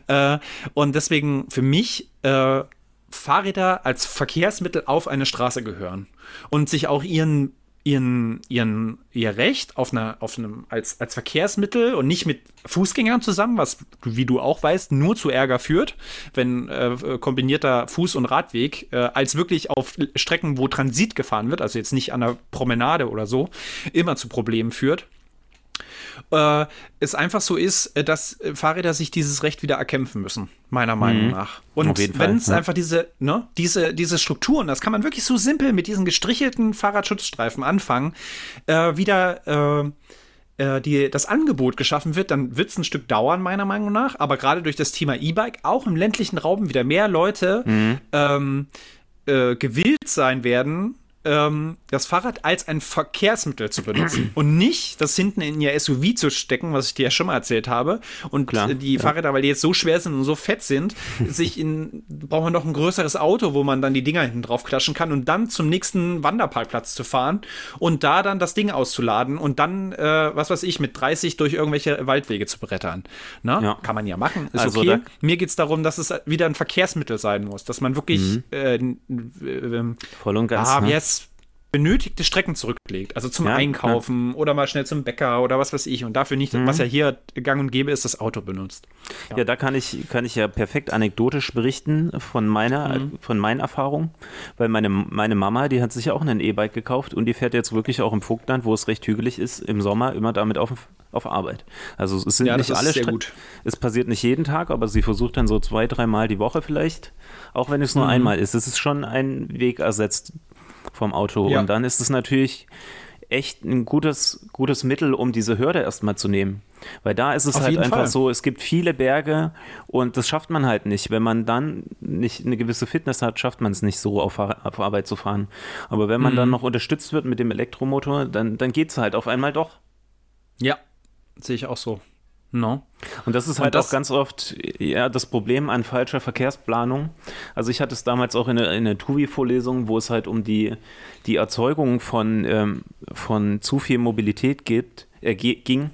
Äh, und deswegen für mich äh, Fahrräder als Verkehrsmittel auf eine Straße gehören und sich auch ihren ihren, ihren, ihr Recht auf, einer, auf einem, als, als Verkehrsmittel und nicht mit Fußgängern zusammen, was, wie du auch weißt, nur zu Ärger führt, wenn äh, kombinierter Fuß- und Radweg, äh, als wirklich auf Strecken, wo Transit gefahren wird, also jetzt nicht an der Promenade oder so, immer zu Problemen führt äh, es einfach so ist, äh, dass Fahrräder sich dieses Recht wieder erkämpfen müssen, meiner Meinung mhm. nach. Und wenn es ja. einfach diese, ne, diese, diese Strukturen, das kann man wirklich so simpel mit diesen gestrichelten Fahrradschutzstreifen anfangen, äh, wieder äh, äh, die, das Angebot geschaffen wird, dann wird es ein Stück dauern, meiner Meinung nach. Aber gerade durch das Thema E-Bike auch im ländlichen Raum wieder mehr Leute mhm. ähm, äh, gewillt sein werden, ähm, das Fahrrad als ein Verkehrsmittel zu benutzen und nicht das hinten in ihr SUV zu stecken, was ich dir ja schon mal erzählt habe. Und Klar, die ja. Fahrräder, weil die jetzt so schwer sind und so fett sind, sich in, braucht man noch ein größeres Auto, wo man dann die Dinger hinten drauf klatschen kann und dann zum nächsten Wanderparkplatz zu fahren und da dann das Ding auszuladen und dann, äh, was weiß ich, mit 30 durch irgendwelche Waldwege zu brettern. Na? Ja. Kann man ja machen, ist also okay. Mir geht es darum, dass es wieder ein Verkehrsmittel sein muss, dass man wirklich mhm. äh, äh, voll und ganz. Ah, ne? yes, benötigte Strecken zurücklegt. Also zum ja, Einkaufen ja. oder mal schnell zum Bäcker oder was weiß ich. Und dafür nicht, mhm. was ja hier gang und gäbe ist, das Auto benutzt. Ja, ja da kann ich, kann ich ja perfekt anekdotisch berichten von meiner, mhm. von meinen Erfahrungen. Weil meine, meine Mama, die hat sich auch ein E-Bike gekauft und die fährt jetzt wirklich auch im Vogtland, wo es recht hügelig ist, im Sommer immer damit auf, auf Arbeit. Also es sind nicht alle sehr gut. Es passiert nicht jeden Tag, aber sie versucht dann so zwei, dreimal die Woche vielleicht, auch wenn es nur mhm. einmal ist. Es ist schon ein Weg ersetzt vom Auto. Ja. Und dann ist es natürlich echt ein gutes, gutes Mittel, um diese Hürde erstmal zu nehmen. Weil da ist es auf halt einfach Fall. so, es gibt viele Berge und das schafft man halt nicht. Wenn man dann nicht eine gewisse Fitness hat, schafft man es nicht so auf, auf Arbeit zu fahren. Aber wenn man mhm. dann noch unterstützt wird mit dem Elektromotor, dann, dann geht es halt auf einmal doch. Ja, sehe ich auch so. No. Und das ist halt das, auch ganz oft ja, das Problem an falscher Verkehrsplanung. Also ich hatte es damals auch in der, in der TUVI-Vorlesung, wo es halt um die, die Erzeugung von, ähm, von zu viel Mobilität geht, äh, ging.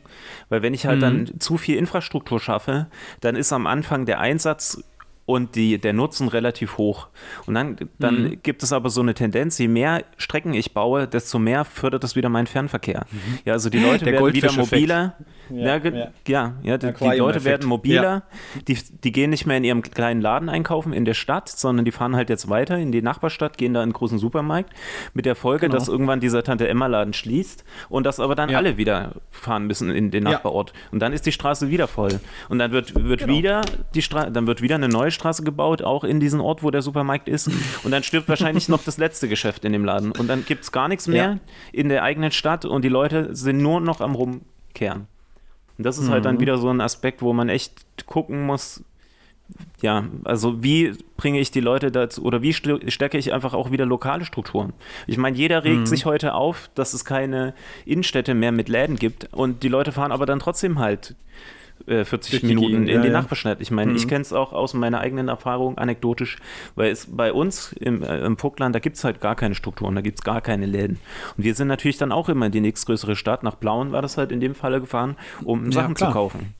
Weil wenn ich halt mhm. dann zu viel Infrastruktur schaffe, dann ist am Anfang der Einsatz und die, der Nutzen relativ hoch. Und dann, dann mhm. gibt es aber so eine Tendenz, je mehr Strecken ich baue, desto mehr fördert das wieder meinen Fernverkehr. Mhm. Ja, also die Leute der werden wieder mobiler. Ja, ja, ja, ja die, die, Leute werden mobiler. Die, die gehen nicht mehr in ihrem kleinen Laden einkaufen in der Stadt, sondern die fahren halt jetzt weiter in die Nachbarstadt, gehen da in einen großen Supermarkt. Mit der Folge, genau. dass irgendwann dieser Tante-Emma-Laden schließt und dass aber dann alle wieder fahren müssen in den Nachbarort. Und dann ist die Straße wieder voll. Und dann wird, wird genau. wieder die Straße, dann wird wieder eine neue Straße gebaut, auch in diesen Ort, wo der Supermarkt ist. Und dann stirbt wahrscheinlich noch das letzte Geschäft in dem Laden. Und dann gibt es gar nichts mehr in der eigenen Stadt und die Leute sind nur noch am Rumkehren. Und das ist mhm. halt dann mhm. wieder so ein Aspekt, wo man echt gucken muss, ja, also wie bringe ich die Leute dazu oder wie stärke ich einfach auch wieder lokale Strukturen? Ich meine, jeder regt mhm. sich heute auf, dass es keine Innenstädte mehr mit Läden gibt und die Leute fahren aber dann trotzdem halt 40 äh, Minuten Gegend, in die ja, Nachbarstadt. Ich meine, mhm. ich kenne es auch aus meiner eigenen Erfahrung anekdotisch, weil es bei uns im, äh, im Puckland, da gibt es halt gar keine Strukturen, da gibt es gar keine Läden. Und wir sind natürlich dann auch immer in die nächstgrößere Stadt, nach Blauen war das halt in dem Falle gefahren, um Sachen ja, zu kaufen.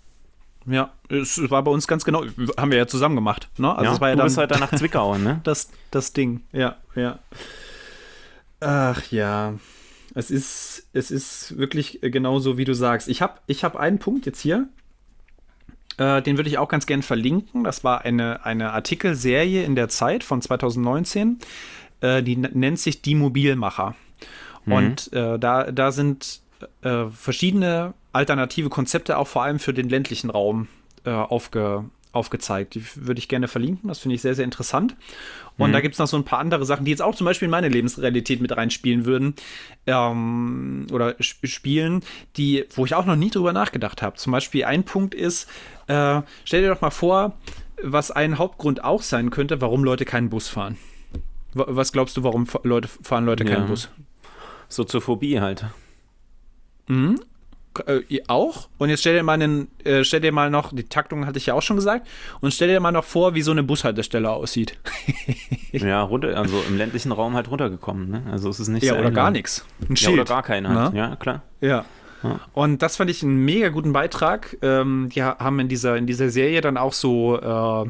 Ja, es war bei uns ganz genau, haben wir ja zusammen gemacht. Ne? Also ja, es war ja du dann, bist halt dann nach Zwickau, ne? Das, das Ding, ja, ja. Ach ja, es ist, es ist wirklich genauso, wie du sagst. Ich habe ich hab einen Punkt jetzt hier, äh, den würde ich auch ganz gern verlinken. Das war eine, eine Artikelserie in der Zeit von 2019. Äh, die nennt sich Die Mobilmacher. Mhm. Und äh, da, da sind äh, verschiedene alternative Konzepte auch vor allem für den ländlichen Raum äh, aufge, aufgezeigt. Die würde ich gerne verlinken. Das finde ich sehr, sehr interessant. Und mhm. da gibt es noch so ein paar andere Sachen, die jetzt auch zum Beispiel in meine Lebensrealität mit reinspielen würden ähm, oder spielen, die, wo ich auch noch nie drüber nachgedacht habe. Zum Beispiel ein Punkt ist, äh, stell dir doch mal vor, was ein Hauptgrund auch sein könnte, warum Leute keinen Bus fahren. Was glaubst du, warum Leute, fahren Leute keinen ja. Bus? Soziophobie halt. Mhm äh, auch. Und jetzt stell dir mal einen, äh, stell dir mal noch, die Taktung hatte ich ja auch schon gesagt, und stell dir mal noch vor, wie so eine Bushaltestelle aussieht. ja, runter, also im ländlichen Raum halt runtergekommen, ne? Also es ist nicht Ja, oder gar nichts. Ein ja, oder gar keiner halt. Ja, klar. Ja. ja. Und das fand ich einen mega guten Beitrag. Ähm, die haben in dieser, in dieser Serie dann auch so äh,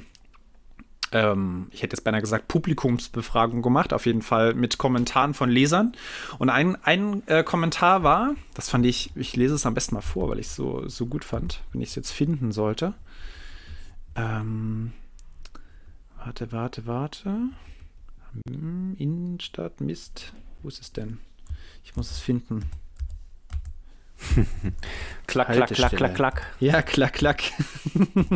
ähm, ich hätte jetzt beinahe gesagt, Publikumsbefragung gemacht, auf jeden Fall mit Kommentaren von Lesern. Und ein, ein äh, Kommentar war, das fand ich, ich lese es am besten mal vor, weil ich es so, so gut fand, wenn ich es jetzt finden sollte. Ähm, warte, warte, warte. Hm, Innenstadt, Mist. Wo ist es denn? Ich muss es finden. klack, klack, klack, klack, klack. Ja, klack, klack.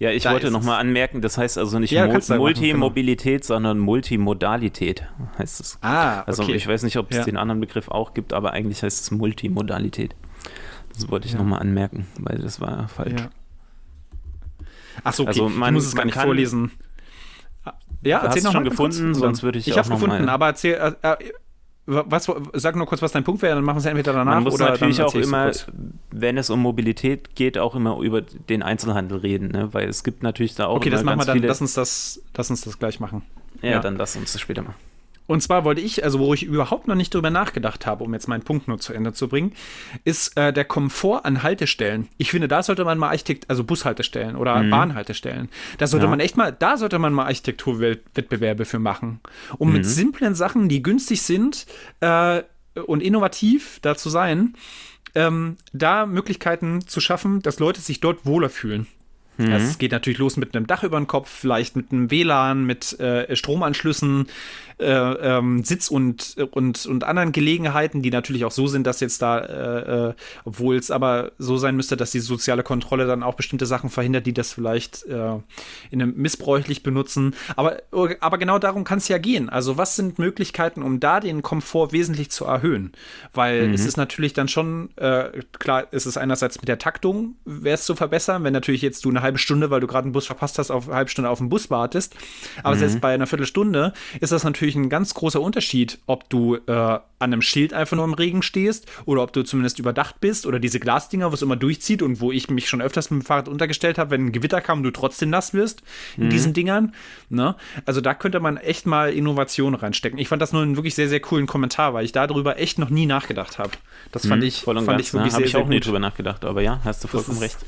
Ja, ich da wollte nochmal anmerken, das heißt also nicht ja, Multimobilität, genau. sondern Multimodalität heißt es. Ah, okay. Also ich weiß nicht, ob es ja. den anderen Begriff auch gibt, aber eigentlich heißt es Multimodalität. Das wollte ich ja. nochmal anmerken, weil das war falsch. Ja. Ach so, okay. also man, ich muss es gar nicht vorlesen. Ja, erzähl noch schon gefunden, sonst würde ich Ich habe es gefunden, aber erzähl, äh, äh was, sag nur kurz, was dein Punkt wäre, dann machen wir es entweder danach Man muss oder natürlich auch immer, wenn es um Mobilität geht, auch immer über den Einzelhandel reden, ne? weil es gibt natürlich da auch Okay, das machen wir dann, lass uns das, lass uns das gleich machen. Ja, ja, dann lass uns das später machen. Und zwar wollte ich, also wo ich überhaupt noch nicht drüber nachgedacht habe, um jetzt meinen Punkt nur zu Ende zu bringen, ist äh, der Komfort an Haltestellen. Ich finde, da sollte man mal Architekt, also Bushaltestellen oder mhm. Bahnhaltestellen, da sollte ja. man echt mal, da sollte man mal Architekturwettbewerbe für machen. Um mhm. mit simplen Sachen, die günstig sind äh, und innovativ da zu sein, ähm, da Möglichkeiten zu schaffen, dass Leute sich dort wohler fühlen. Mhm. Es geht natürlich los mit einem Dach über dem Kopf, vielleicht mit einem WLAN, mit äh, Stromanschlüssen, ähm, Sitz und, und, und anderen Gelegenheiten, die natürlich auch so sind, dass jetzt da, äh, äh, obwohl es aber so sein müsste, dass die soziale Kontrolle dann auch bestimmte Sachen verhindert, die das vielleicht äh, in einem missbräuchlich benutzen. Aber, aber genau darum kann es ja gehen. Also was sind Möglichkeiten, um da den Komfort wesentlich zu erhöhen? Weil mhm. es ist natürlich dann schon, äh, klar, ist es einerseits mit der Taktung, wäre es zu verbessern, wenn natürlich jetzt du eine halbe Stunde, weil du gerade einen Bus verpasst hast, auf eine halbe Stunde auf den Bus wartest. Aber mhm. selbst bei einer Viertelstunde ist das natürlich natürlich ein ganz großer Unterschied, ob du äh, an einem Schild einfach nur im Regen stehst oder ob du zumindest überdacht bist oder diese Glasdinger, wo es immer durchzieht und wo ich mich schon öfters mit dem Fahrrad untergestellt habe, wenn ein Gewitter kam und du trotzdem nass wirst in mhm. diesen Dingern. Ne? Also da könnte man echt mal Innovation reinstecken. Ich fand das nur einen wirklich sehr, sehr coolen Kommentar, weil ich darüber echt noch nie nachgedacht habe. Das fand mhm, ich, fand ganz, ich wirklich ne? sehr, ich auch nie drüber nachgedacht, aber ja, hast du vollkommen recht.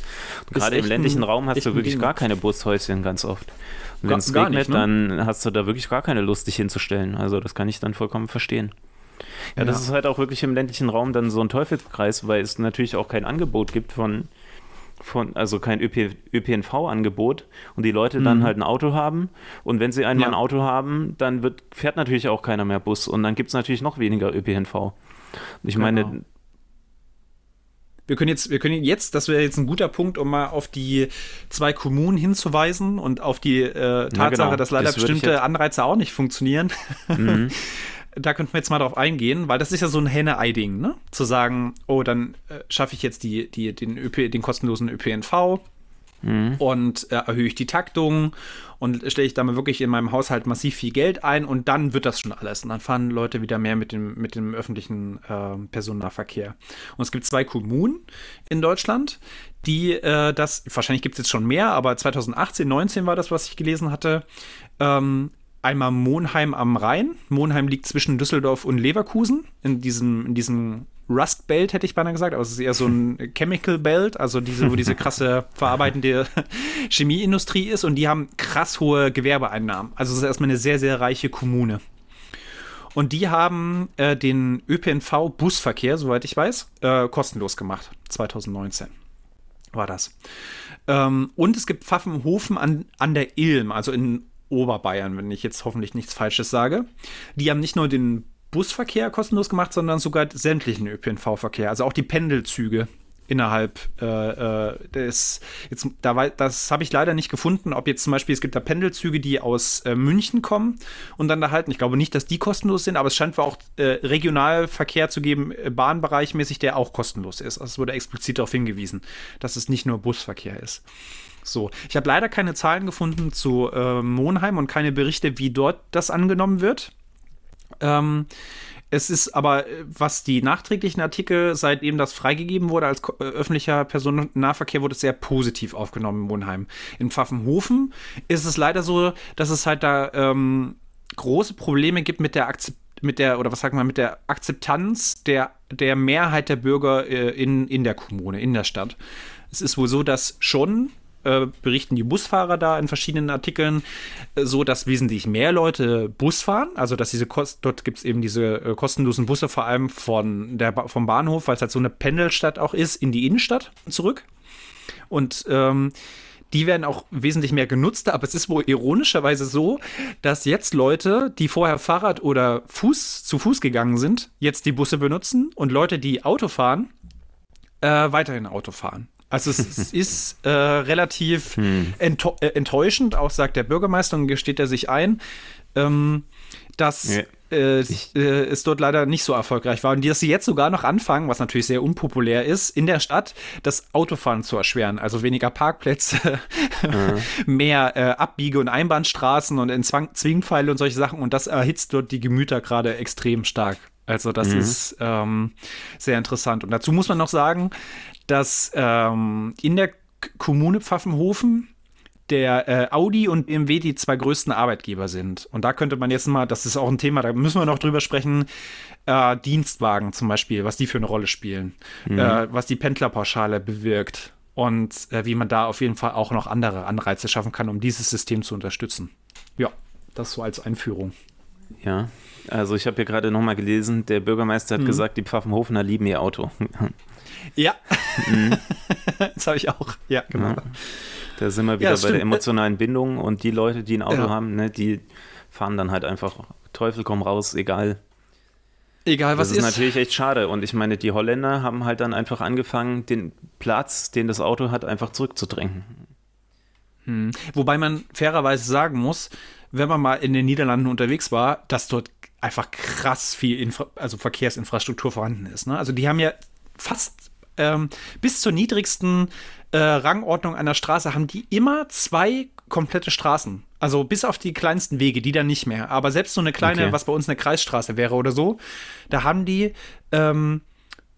Gerade im ländlichen ein, Raum hast du wirklich gar keine Bushäuschen ganz oft. Wenn es regnet, nicht, ne? dann hast du da wirklich gar keine Lust, dich hinzustellen. Also das kann ich dann vollkommen verstehen. Ja, ja, das ist halt auch wirklich im ländlichen Raum dann so ein Teufelskreis, weil es natürlich auch kein Angebot gibt von, von also kein ÖP, ÖPNV-Angebot und die Leute mhm. dann halt ein Auto haben und wenn sie einmal ja. ein Auto haben, dann wird, fährt natürlich auch keiner mehr Bus und dann gibt es natürlich noch weniger ÖPNV. Und ich genau. meine, wir können jetzt, wir können jetzt, das wäre jetzt ein guter Punkt, um mal auf die zwei Kommunen hinzuweisen und auf die äh, Tatsache, genau. dass leider das bestimmte Anreize auch nicht funktionieren. Mhm. da könnten wir jetzt mal drauf eingehen, weil das ist ja so ein Henne-Ei-Ding, ne? Zu sagen, oh, dann äh, schaffe ich jetzt die, die, den, ÖP, den kostenlosen ÖPNV mhm. und äh, erhöhe ich die Taktung und stelle ich damit wirklich in meinem Haushalt massiv viel Geld ein und dann wird das schon alles. Und dann fahren Leute wieder mehr mit dem, mit dem öffentlichen äh, Personennahverkehr. Und es gibt zwei Kommunen in Deutschland, die äh, das, wahrscheinlich gibt es jetzt schon mehr, aber 2018, 19 war das, was ich gelesen hatte, ähm, einmal Monheim am Rhein. Monheim liegt zwischen Düsseldorf und Leverkusen in diesem, in diesem Rust Belt, hätte ich beinahe gesagt, aber es ist eher so ein Chemical Belt, also diese, wo diese krasse verarbeitende Chemieindustrie ist und die haben krass hohe Gewerbeeinnahmen. Also es ist erstmal eine sehr, sehr reiche Kommune. Und die haben äh, den ÖPNV-Busverkehr, soweit ich weiß, äh, kostenlos gemacht. 2019 war das. Ähm, und es gibt Pfaffenhofen an, an der Ilm, also in Oberbayern, wenn ich jetzt hoffentlich nichts Falsches sage. Die haben nicht nur den Busverkehr kostenlos gemacht, sondern sogar sämtlichen ÖPNV-Verkehr, also auch die Pendelzüge innerhalb äh, äh, des jetzt da das habe ich leider nicht gefunden, ob jetzt zum Beispiel es gibt da Pendelzüge, die aus äh, München kommen und dann da halten. Ich glaube nicht, dass die kostenlos sind, aber es scheint auch äh, Regionalverkehr zu geben, äh, bahnbereichmäßig, der auch kostenlos ist. Also es wurde explizit darauf hingewiesen, dass es nicht nur Busverkehr ist. So, ich habe leider keine Zahlen gefunden zu äh, Monheim und keine Berichte, wie dort das angenommen wird. Ähm, es ist aber, was die nachträglichen Artikel, seitdem das freigegeben wurde als äh, öffentlicher Personennahverkehr, wurde es sehr positiv aufgenommen in Monheim. In Pfaffenhofen ist es leider so, dass es halt da ähm, große Probleme gibt mit der Akzeptanz mit der, oder was sagen wir, mit der Akzeptanz der, der Mehrheit der Bürger äh, in, in der Kommune, in der Stadt. Es ist wohl so, dass schon äh, berichten die Busfahrer da in verschiedenen Artikeln äh, so, dass wesentlich mehr Leute Bus fahren. Also, dass diese Kost dort gibt es eben diese äh, kostenlosen Busse, vor allem von der ba vom Bahnhof, weil es halt so eine Pendelstadt auch ist, in die Innenstadt zurück. Und ähm, die werden auch wesentlich mehr genutzt, aber es ist wohl ironischerweise so, dass jetzt Leute, die vorher Fahrrad oder Fuß zu Fuß gegangen sind, jetzt die Busse benutzen und Leute, die Auto fahren, äh, weiterhin Auto fahren. Also es, es ist äh, relativ hm. äh, enttäuschend, auch sagt der Bürgermeister und gesteht er sich ein, ähm, dass ja. äh, äh, es dort leider nicht so erfolgreich war und dass sie jetzt sogar noch anfangen, was natürlich sehr unpopulär ist, in der Stadt das Autofahren zu erschweren. Also weniger Parkplätze, ja. mehr äh, Abbiege- und Einbahnstraßen und Zwang Zwingpfeile und solche Sachen und das erhitzt dort die Gemüter gerade extrem stark. Also das mhm. ist ähm, sehr interessant. Und dazu muss man noch sagen, dass ähm, in der Kommune Pfaffenhofen der äh, Audi und BMW die zwei größten Arbeitgeber sind. Und da könnte man jetzt mal, das ist auch ein Thema, da müssen wir noch drüber sprechen, äh, Dienstwagen zum Beispiel, was die für eine Rolle spielen, mhm. äh, was die Pendlerpauschale bewirkt und äh, wie man da auf jeden Fall auch noch andere Anreize schaffen kann, um dieses System zu unterstützen. Ja, das so als Einführung. Ja, also ich habe hier gerade nochmal gelesen, der Bürgermeister hat mhm. gesagt, die Pfaffenhofener lieben ihr Auto. Ja, mhm. das habe ich auch. Ja, genau. Ja. Da sind wir wieder ja, bei stimmt. der emotionalen Bindung und die Leute, die ein Auto ja. haben, ne, die fahren dann halt einfach Teufel komm raus, egal. Egal was ist. Das ist natürlich echt schade. Und ich meine, die Holländer haben halt dann einfach angefangen, den Platz, den das Auto hat, einfach zurückzudrängen. Hm. Wobei man fairerweise sagen muss, wenn man mal in den Niederlanden unterwegs war, dass dort einfach krass viel Infra also Verkehrsinfrastruktur vorhanden ist. Ne? Also die haben ja fast ähm, bis zur niedrigsten äh, Rangordnung einer Straße haben die immer zwei komplette Straßen. Also bis auf die kleinsten Wege, die dann nicht mehr. Aber selbst so eine kleine, okay. was bei uns eine Kreisstraße wäre oder so, da haben die ähm,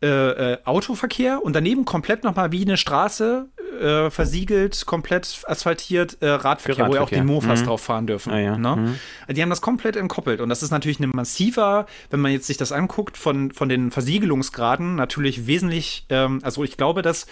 äh, äh, Autoverkehr und daneben komplett nochmal wie eine Straße äh, versiegelt, komplett asphaltiert äh, Radverkehr, wo ja auch die Mofas mhm. drauf fahren dürfen. Ah, ja. ne? mhm. Die haben das komplett entkoppelt und das ist natürlich ein massiver, wenn man jetzt sich das anguckt, von, von den Versiegelungsgraden natürlich wesentlich, ähm, also ich glaube, dass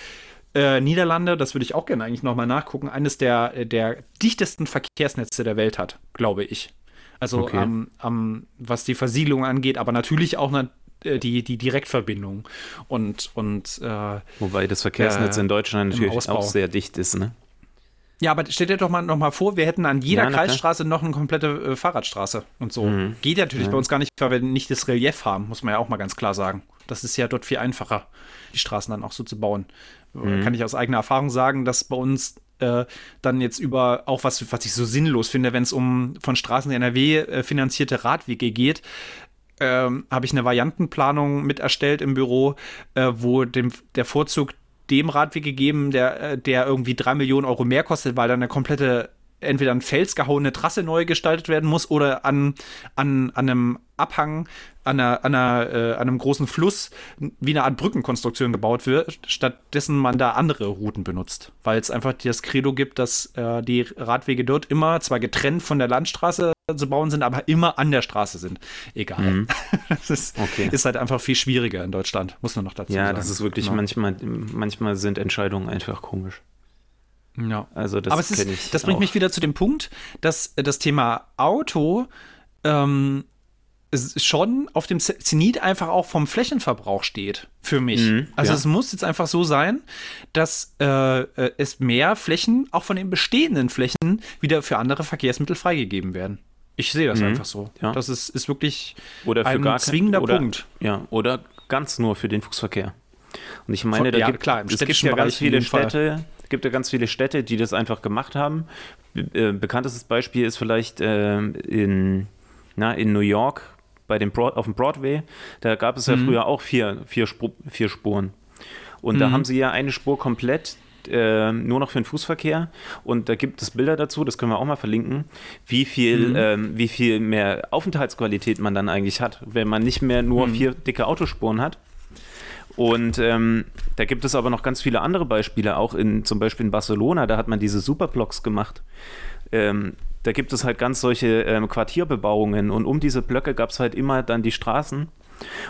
äh, Niederlande, das würde ich auch gerne eigentlich nochmal nachgucken, eines der, der dichtesten Verkehrsnetze der Welt hat, glaube ich. Also okay. am, am, was die Versiegelung angeht, aber natürlich auch äh, die, die Direktverbindung. Und, und äh, Wobei das Verkehrsnetz äh, in Deutschland natürlich auch sehr dicht ist, ne? Ja, aber stell dir doch mal noch mal vor, wir hätten an jeder ja, Kreisstraße noch eine komplette äh, Fahrradstraße und so. Mhm. Geht ja natürlich ja. bei uns gar nicht, weil wir nicht das Relief haben, muss man ja auch mal ganz klar sagen. Das ist ja dort viel einfacher, die Straßen dann auch so zu bauen. Mhm. Kann ich aus eigener Erfahrung sagen, dass bei uns äh, dann jetzt über auch was, was ich so sinnlos finde, wenn es um von Straßen NRW äh, finanzierte Radwege geht, ähm, habe ich eine Variantenplanung mit erstellt im Büro, äh, wo dem, der Vorzug dem Radweg gegeben, der, äh, der irgendwie drei Millionen Euro mehr kostet, weil dann eine komplette entweder an Fels gehauene Trasse neu gestaltet werden muss oder an, an, an einem Abhang, an, einer, an, einer, äh, an einem großen Fluss wie eine Art Brückenkonstruktion gebaut wird, stattdessen man da andere Routen benutzt. Weil es einfach das Credo gibt, dass äh, die Radwege dort immer zwar getrennt von der Landstraße zu bauen sind, aber immer an der Straße sind. Egal. Mhm. Das ist, okay. ist, halt einfach viel schwieriger in Deutschland, muss man noch dazu ja, sagen. Ja, das ist wirklich genau. manchmal, manchmal sind Entscheidungen einfach komisch. Ja. Also das Aber es ist, das bringt auch. mich wieder zu dem Punkt, dass das Thema Auto ähm, schon auf dem Zenit einfach auch vom Flächenverbrauch steht für mich. Mhm, also ja. es muss jetzt einfach so sein, dass äh, äh, es mehr Flächen auch von den bestehenden Flächen wieder für andere Verkehrsmittel freigegeben werden. Ich sehe das mhm, einfach so. Ja. Das ist, ist wirklich ein zwingender oder, Punkt. Ja, oder ganz nur für den Fußverkehr. Und ich meine, da ja, gibt, klar, es gibt ja ganz viele Städte, gibt ja ganz viele Städte, die das einfach gemacht haben. Äh, bekanntestes Beispiel ist vielleicht äh, in, na, in New York bei dem Broad, auf dem Broadway. Da gab es ja mhm. früher auch vier, vier, Spur, vier Spuren. Und mhm. da haben sie ja eine Spur komplett äh, nur noch für den Fußverkehr. Und da gibt es Bilder dazu, das können wir auch mal verlinken, wie viel, mhm. ähm, wie viel mehr Aufenthaltsqualität man dann eigentlich hat, wenn man nicht mehr nur mhm. vier dicke Autospuren hat, und ähm, da gibt es aber noch ganz viele andere Beispiele, auch in zum Beispiel in Barcelona, da hat man diese Superblocks gemacht. Ähm, da gibt es halt ganz solche ähm, Quartierbebauungen und um diese Blöcke gab es halt immer dann die Straßen.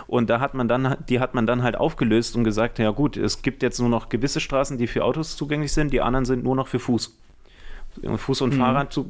Und da hat man dann, die hat man dann halt aufgelöst und gesagt, ja gut, es gibt jetzt nur noch gewisse Straßen, die für Autos zugänglich sind, die anderen sind nur noch für Fuß. Fuß und mhm. Fahrrad zu,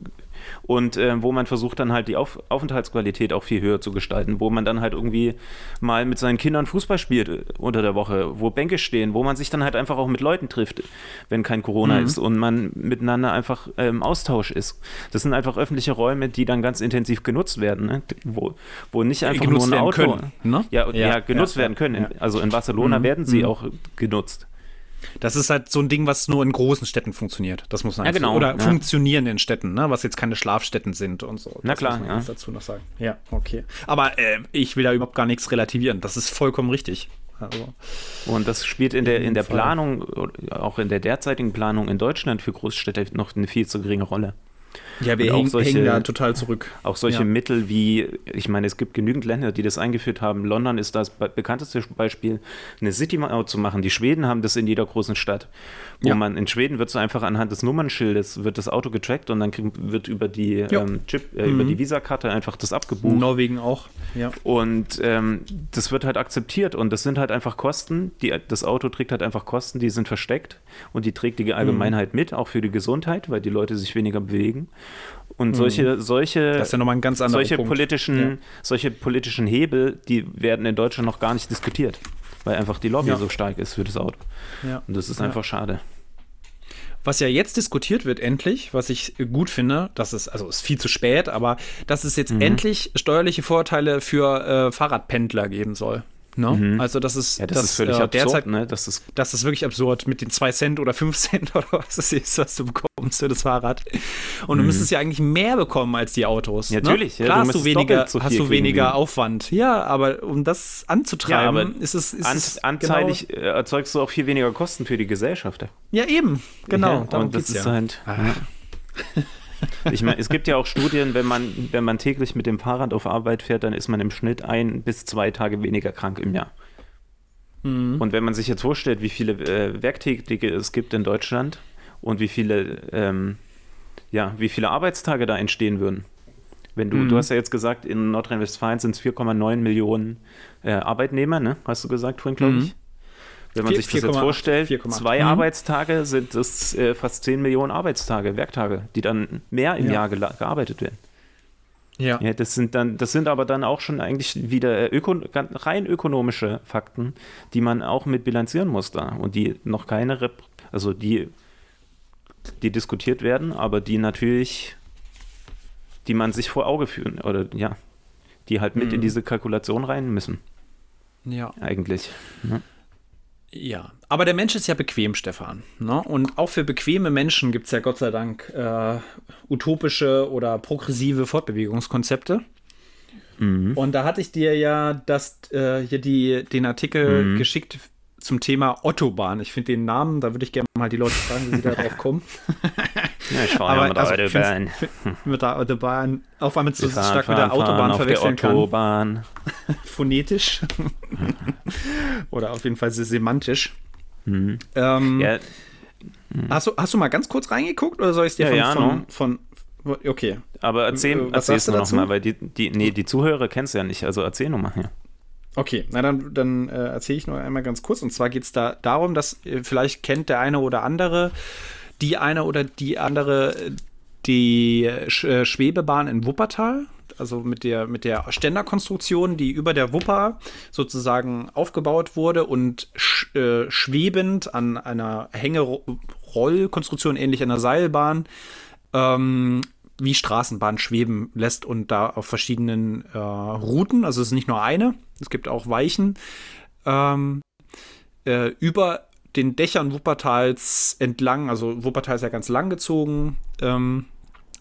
und äh, wo man versucht dann halt die Auf Aufenthaltsqualität auch viel höher zu gestalten, wo man dann halt irgendwie mal mit seinen Kindern Fußball spielt äh, unter der Woche, wo Bänke stehen, wo man sich dann halt einfach auch mit Leuten trifft, wenn kein Corona mhm. ist und man miteinander einfach im ähm, Austausch ist. Das sind einfach öffentliche Räume, die dann ganz intensiv genutzt werden, ne? wo, wo nicht einfach genutzt nur ein Auto, können, ne? ja, ja, ja, genutzt ja, werden können. Also in Barcelona mhm. werden sie mhm. auch genutzt. Das ist halt so ein Ding, was nur in großen Städten funktioniert. Das muss man ja, genau. Oder ja. funktionierenden Städten, ne? was jetzt keine Schlafstätten sind und so. Das Na klar, muss man ja. dazu noch sagen. Ja, okay. Aber äh, ich will da überhaupt gar nichts relativieren. Das ist vollkommen richtig. Also, und das spielt in der, in der Planung, auch in der derzeitigen Planung in Deutschland für Großstädte noch eine viel zu geringe Rolle. Ja, wir hängen, solche, hängen da total zurück. Auch solche ja. Mittel wie, ich meine, es gibt genügend Länder, die das eingeführt haben. London ist das bekannteste Beispiel, eine City-Maut zu machen. Die Schweden haben das in jeder großen Stadt. Wo ja. man in Schweden wird so einfach anhand des Nummernschildes wird das Auto getrackt und dann wird über die ähm, Chip, äh, mhm. über die Visakarte einfach das abgebucht. Norwegen auch, ja. Und ähm, das wird halt akzeptiert und das sind halt einfach Kosten, die, das Auto trägt halt einfach Kosten, die sind versteckt und die trägt die Allgemeinheit mhm. mit, auch für die Gesundheit, weil die Leute sich weniger bewegen. Und mhm. solche, solche, das ist ja nochmal ein ganz solche politischen, ja. solche politischen Hebel, die werden in Deutschland noch gar nicht diskutiert, weil einfach die Lobby ja. so stark ist für das Auto. Ja. Und das ist einfach schade. Was ja jetzt diskutiert wird, endlich, was ich gut finde, das ist, also ist viel zu spät, aber dass es jetzt mhm. endlich steuerliche Vorteile für äh, Fahrradpendler geben soll. Ne? Mhm. Also das ist, ja, das, das ist völlig äh, absurd, derzeit, ne? Das ist, das ist wirklich absurd mit den 2 Cent oder 5 Cent oder was es ist, was du bekommst für das Fahrrad. Und mhm. du müsstest ja eigentlich mehr bekommen als die Autos. Ja, natürlich. Ne? Ja, Klar du hast du weniger, so hast du weniger Aufwand. Ja, aber um das anzutreiben, ja, ist es. Ist an, es anteilig genau, erzeugst du auch viel weniger Kosten für die Gesellschaft. Ja, eben. Genau. Ja, und das ist halt. Ah. Ich meine, es gibt ja auch Studien, wenn man, wenn man täglich mit dem Fahrrad auf Arbeit fährt, dann ist man im Schnitt ein bis zwei Tage weniger krank im Jahr. Mhm. Und wenn man sich jetzt vorstellt, wie viele äh, Werktätige es gibt in Deutschland und wie viele, ähm, ja, wie viele Arbeitstage da entstehen würden. Wenn du, mhm. du hast ja jetzt gesagt, in Nordrhein-Westfalen sind es 4,9 Millionen äh, Arbeitnehmer, ne? Hast du gesagt vorhin, glaube ich. Mhm. Wenn man 4, sich das 4, jetzt vorstellt, 4, zwei mhm. Arbeitstage sind es äh, fast 10 Millionen Arbeitstage, Werktage, die dann mehr im ja. Jahr gearbeitet werden. Ja. ja. Das sind dann, das sind aber dann auch schon eigentlich wieder öko rein ökonomische Fakten, die man auch mit bilanzieren muss da und die noch keine, Rep also die, die diskutiert werden, aber die natürlich, die man sich vor Auge führen oder ja, die halt mit mhm. in diese Kalkulation rein müssen. Ja. Eigentlich. Ne? Ja, aber der Mensch ist ja bequem, Stefan. Ne? Und auch für bequeme Menschen gibt es ja Gott sei Dank äh, utopische oder progressive Fortbewegungskonzepte. Mhm. Und da hatte ich dir ja das, äh, hier die, den Artikel mhm. geschickt zum Thema Autobahn. Ich finde den Namen, da würde ich gerne mal die Leute fragen, wie sie da drauf kommen. ja, ich fahre ja mit der also, Autobahn. Mit der Autobahn, auch weil man so stark mit der Autobahn fahren verwechseln der Autobahn. kann. Phonetisch. Oder auf jeden Fall semantisch. Mhm. Ähm, ja. hast, du, hast du mal ganz kurz reingeguckt oder soll ich es dir ja, von, ja, von, von, Okay. Aber erzähl, äh, erzähl's du noch mal, weil die, die, nee, die Zuhörer kennst du ja nicht, also erzähl noch mal. Ja. Okay, na dann, dann äh, erzähle ich noch einmal ganz kurz. Und zwar geht es da darum, dass äh, vielleicht kennt der eine oder andere, die eine oder die andere die Sch äh, Schwebebahn in Wuppertal, also mit der, mit der Ständerkonstruktion, die über der Wupper sozusagen aufgebaut wurde und sch äh, schwebend an einer Hängerollkonstruktion, ähnlich einer Seilbahn, ähm, wie Straßenbahn schweben lässt und da auf verschiedenen äh, Routen, also es ist nicht nur eine, es gibt auch Weichen, ähm, äh, über den Dächern Wuppertals entlang, also Wuppertal ist ja ganz lang gezogen, ähm,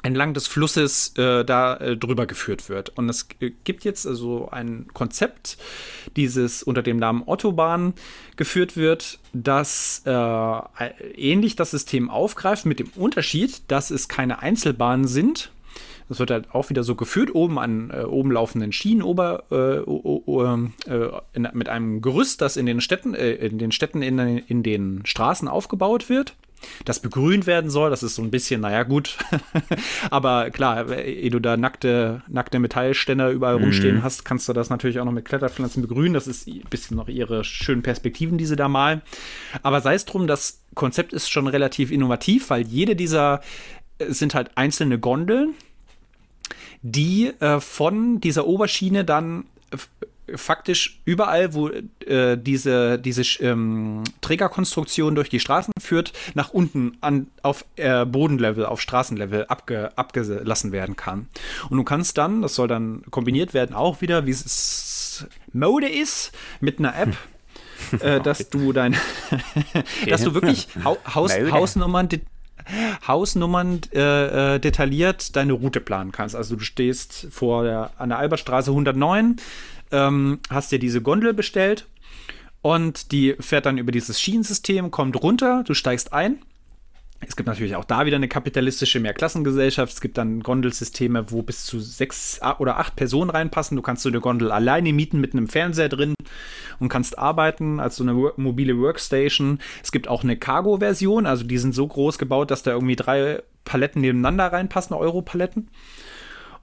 entlang des Flusses äh, da äh, drüber geführt wird. Und es gibt jetzt also ein Konzept, dieses unter dem Namen Ottobahn geführt wird, das äh, ähnlich das System aufgreift, mit dem Unterschied, dass es keine Einzelbahnen sind. Das wird halt auch wieder so geführt, oben an äh, oben laufenden Schienen, ober, äh, äh, in, mit einem Gerüst, das in den Städten, in den Städten in, in den Straßen aufgebaut wird das begrünt werden soll. Das ist so ein bisschen, naja, gut. Aber klar, ehe du da nackte, nackte Metallständer überall mhm. rumstehen hast, kannst du das natürlich auch noch mit Kletterpflanzen begrünen. Das ist ein bisschen noch ihre schönen Perspektiven, die sie da malen. Aber sei es drum, das Konzept ist schon relativ innovativ, weil jede dieser äh, sind halt einzelne Gondeln, die äh, von dieser Oberschiene dann faktisch überall, wo äh, diese, diese ähm, Trägerkonstruktion durch die Straßen führt, nach unten an, auf äh, Bodenlevel, auf Straßenlevel abge, abgelassen werden kann. Und du kannst dann, das soll dann kombiniert werden, auch wieder, wie es Mode ist, mit einer App. äh, dass du dein, dass du wirklich Haus, Hausnummern, Hausnummern äh, äh, detailliert deine Route planen kannst. Also du stehst vor der, an der Albertstraße 109, ähm, hast dir diese Gondel bestellt und die fährt dann über dieses Schienensystem, kommt runter, du steigst ein Es gibt natürlich auch da wieder eine kapitalistische Mehrklassengesellschaft. Es gibt dann Gondelsysteme, wo bis zu sechs oder acht Personen reinpassen. Du kannst so eine Gondel alleine mieten mit einem Fernseher drin und kannst arbeiten als so eine mobile Workstation. Es gibt auch eine Cargo-Version, also die sind so groß gebaut, dass da irgendwie drei Paletten nebeneinander reinpassen, Euro-Paletten.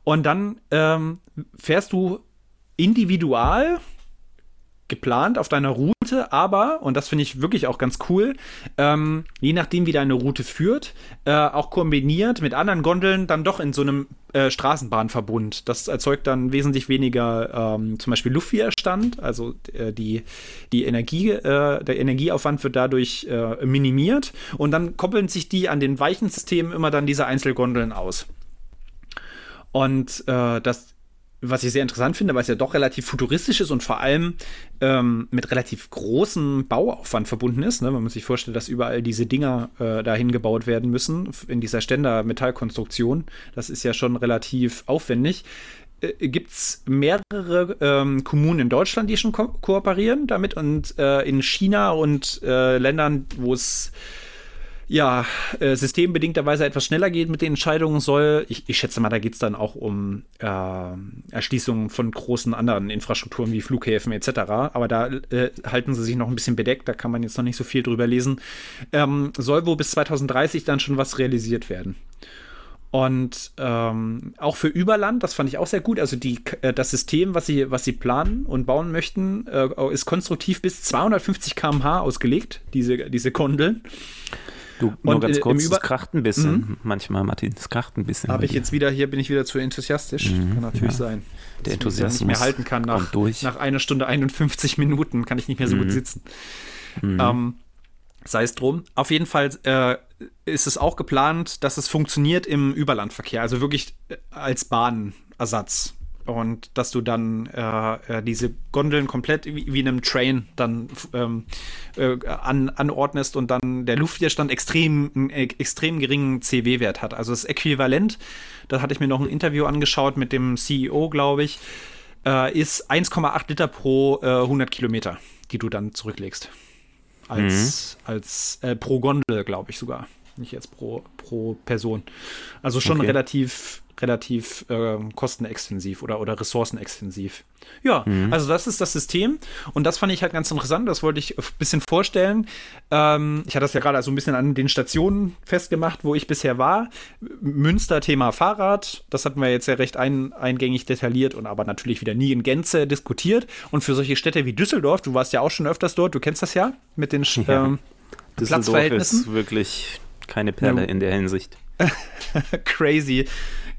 Und dann ähm, fährst du individual geplant auf deiner Route, aber, und das finde ich wirklich auch ganz cool, ähm, je nachdem, wie deine Route führt, äh, auch kombiniert mit anderen Gondeln dann doch in so einem äh, Straßenbahnverbund. Das erzeugt dann wesentlich weniger ähm, zum Beispiel Luftwiderstand, also äh, die, die Energie, äh, der Energieaufwand wird dadurch äh, minimiert und dann koppeln sich die an den weichen Systemen immer dann diese Einzelgondeln aus. Und äh, das was ich sehr interessant finde, weil es ja doch relativ futuristisch ist und vor allem ähm, mit relativ großem Bauaufwand verbunden ist. Ne? Wenn man sich vorstellt, dass überall diese Dinger äh, dahin gebaut werden müssen, in dieser Ständer-Metallkonstruktion, das ist ja schon relativ aufwendig. Äh, Gibt es mehrere ähm, Kommunen in Deutschland, die schon ko kooperieren damit und äh, in China und äh, Ländern, wo es ja, äh, systembedingterweise etwas schneller geht mit den Entscheidungen soll. Ich, ich schätze mal, da geht es dann auch um äh, Erschließungen von großen anderen Infrastrukturen wie Flughäfen etc. Aber da äh, halten sie sich noch ein bisschen bedeckt, da kann man jetzt noch nicht so viel drüber lesen. Ähm, soll wohl bis 2030 dann schon was realisiert werden. Und ähm, auch für Überland, das fand ich auch sehr gut. Also die, äh, das System, was sie, was sie planen und bauen möchten, äh, ist konstruktiv bis 250 km/h ausgelegt, diese, diese Kondeln. Du, nur und ganz kurz, es kracht ein bisschen mhm. manchmal, Martin, es kracht ein bisschen. Habe ich jetzt wieder, hier bin ich wieder zu enthusiastisch. Mhm, kann natürlich ja. sein. Der Enthusiasmus nicht mehr halten kann nach, nach einer Stunde 51 Minuten, kann ich nicht mehr so mhm. gut sitzen. Mhm. Ähm, sei es drum. Auf jeden Fall äh, ist es auch geplant, dass es funktioniert im Überlandverkehr, also wirklich äh, als Bahnersatz und dass du dann äh, äh, diese Gondeln komplett wie, wie in einem Train dann ähm, äh, an, anordnest und dann der Luftwiderstand extrem, einen äh, extrem geringen CW-Wert hat. Also das Äquivalent, da hatte ich mir noch ein Interview angeschaut mit dem CEO, glaube ich, äh, ist 1,8 Liter pro 100 äh, Kilometer, die du dann zurücklegst. Als, mhm. als pro Gondel, glaube ich sogar. Nicht jetzt pro, pro Person. Also schon okay. relativ relativ äh, kostenextensiv oder, oder ressourcenextensiv. Ja, mhm. also das ist das System und das fand ich halt ganz interessant, das wollte ich ein bisschen vorstellen. Ähm, ich hatte das ja gerade so ein bisschen an den Stationen festgemacht, wo ich bisher war. Münster Thema Fahrrad, das hatten wir jetzt ja recht ein, eingängig detailliert und aber natürlich wieder nie in Gänze diskutiert. Und für solche Städte wie Düsseldorf, du warst ja auch schon öfters dort, du kennst das ja mit den ja. ähm, Platzverhältnissen. ist wirklich keine Perle ja. in der Hinsicht. crazy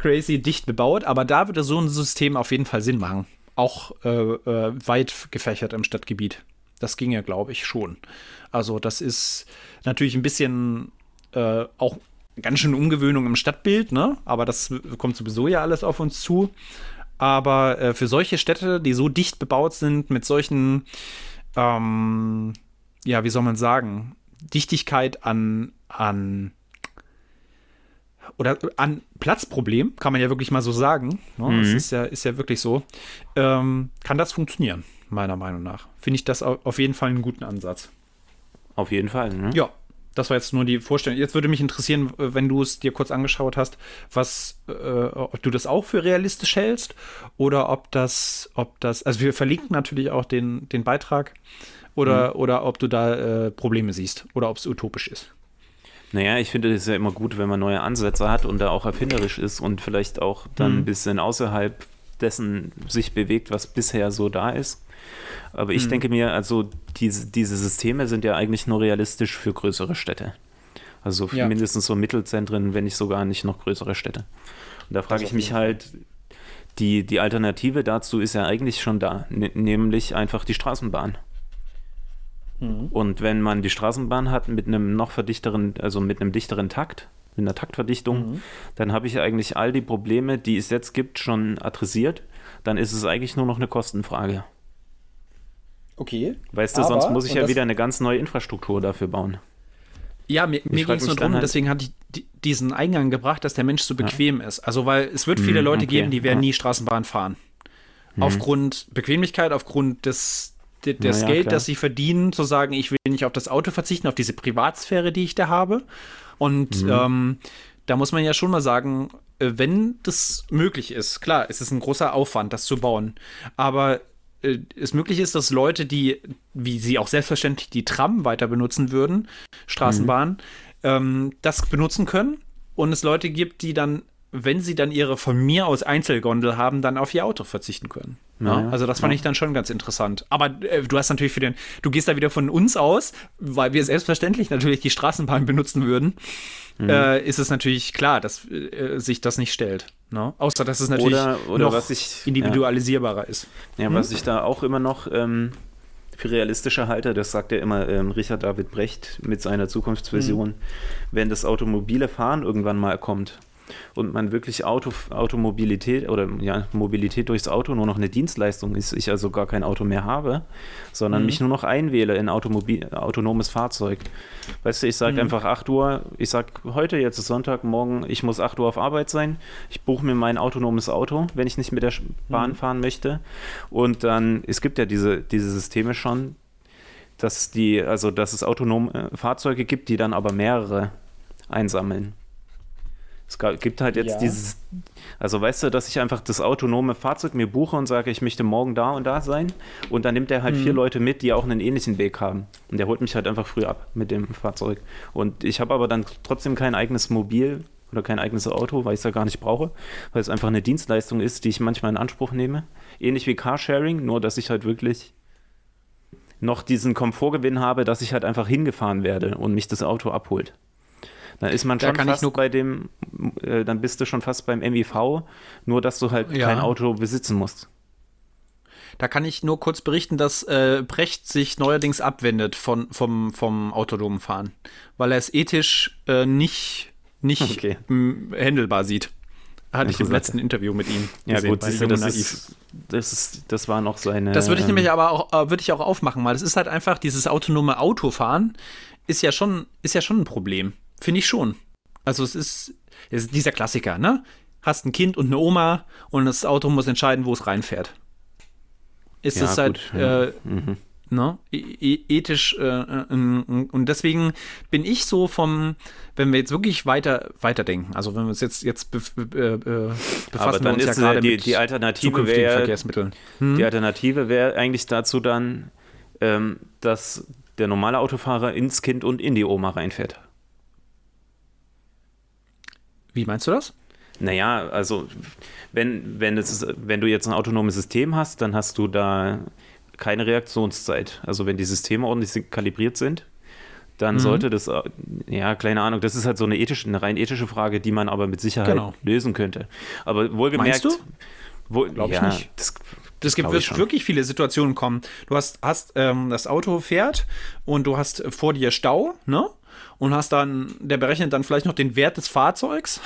crazy dicht bebaut, aber da würde so ein System auf jeden Fall Sinn machen. Auch äh, äh, weit gefächert im Stadtgebiet. Das ging ja, glaube ich, schon. Also, das ist natürlich ein bisschen äh, auch ganz schön Umgewöhnung im Stadtbild, ne? Aber das kommt sowieso ja alles auf uns zu. Aber äh, für solche Städte, die so dicht bebaut sind, mit solchen, ähm, ja, wie soll man sagen, Dichtigkeit an, an oder an Platzproblem, kann man ja wirklich mal so sagen. Ne? Mhm. Das ist ja, ist ja wirklich so. Ähm, kann das funktionieren, meiner Meinung nach. Finde ich das auf jeden Fall einen guten Ansatz. Auf jeden Fall, ne? Ja. Das war jetzt nur die Vorstellung. Jetzt würde mich interessieren, wenn du es dir kurz angeschaut hast, was, äh, ob du das auch für realistisch hältst oder ob das, ob das, also wir verlinken natürlich auch den, den Beitrag oder, mhm. oder ob du da äh, Probleme siehst oder ob es utopisch ist. Naja, ich finde es ja immer gut, wenn man neue Ansätze hat und da auch erfinderisch ist und vielleicht auch dann mhm. ein bisschen außerhalb dessen sich bewegt, was bisher so da ist. Aber ich mhm. denke mir, also diese, diese Systeme sind ja eigentlich nur realistisch für größere Städte. Also ja. mindestens so Mittelzentren, wenn nicht sogar nicht noch größere Städte. Und da frage ich mich halt, die, die Alternative dazu ist ja eigentlich schon da, nämlich einfach die Straßenbahn. Mhm. Und wenn man die Straßenbahn hat mit einem noch verdichteren, also mit einem dichteren Takt, mit einer Taktverdichtung, mhm. dann habe ich eigentlich all die Probleme, die es jetzt gibt, schon adressiert. Dann ist es eigentlich nur noch eine Kostenfrage. Okay. Weißt du, aber, sonst muss ich ja wieder eine ganz neue Infrastruktur dafür bauen. Ja, mir, mir ging es nur darum, halt deswegen hatte ich diesen Eingang gebracht, dass der Mensch so bequem ja. ist. Also, weil es wird viele mhm, Leute okay. geben, die werden ja. nie Straßenbahn fahren. Mhm. Aufgrund Bequemlichkeit, aufgrund des, das naja, Geld, klar. das sie verdienen, zu sagen, ich will nicht auf das Auto verzichten, auf diese Privatsphäre, die ich da habe. Und mhm. ähm, da muss man ja schon mal sagen, äh, wenn das möglich ist, klar, es ist ein großer Aufwand, das zu bauen, aber äh, es möglich ist, dass Leute, die, wie sie auch selbstverständlich die Tram weiter benutzen würden, Straßenbahn, mhm. ähm, das benutzen können und es Leute gibt, die dann, wenn sie dann ihre von mir aus Einzelgondel haben, dann auf ihr Auto verzichten können. Ja, also das fand ja. ich dann schon ganz interessant. Aber äh, du hast natürlich für den, du gehst da wieder von uns aus, weil wir selbstverständlich natürlich die Straßenbahn benutzen würden, mhm. äh, ist es natürlich klar, dass äh, sich das nicht stellt. Ne? Außer dass es natürlich oder, oder noch ich, individualisierbar ja. ist. Ja, hm? was ich da auch immer noch ähm, für realistischer halte, das sagt ja immer ähm, Richard David Brecht mit seiner Zukunftsvision, hm. wenn das automobile Fahren irgendwann mal kommt, und man wirklich Auto, Automobilität oder ja, Mobilität durchs Auto nur noch eine Dienstleistung ist, ich also gar kein Auto mehr habe, sondern mhm. mich nur noch einwähle in Automobil, autonomes Fahrzeug. Weißt du, ich sage mhm. einfach 8 Uhr, ich sage heute, jetzt ist Sonntag, morgen, ich muss 8 Uhr auf Arbeit sein, ich buche mir mein autonomes Auto, wenn ich nicht mit der Bahn mhm. fahren möchte. Und dann, es gibt ja diese, diese Systeme schon, dass die, also dass es autonome Fahrzeuge gibt, die dann aber mehrere einsammeln. Es gibt halt jetzt ja. dieses, also weißt du, dass ich einfach das autonome Fahrzeug mir buche und sage, ich möchte morgen da und da sein und dann nimmt er halt mhm. vier Leute mit, die auch einen ähnlichen Weg haben und der holt mich halt einfach früh ab mit dem Fahrzeug und ich habe aber dann trotzdem kein eigenes Mobil oder kein eigenes Auto, weil ich es ja gar nicht brauche, weil es einfach eine Dienstleistung ist, die ich manchmal in Anspruch nehme. Ähnlich wie Carsharing, nur dass ich halt wirklich noch diesen Komfortgewinn habe, dass ich halt einfach hingefahren werde und mich das Auto abholt. Dann ist man da schon fast bei dem, äh, dann bist du schon fast beim MIV, nur dass du halt ja. kein Auto besitzen musst. Da kann ich nur kurz berichten, dass äh, Brecht sich neuerdings abwendet von, vom, vom autonomen Fahren, weil er es ethisch äh, nicht, nicht okay. handelbar sieht. Hatte ich im letzten Interview mit ihm. Ja, gesehen, gut, siehst du, das, ist, das, ist, das war noch seine. Das würde ich nämlich ähm, aber auch, äh, würde ich auch aufmachen, weil es ist halt einfach, dieses autonome Autofahren ist ja schon, ist ja schon ein Problem. Finde ich schon. Also es ist, es ist dieser Klassiker, ne? Hast ein Kind und eine Oma und das Auto muss entscheiden, wo es reinfährt. Ist ja, es halt ja. äh, mhm. ne? E, e ethisch äh, äh, und deswegen bin ich so vom, wenn wir jetzt wirklich weiter weiterdenken, also wenn wir uns jetzt jetzt bef äh, äh befassen Aber dann wir uns ist ja gerade die, die Alternative wäre Verkehrsmitteln. Hm? Die Alternative wäre eigentlich dazu dann, ähm, dass der normale Autofahrer ins Kind und in die Oma reinfährt. Wie meinst du das? Naja, also wenn, wenn, es, wenn du jetzt ein autonomes System hast, dann hast du da keine Reaktionszeit. Also wenn die Systeme ordentlich kalibriert sind, dann mhm. sollte das, ja, keine Ahnung, das ist halt so eine ethische, eine rein ethische Frage, die man aber mit Sicherheit genau. lösen könnte. Aber wohlgemerkt. Meinst du? Wo, Glaube ja, ich nicht. Das, das gibt wird wirklich viele Situationen kommen. Du hast, hast ähm, das Auto fährt und du hast vor dir Stau, ne? Und hast dann, der berechnet dann vielleicht noch den Wert des Fahrzeugs.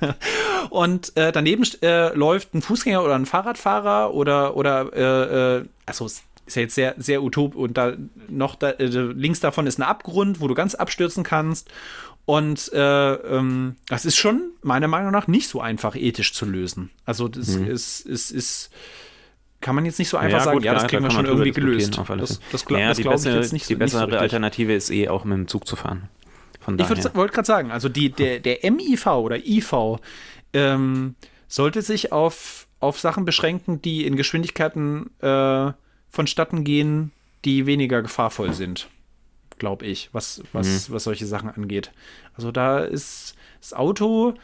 und äh, daneben äh, läuft ein Fußgänger oder ein Fahrradfahrer oder, oder äh, äh also ist ja jetzt sehr, sehr utop und da noch da, äh, links davon ist ein Abgrund, wo du ganz abstürzen kannst. Und äh, ähm, das ist schon meiner Meinung nach nicht so einfach ethisch zu lösen. Also das mhm. ist, ist, ist kann man jetzt nicht so einfach ja, sagen, gut, ja, das kriegen wir schon irgendwie gelöst. Das, das, das, glaube ich jetzt nicht Die bessere so Alternative ist eh auch mit dem Zug zu fahren. Von ich wollte gerade sagen, also die, der, der MIV oder IV ähm, sollte sich auf, auf Sachen beschränken, die in Geschwindigkeiten äh, vonstatten gehen, die weniger gefahrvoll sind, glaube ich, was, was, mhm. was solche Sachen angeht. Also da ist das Auto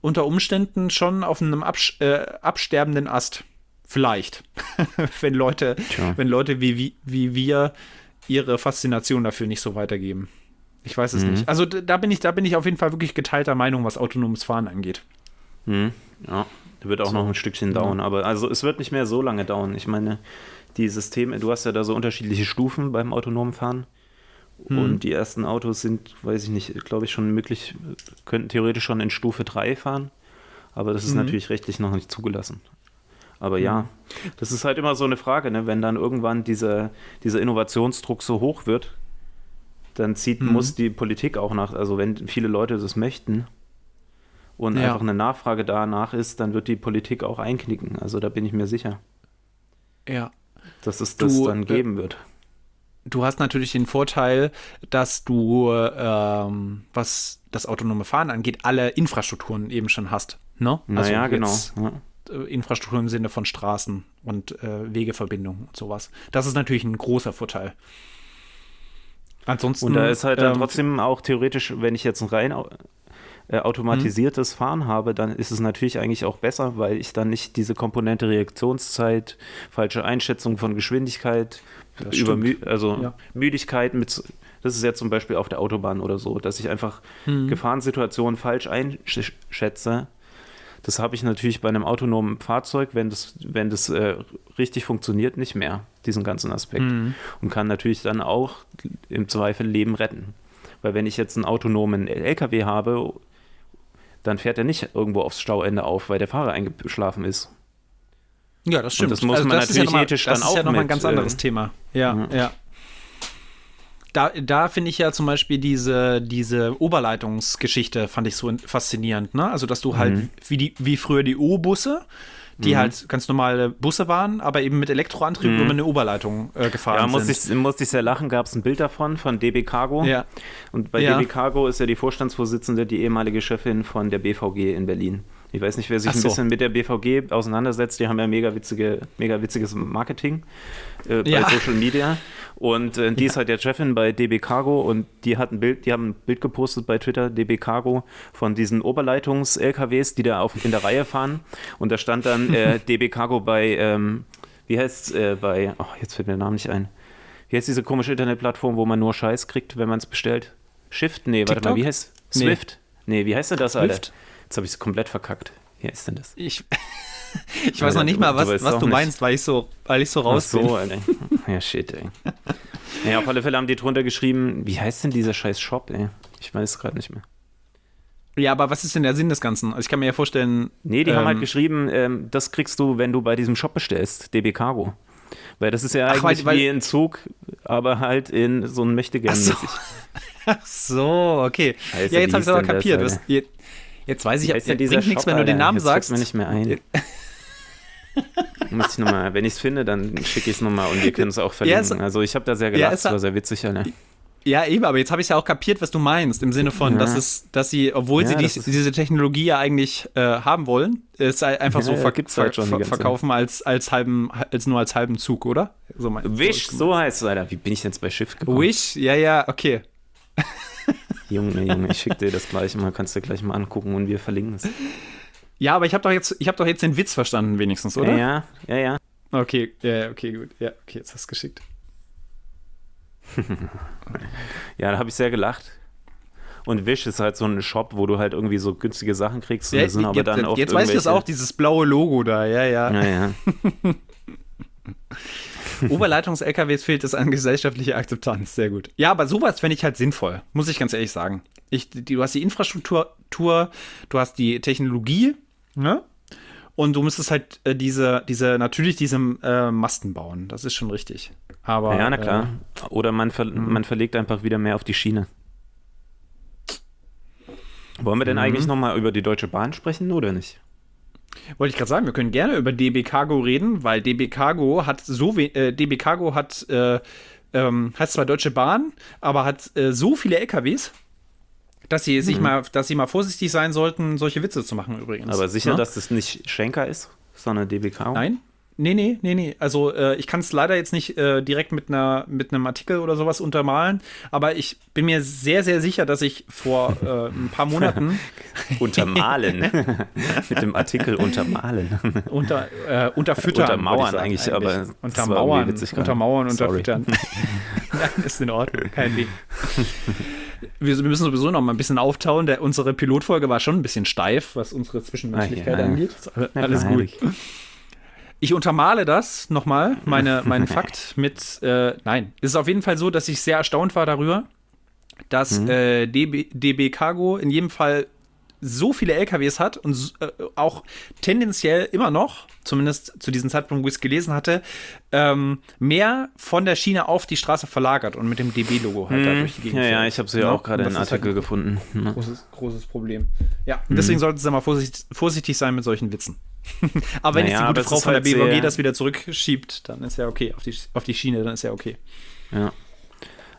unter Umständen schon auf einem abs äh, absterbenden Ast. Vielleicht. wenn Leute, Tja. wenn Leute wie, wie, wie wir ihre Faszination dafür nicht so weitergeben. Ich weiß es mhm. nicht. Also da bin ich, da bin ich auf jeden Fall wirklich geteilter Meinung, was autonomes Fahren angeht. Mhm. Ja, wird auch so. noch ein Stückchen dauern, ja. aber also es wird nicht mehr so lange dauern. Ich meine, die Systeme, du hast ja da so unterschiedliche Stufen beim autonomen Fahren. Mhm. Und die ersten Autos sind, weiß ich nicht, glaube ich, schon möglich, könnten theoretisch schon in Stufe 3 fahren. Aber das ist mhm. natürlich rechtlich noch nicht zugelassen. Aber ja, mhm. das ist halt immer so eine Frage, ne? wenn dann irgendwann dieser, dieser Innovationsdruck so hoch wird, dann zieht, mhm. muss die Politik auch nach, also wenn viele Leute das möchten und ja. einfach eine Nachfrage danach ist, dann wird die Politik auch einknicken. Also da bin ich mir sicher. Ja. Dass es das du, dann äh, geben wird. du hast natürlich den Vorteil, dass du, ähm, was das autonome Fahren angeht, alle Infrastrukturen eben schon hast. Ne? Also naja, genau. Ja. Äh, Infrastruktur im Sinne von Straßen und äh, Wegeverbindungen und sowas. Das ist natürlich ein großer Vorteil. Ansonsten. Und da ist halt dann ähm, trotzdem auch theoretisch, wenn ich jetzt ein rein äh, automatisiertes hm. Fahren habe, dann ist es natürlich eigentlich auch besser, weil ich dann nicht diese Komponente Reaktionszeit, falsche Einschätzung von Geschwindigkeit, über also ja. Müdigkeit mit das ist ja zum Beispiel auf der Autobahn oder so, dass ich einfach hm. Gefahrensituationen falsch einschätze. Das habe ich natürlich bei einem autonomen Fahrzeug, wenn das, wenn das äh, richtig funktioniert, nicht mehr, diesen ganzen Aspekt. Mhm. Und kann natürlich dann auch im Zweifel Leben retten. Weil wenn ich jetzt einen autonomen LKW habe dann fährt er nicht irgendwo aufs Stauende auf, weil der Fahrer eingeschlafen ist. Ja, das stimmt. Und das muss also man das natürlich ja ethisch dann auch. Das ist ja nochmal ein ganz anderes äh, Thema. Ja, ja. ja. Da, da finde ich ja zum Beispiel diese, diese Oberleitungsgeschichte fand ich so faszinierend, ne? Also, dass du halt mhm. wie, die, wie früher die O-Busse, die mhm. halt ganz normale Busse waren, aber eben mit Elektroantrieb mhm. über eine Oberleitung äh, gefahren ja, muss sind. Ja, musste ich sehr lachen, gab es ein Bild davon von DB Cargo. Ja. Und bei ja. DB Cargo ist ja die Vorstandsvorsitzende, die ehemalige Chefin von der BVG in Berlin. Ich weiß nicht, wer sich so. ein bisschen mit der BVG auseinandersetzt. Die haben ja mega, witzige, mega witziges Marketing äh, bei ja. Social Media. Und äh, die ja. ist halt der Chefin bei DB Cargo und die hat ein Bild, die haben ein Bild gepostet bei Twitter, DB Cargo, von diesen Oberleitungs-LKWs, die da auf, in der Reihe fahren. Und da stand dann äh, DB Cargo bei, ähm, wie heißt es, äh, bei, oh, jetzt fällt mir der Name nicht ein. Wie heißt diese komische Internetplattform, wo man nur Scheiß kriegt, wenn man es bestellt? Shift? Nee, TikTok? warte mal, wie heißt Swift? Nee, nee wie heißt denn das, Swift? Jetzt habe ich es komplett verkackt. Wie heißt denn das? Ich, ich weiß noch nicht mal, was du, was du meinst, weil ich so, weil ich so raus Ach so, bin. Alter. Ja, shit, ey. Ja, auf alle Fälle haben die drunter geschrieben, wie heißt denn dieser scheiß Shop, ey? Ich weiß es gerade nicht mehr. Ja, aber was ist denn der Sinn des Ganzen? Also ich kann mir ja vorstellen. Nee, die ähm, haben halt ähm, geschrieben, ähm, das kriegst du, wenn du bei diesem Shop bestellst, DB Cargo. Weil das ist ja Ach, eigentlich weil, wie ein Zug, aber halt in so ein Mächtigern mäßig. Ach so, okay. Scheiße, ja, jetzt habe ich es aber kapiert. Das, jetzt, jetzt, weiß ich, jetzt bringt nichts, Shop, wenn du den Namen sagst. mir nicht mehr ein. Muss ich noch mal, wenn ich es finde, dann schicke ich es nochmal und wir können es auch verlinken. Ja, also ich habe da sehr gelacht, es war sehr witzig, Alter. Ja, eben, aber jetzt habe ich ja auch kapiert, was du meinst, im Sinne von, ja. dass es, dass sie, obwohl ja, sie dies, diese Technologie ja eigentlich äh, haben wollen, es einfach ja, so ver ver halt ver verkaufen als, als halben, als nur als halben Zug, oder? So mein, Wish, so, so heißt es, Alter. Wie bin ich denn jetzt bei Schiff gekommen? Wish, ja, ja, okay. Junge, Junge, ich schicke dir das gleich mal, kannst du gleich mal angucken und wir verlinken es. Ja, aber ich habe doch jetzt, ich habe doch jetzt den Witz verstanden, wenigstens, oder? Ja, ja, ja. Okay, ja, okay, gut. Ja, okay, jetzt hast du es geschickt. ja, da habe ich sehr gelacht. Und Wish ist halt so ein Shop, wo du halt irgendwie so günstige Sachen kriegst. Ja, sind aber jetzt, dann jetzt weiß ich das auch, dieses blaue Logo da, ja, ja. Ja, ja. Oberleitungs-LKWs fehlt es an gesellschaftlicher Akzeptanz. Sehr gut. Ja, aber sowas fände ich halt sinnvoll, muss ich ganz ehrlich sagen. Ich, die, du hast die Infrastruktur, du hast die Technologie, ne? Und du müsstest halt äh, diese, diese, natürlich diese äh, Masten bauen. Das ist schon richtig. Aber, ja, na klar. Äh, oder man, ver mhm. man verlegt einfach wieder mehr auf die Schiene. Wollen wir denn mhm. eigentlich nochmal über die Deutsche Bahn sprechen oder nicht? Wollte ich gerade sagen, wir können gerne über DB Cargo reden, weil DB Cargo hat so äh, DB Cargo hat, äh, ähm, hat zwar Deutsche Bahn, aber hat äh, so viele LKWs, dass sie sich mhm. mal, dass sie mal vorsichtig sein sollten, solche Witze zu machen übrigens. Aber sicher, ja? Ne? dass das nicht Schenker ist, sondern DB Cargo? Nein, Nee, nee, nee, nee. Also äh, ich kann es leider jetzt nicht äh, direkt mit, einer, mit einem Artikel oder sowas untermalen, aber ich bin mir sehr, sehr sicher, dass ich vor äh, ein paar Monaten. untermalen. mit dem Artikel untermalen. Unter, äh, unterfüttern. Untermauern eigentlich, eigentlich, aber. Untermauern, untermauern, unterfüttern. Nein, ist in Ordnung, kein Ding. Wir, wir, müssen sowieso noch mal ein bisschen auftauen. Der, unsere Pilotfolge war schon ein bisschen steif, was unsere Zwischenmenschlichkeit ah, ja. angeht. Alles gut. Ich untermale das nochmal, meine, meinen Fakt mit, äh, nein, es ist auf jeden Fall so, dass ich sehr erstaunt war darüber, dass mhm. äh, DB, DB Cargo in jedem Fall so viele LKWs hat und äh, auch tendenziell immer noch, zumindest zu diesem Zeitpunkt, wo ich es gelesen hatte, ähm, mehr von der Schiene auf die Straße verlagert und mit dem DB-Logo halt mhm. da durch die Gegend. Ja, ja, ich habe es ja auch gerade in einem Artikel halt gefunden. Großes, großes Problem. Ja, mhm. deswegen sollten Sie mal vorsichtig, vorsichtig sein mit solchen Witzen. aber wenn naja, jetzt die gute Frau von der BVG das wieder zurückschiebt, dann ist ja okay. Auf die, auf die Schiene, dann ist ja okay. Ja.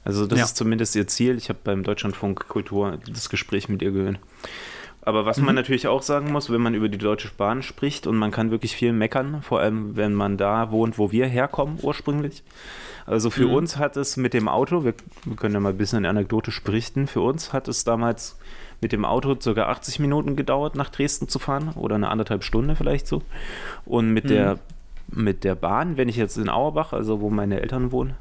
Also das ja. ist zumindest ihr Ziel. Ich habe beim Deutschlandfunk Kultur das Gespräch mit ihr gehört. Aber was mhm. man natürlich auch sagen muss, wenn man über die Deutsche Bahn spricht und man kann wirklich viel meckern, vor allem wenn man da wohnt, wo wir herkommen ursprünglich. Also für mhm. uns hat es mit dem Auto, wir, wir, können ja mal ein bisschen anekdotisch berichten, für uns hat es damals mit dem Auto ca. 80 Minuten gedauert, nach Dresden zu fahren oder eine anderthalb Stunde vielleicht so. Und mit, mhm. der, mit der Bahn, wenn ich jetzt in Auerbach, also wo meine Eltern wohnen,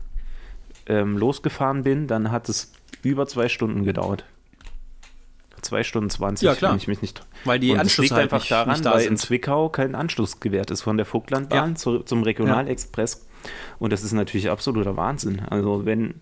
ähm, losgefahren bin, dann hat es über zwei Stunden gedauert. Zwei Stunden 20, ja, klar. wenn ich mich nicht. Weil die Anschlüsse liegt halt einfach daran, da weil sind. in Zwickau kein Anschluss gewährt ist von der Vogtlandbahn ja. zu, zum Regionalexpress. Ja. Und das ist natürlich absoluter Wahnsinn. Also wenn,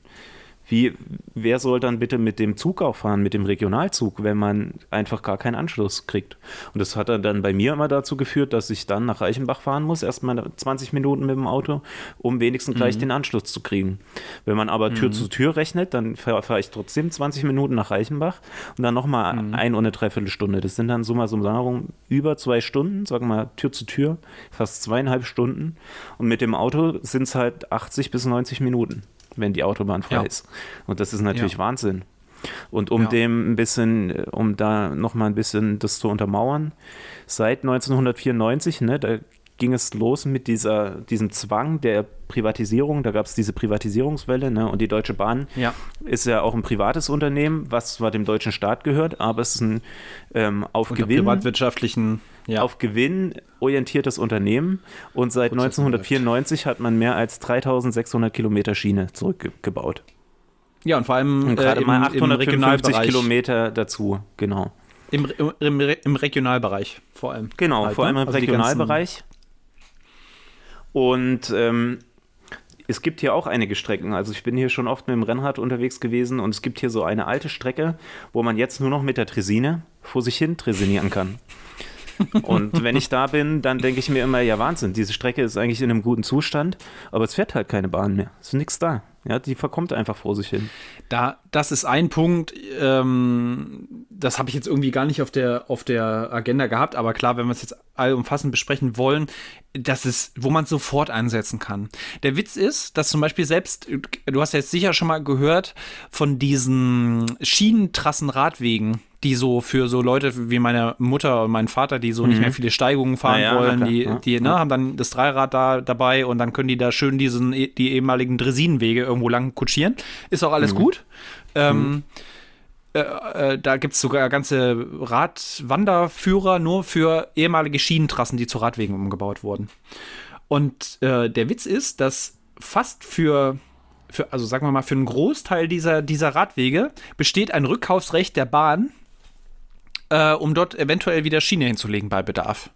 wie, wer soll dann bitte mit dem Zug auch fahren, mit dem Regionalzug, wenn man einfach gar keinen Anschluss kriegt? Und das hat dann bei mir immer dazu geführt, dass ich dann nach Reichenbach fahren muss, erstmal 20 Minuten mit dem Auto, um wenigstens gleich mhm. den Anschluss zu kriegen. Wenn man aber Tür mhm. zu Tür rechnet, dann fahre fahr ich trotzdem 20 Minuten nach Reichenbach und dann nochmal mhm. ein und eine Dreiviertelstunde. Das sind dann summa summarum über zwei Stunden, sagen wir mal Tür zu Tür, fast zweieinhalb Stunden. Und mit dem Auto sind es halt 80 bis 90 Minuten wenn die Autobahn frei ja. ist. Und das ist natürlich ja. Wahnsinn. Und um ja. dem ein bisschen, um da nochmal ein bisschen das zu untermauern, seit 1994, ne, da ging es los mit dieser, diesem Zwang der Privatisierung. Da gab es diese Privatisierungswelle ne? und die Deutsche Bahn ja. ist ja auch ein privates Unternehmen, was zwar dem deutschen Staat gehört, aber es ist ein ähm, auf Unter Gewinn privatwirtschaftlichen ja. auf Gewinn orientiertes Unternehmen und seit 1994 hat man mehr als 3600 Kilometer Schiene zurückgebaut. Ja, und vor allem und gerade äh, mal 850 Kilometer dazu, genau. Im, im, im, Regionalbereich vor allem. Genau, halt, vor allem ne? im also Regionalbereich. Und ähm, es gibt hier auch einige Strecken. Also ich bin hier schon oft mit dem Rennrad unterwegs gewesen und es gibt hier so eine alte Strecke, wo man jetzt nur noch mit der Tresine vor sich hin tresinieren kann. Und wenn ich da bin, dann denke ich mir immer, ja Wahnsinn, diese Strecke ist eigentlich in einem guten Zustand, aber es fährt halt keine Bahn mehr. Es ist nichts da. Ja, die verkommt einfach vor sich hin. Da, das ist ein Punkt, ähm, das habe ich jetzt irgendwie gar nicht auf der, auf der Agenda gehabt, aber klar, wenn wir es jetzt allumfassend besprechen wollen, das ist, wo man sofort einsetzen kann. Der Witz ist, dass zum Beispiel selbst, du hast ja jetzt sicher schon mal gehört von diesen Schienentrassenradwegen, die so für so Leute wie meine Mutter und mein Vater, die so mhm. nicht mehr viele Steigungen fahren ja, wollen, klar, die, die ne, haben dann das Dreirad da dabei und dann können die da schön diesen, die ehemaligen Dresinenwege irgendwo lang kutschieren. Ist auch alles mhm. gut. Ähm, mhm. Äh, äh, da gibt es sogar ganze Radwanderführer nur für ehemalige Schienentrassen, die zu Radwegen umgebaut wurden. Und äh, der Witz ist, dass fast für, für, also sagen wir mal, für einen Großteil dieser, dieser Radwege besteht ein Rückkaufsrecht der Bahn, äh, um dort eventuell wieder Schiene hinzulegen bei Bedarf.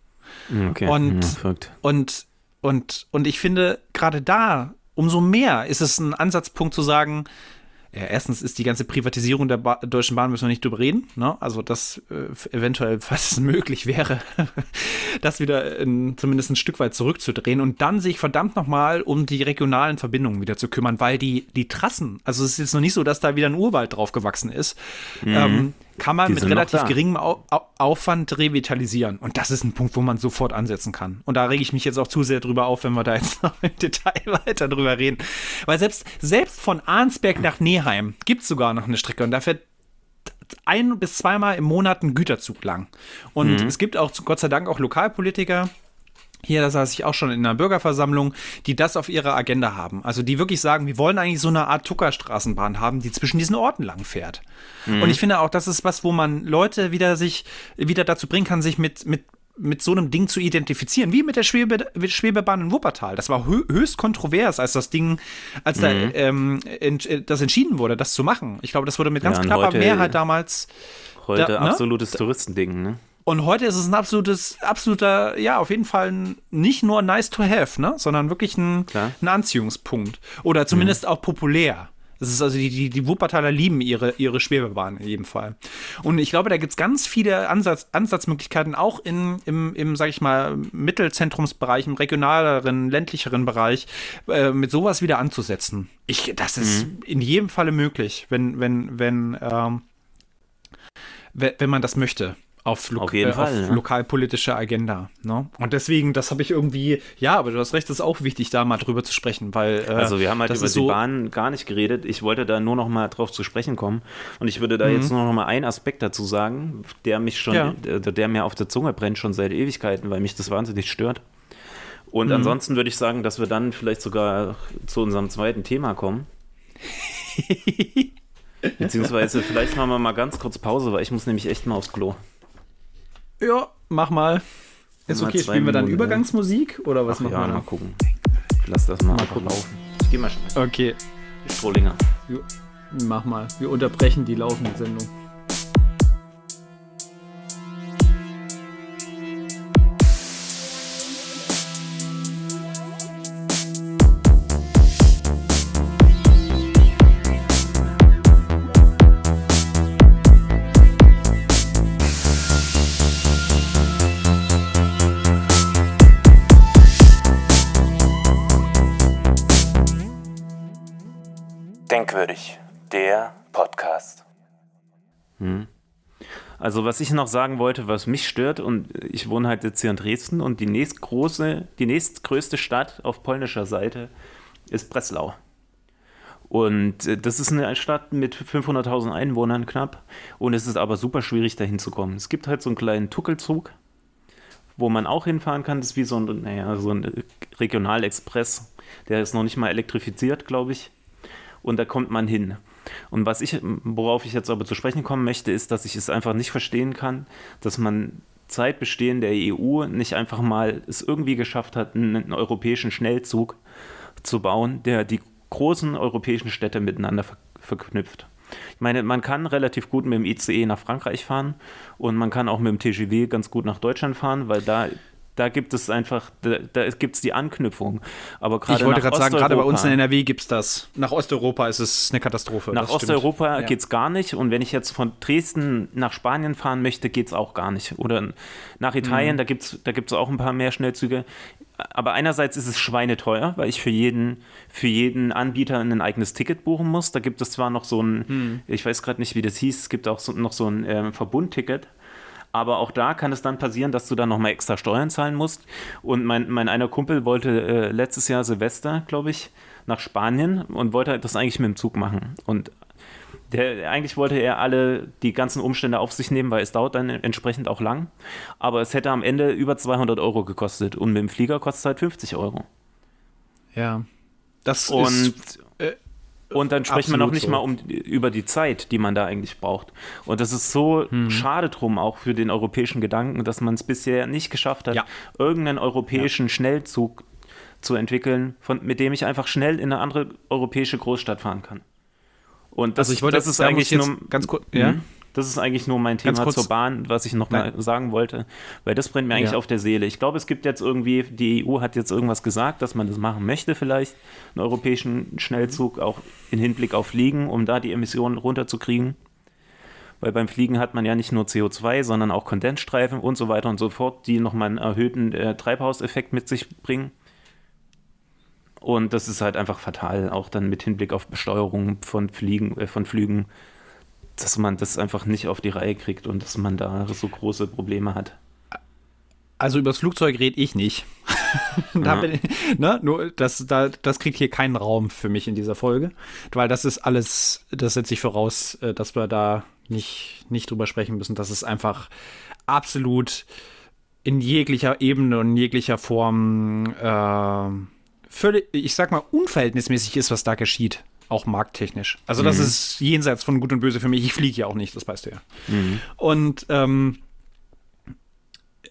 Okay. Und, ja, und, und, und ich finde, gerade da, umso mehr ist es ein Ansatzpunkt zu sagen, ja, erstens ist die ganze Privatisierung der ba Deutschen Bahn, müssen wir nicht drüber reden. Ne? Also, das äh, eventuell, falls es möglich wäre, das wieder in, zumindest ein Stück weit zurückzudrehen und dann sich verdammt nochmal um die regionalen Verbindungen wieder zu kümmern, weil die, die Trassen, also es ist jetzt noch nicht so, dass da wieder ein Urwald drauf gewachsen ist. Mhm. Ähm, kann man mit relativ geringem Au Aufwand revitalisieren. Und das ist ein Punkt, wo man sofort ansetzen kann. Und da rege ich mich jetzt auch zu sehr drüber auf, wenn wir da jetzt noch im Detail weiter drüber reden. Weil selbst, selbst von Arnsberg nach Neheim gibt es sogar noch eine Strecke und da fährt ein bis zweimal im Monat ein Güterzug lang. Und mhm. es gibt auch Gott sei Dank auch Lokalpolitiker, hier, da saß ich auch schon in einer Bürgerversammlung, die das auf ihrer Agenda haben. Also die wirklich sagen, wir wollen eigentlich so eine Art Tuckerstraßenbahn haben, die zwischen diesen Orten lang fährt. Mhm. Und ich finde auch, das ist was, wo man Leute wieder sich wieder dazu bringen kann, sich mit, mit mit so einem Ding zu identifizieren, wie mit der Schwebe, Schwebebahn in Wuppertal. Das war hö höchst kontrovers, als das Ding, als mhm. da ähm, ent, das entschieden wurde, das zu machen. Ich glaube, das wurde mit ganz ja, knapper Mehrheit damals. Heute da, ne? absolutes Touristending, ne? Und heute ist es ein absolutes, absoluter, ja, auf jeden Fall ein, nicht nur nice to have, ne, sondern wirklich ein, ein Anziehungspunkt. Oder zumindest mhm. auch populär. Das ist also die, die, die Wuppertaler lieben ihre, ihre Schwebebahn in jedem Fall. Und ich glaube, da gibt es ganz viele Ansatz, Ansatzmöglichkeiten, auch in, im, im, sag ich mal, Mittelzentrumsbereich, im regionaleren, ländlicheren Bereich, äh, mit sowas wieder anzusetzen. Ich, das ist mhm. in jedem Falle möglich, wenn, wenn, wenn, ähm, wenn man das möchte. Auf, lo auf, jeden äh, Fall, auf ne? lokalpolitische Agenda. Ne? Und deswegen, das habe ich irgendwie, ja, aber du hast recht, das ist auch wichtig, da mal drüber zu sprechen, weil. Äh, also wir haben halt über die so Bahn gar nicht geredet. Ich wollte da nur noch mal drauf zu sprechen kommen. Und ich würde da mhm. jetzt nur noch mal einen Aspekt dazu sagen, der mich schon, ja. der, der mir auf der Zunge brennt schon seit Ewigkeiten, weil mich das wahnsinnig stört. Und mhm. ansonsten würde ich sagen, dass wir dann vielleicht sogar zu unserem zweiten Thema kommen. Beziehungsweise vielleicht machen wir mal ganz kurz Pause, weil ich muss nämlich echt mal aufs Klo. Ja, mach mal. Ist okay, spielen wir dann Übergangsmusik oder was Ach, machen ja, wir? mal gucken. Lass das mal, mal gucken. laufen. Ich geh mal schnell. Okay. Strollinger. Mach mal. Wir unterbrechen die laufende Sendung. Podcast. Hm. Also was ich noch sagen wollte, was mich stört, und ich wohne halt jetzt hier in Dresden und die nächstgroße, die nächstgrößte Stadt auf polnischer Seite ist Breslau. Und äh, das ist eine Stadt mit 500.000 Einwohnern knapp. Und es ist aber super schwierig, da hinzukommen. Es gibt halt so einen kleinen Tuckelzug, wo man auch hinfahren kann. Das ist wie so ein, naja, so ein Regionalexpress. Der ist noch nicht mal elektrifiziert, glaube ich und da kommt man hin. Und was ich, worauf ich jetzt aber zu sprechen kommen möchte, ist, dass ich es einfach nicht verstehen kann, dass man Zeitbestehen der EU nicht einfach mal es irgendwie geschafft hat, einen, europäischen Schnellzug zu bauen, der die großen europäischen Städte miteinander ver verknüpft. Ich meine, man kann relativ gut mit dem ICE nach Frankreich fahren und man kann auch mit dem TGV ganz gut nach Deutschland fahren, weil da da gibt es einfach, da, da gibt es die Anknüpfung. Aber gerade Ich wollte gerade sagen, gerade bei uns in NRW gibt es das. Nach Osteuropa ist es eine Katastrophe. Nach Osteuropa ja. geht es gar nicht. Und wenn ich jetzt von Dresden nach Spanien fahren möchte, geht es auch gar nicht. Oder nach Italien, mhm. da gibt es da gibt's auch ein paar mehr Schnellzüge. Aber einerseits ist es schweineteuer, weil ich für jeden, für jeden Anbieter ein eigenes Ticket buchen muss. Da gibt es zwar noch so ein, mhm. ich weiß gerade nicht, wie das hieß, es gibt auch so, noch so ein äh, Verbundticket aber auch da kann es dann passieren, dass du dann nochmal extra Steuern zahlen musst. Und mein, mein einer Kumpel wollte äh, letztes Jahr Silvester, glaube ich, nach Spanien und wollte das eigentlich mit dem Zug machen. Und der, eigentlich wollte er alle die ganzen Umstände auf sich nehmen, weil es dauert dann entsprechend auch lang. Aber es hätte am Ende über 200 Euro gekostet und mit dem Flieger kostet es halt 50 Euro. Ja. Das und ist, und dann sprechen wir noch nicht so. mal um, über die Zeit, die man da eigentlich braucht. Und das ist so hm. schade drum auch für den europäischen Gedanken, dass man es bisher nicht geschafft hat, ja. irgendeinen europäischen ja. Schnellzug zu entwickeln, von, mit dem ich einfach schnell in eine andere europäische Großstadt fahren kann. Und das, also ich wollte, das ist eigentlich nur, ganz kurz, ja? Das ist eigentlich nur mein Thema zur Bahn, was ich noch Nein. mal sagen wollte, weil das brennt mir eigentlich ja. auf der Seele. Ich glaube, es gibt jetzt irgendwie, die EU hat jetzt irgendwas gesagt, dass man das machen möchte vielleicht, einen europäischen Schnellzug auch in Hinblick auf Fliegen, um da die Emissionen runterzukriegen. Weil beim Fliegen hat man ja nicht nur CO2, sondern auch Kondensstreifen und so weiter und so fort, die nochmal einen erhöhten äh, Treibhauseffekt mit sich bringen. Und das ist halt einfach fatal, auch dann mit Hinblick auf Besteuerung von, Fliegen, äh, von Flügen dass man das einfach nicht auf die Reihe kriegt und dass man da so große Probleme hat. Also übers Flugzeug rede ich nicht. da ja. ich, ne, nur das, da, das kriegt hier keinen Raum für mich in dieser Folge, weil das ist alles, das setze ich voraus, äh, dass wir da nicht, nicht drüber sprechen müssen. Das ist einfach absolut in jeglicher Ebene und in jeglicher Form äh, völlig, ich sag mal, unverhältnismäßig ist, was da geschieht auch markttechnisch. Also das mhm. ist jenseits von Gut und Böse für mich. Ich fliege ja auch nicht, das weißt du ja. Mhm. Und ähm,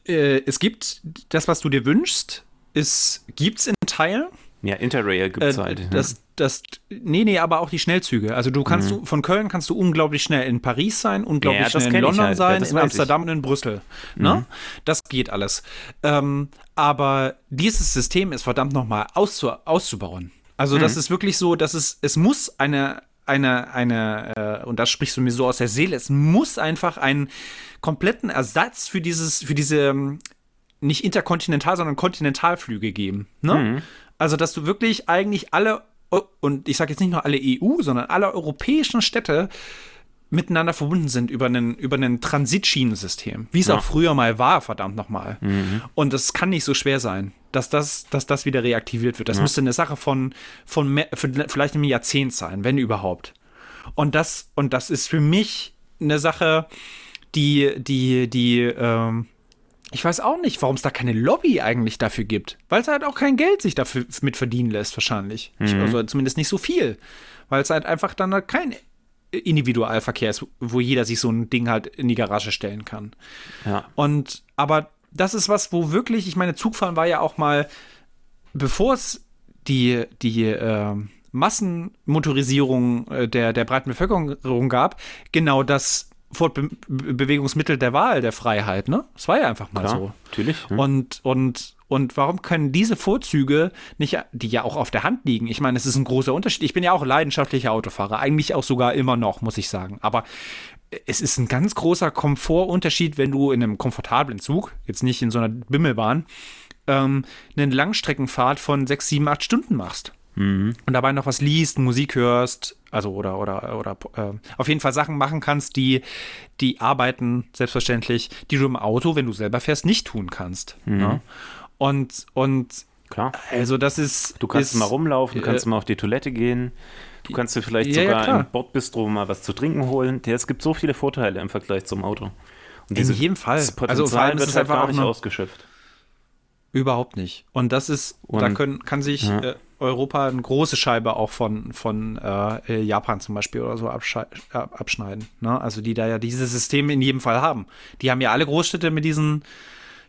äh, es gibt das, was du dir wünschst, es gibt's in Teilen. Ja, Interrail gibt es äh, halt. Das, das, nee, nee, aber auch die Schnellzüge. Also du kannst mhm. du, von Köln kannst du unglaublich schnell in Paris sein, unglaublich ja, schnell in London halt. sein, ja, in Amsterdam ich. und in Brüssel. Ne? Mhm. Das geht alles. Ähm, aber dieses System ist verdammt nochmal auszu, auszubauen. Also, mhm. das ist wirklich so, dass es, es muss eine, eine, eine, äh, und das sprichst du mir so aus der Seele, es muss einfach einen kompletten Ersatz für dieses, für diese ähm, nicht interkontinental, sondern Kontinentalflüge geben. Ne? Mhm. Also, dass du wirklich eigentlich alle, und ich sage jetzt nicht nur alle EU, sondern alle europäischen Städte miteinander verbunden sind über einen, über ein Transitschienensystem, wie es ja. auch früher mal war, verdammt nochmal. Mhm. Und das kann nicht so schwer sein, dass das, dass das wieder reaktiviert wird. Das ja. müsste eine Sache von, von mehr, vielleicht einem Jahrzehnt sein, wenn überhaupt. Und das, und das ist für mich eine Sache, die, die, die, ähm, ich weiß auch nicht, warum es da keine Lobby eigentlich dafür gibt. Weil es halt auch kein Geld sich dafür mit verdienen lässt, wahrscheinlich. Mhm. Also zumindest nicht so viel. Weil es halt einfach dann halt kein Individualverkehr ist, wo jeder sich so ein Ding halt in die Garage stellen kann. Ja. Und, aber das ist was, wo wirklich, ich meine, Zugfahren war ja auch mal, bevor es die, die, äh, Massenmotorisierung äh, der, der breiten Bevölkerung gab, genau das Fortbewegungsmittel der Wahl der Freiheit, ne? Das war ja einfach mal Klar, so. Natürlich. Ja. Und, und, und warum können diese Vorzüge nicht, die ja auch auf der Hand liegen? Ich meine, es ist ein großer Unterschied. Ich bin ja auch leidenschaftlicher Autofahrer, eigentlich auch sogar immer noch, muss ich sagen. Aber es ist ein ganz großer Komfortunterschied, wenn du in einem komfortablen Zug, jetzt nicht in so einer Bimmelbahn, ähm, eine Langstreckenfahrt von sechs, sieben, acht Stunden machst. Mhm. Und dabei noch was liest, Musik hörst, also oder oder oder äh, auf jeden Fall Sachen machen kannst, die die Arbeiten selbstverständlich, die du im Auto, wenn du selber fährst, nicht tun kannst. Mhm. Ne? Und und klar, also das ist du kannst ist, mal rumlaufen, du kannst äh, mal auf die Toilette gehen. Du kannst dir vielleicht ja, sogar ja, im Bordbistro mal was zu trinken holen. Ja, es gibt so viele Vorteile im Vergleich zum Auto. Und in jedem Fall. Das Potenzial also vor allem wird ist es halt einfach gar nicht ausgeschöpft. Überhaupt nicht. Und das ist, und, da können, kann sich ja. äh, Europa eine große Scheibe auch von, von äh, Japan zum Beispiel oder so abschneiden. Ne? Also die da ja dieses System in jedem Fall haben. Die haben ja alle Großstädte mit diesen,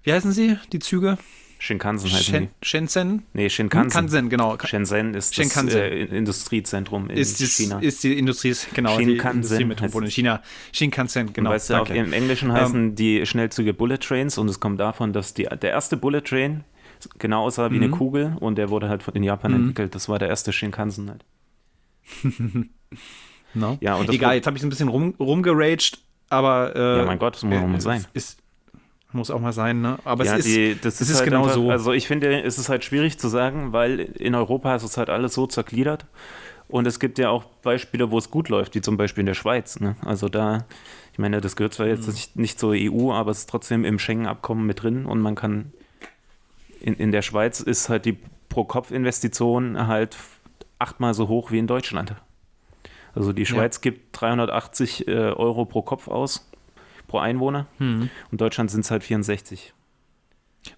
wie heißen sie, die Züge? Shinkansen heißen Shen, die. Shenzhen? Nee, Shinkansen. Shinkansen, genau. Shenzhen ist Shinkansen. das äh, Industriezentrum in ist, China. Ist die Industrie, genau, Shinkansen die Industriemetropole in China. Shinkansen, genau. Und weißt du, im Englischen heißen ähm, die Schnellzüge Bullet Trains und es kommt davon, dass die, der erste Bullet Train genau aussah wie mhm. eine Kugel und der wurde halt in Japan mhm. entwickelt. Das war der erste Shinkansen halt. no. Ja, und Egal, jetzt habe ich ein bisschen rum, rumgeraged, aber. Äh, ja, mein Gott, das muss auch mal sein. Ist, muss auch mal sein, ne? Aber ja, es ist, das ist, ist halt genau einfach, so. Also ich finde, es ist halt schwierig zu sagen, weil in Europa ist es halt alles so zergliedert. Und es gibt ja auch Beispiele, wo es gut läuft, wie zum Beispiel in der Schweiz. Ne? Also da, ich meine, das gehört zwar jetzt mhm. nicht, nicht zur EU, aber es ist trotzdem im Schengen-Abkommen mit drin und man kann in, in der Schweiz ist halt die Pro-Kopf-Investition halt achtmal so hoch wie in Deutschland. Also die Schweiz ja. gibt 380 äh, Euro pro Kopf aus, pro Einwohner. Hm. Und Deutschland sind es halt 64.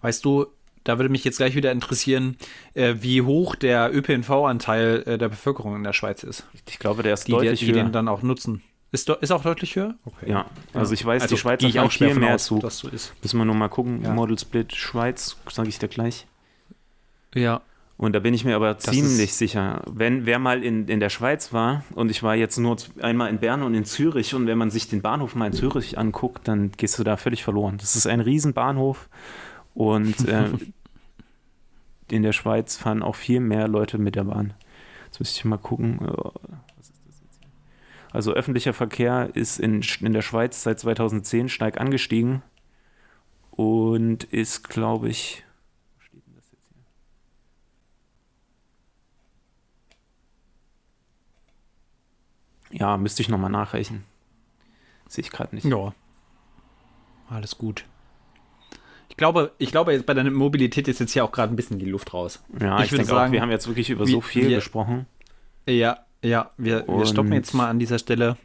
Weißt du, da würde mich jetzt gleich wieder interessieren, äh, wie hoch der ÖPNV-Anteil äh, der Bevölkerung in der Schweiz ist. Ich glaube, der ist die, deutlich die, die den dann auch nutzen. Ist, ist auch deutlich höher? Okay. Ja, also ich weiß, also die Schweiz hat auch viel mehr aus, zu. Dass so ist. Müssen wir nur mal gucken. Ja. Model Split Schweiz, sage ich dir gleich. Ja. Und da bin ich mir aber ziemlich sicher, wenn wer mal in, in der Schweiz war und ich war jetzt nur einmal in Bern und in Zürich und wenn man sich den Bahnhof mal in Zürich anguckt, dann gehst du da völlig verloren. Das ist ein Riesenbahnhof und äh, in der Schweiz fahren auch viel mehr Leute mit der Bahn. Jetzt müsste ich mal gucken. Also öffentlicher Verkehr ist in, in der Schweiz seit 2010 stark angestiegen und ist, glaube ich, wo steht denn das jetzt hier? Ja, müsste ich nochmal nachrechnen. Sehe ich gerade nicht. Ja. Alles gut. Ich glaube, ich glaube, bei der Mobilität ist jetzt hier auch gerade ein bisschen die Luft raus. Ja, ich, ich denke sagen, auch, wir haben jetzt wirklich über so viel wir, gesprochen. Ja, ja, wir, wir stoppen jetzt mal an dieser Stelle.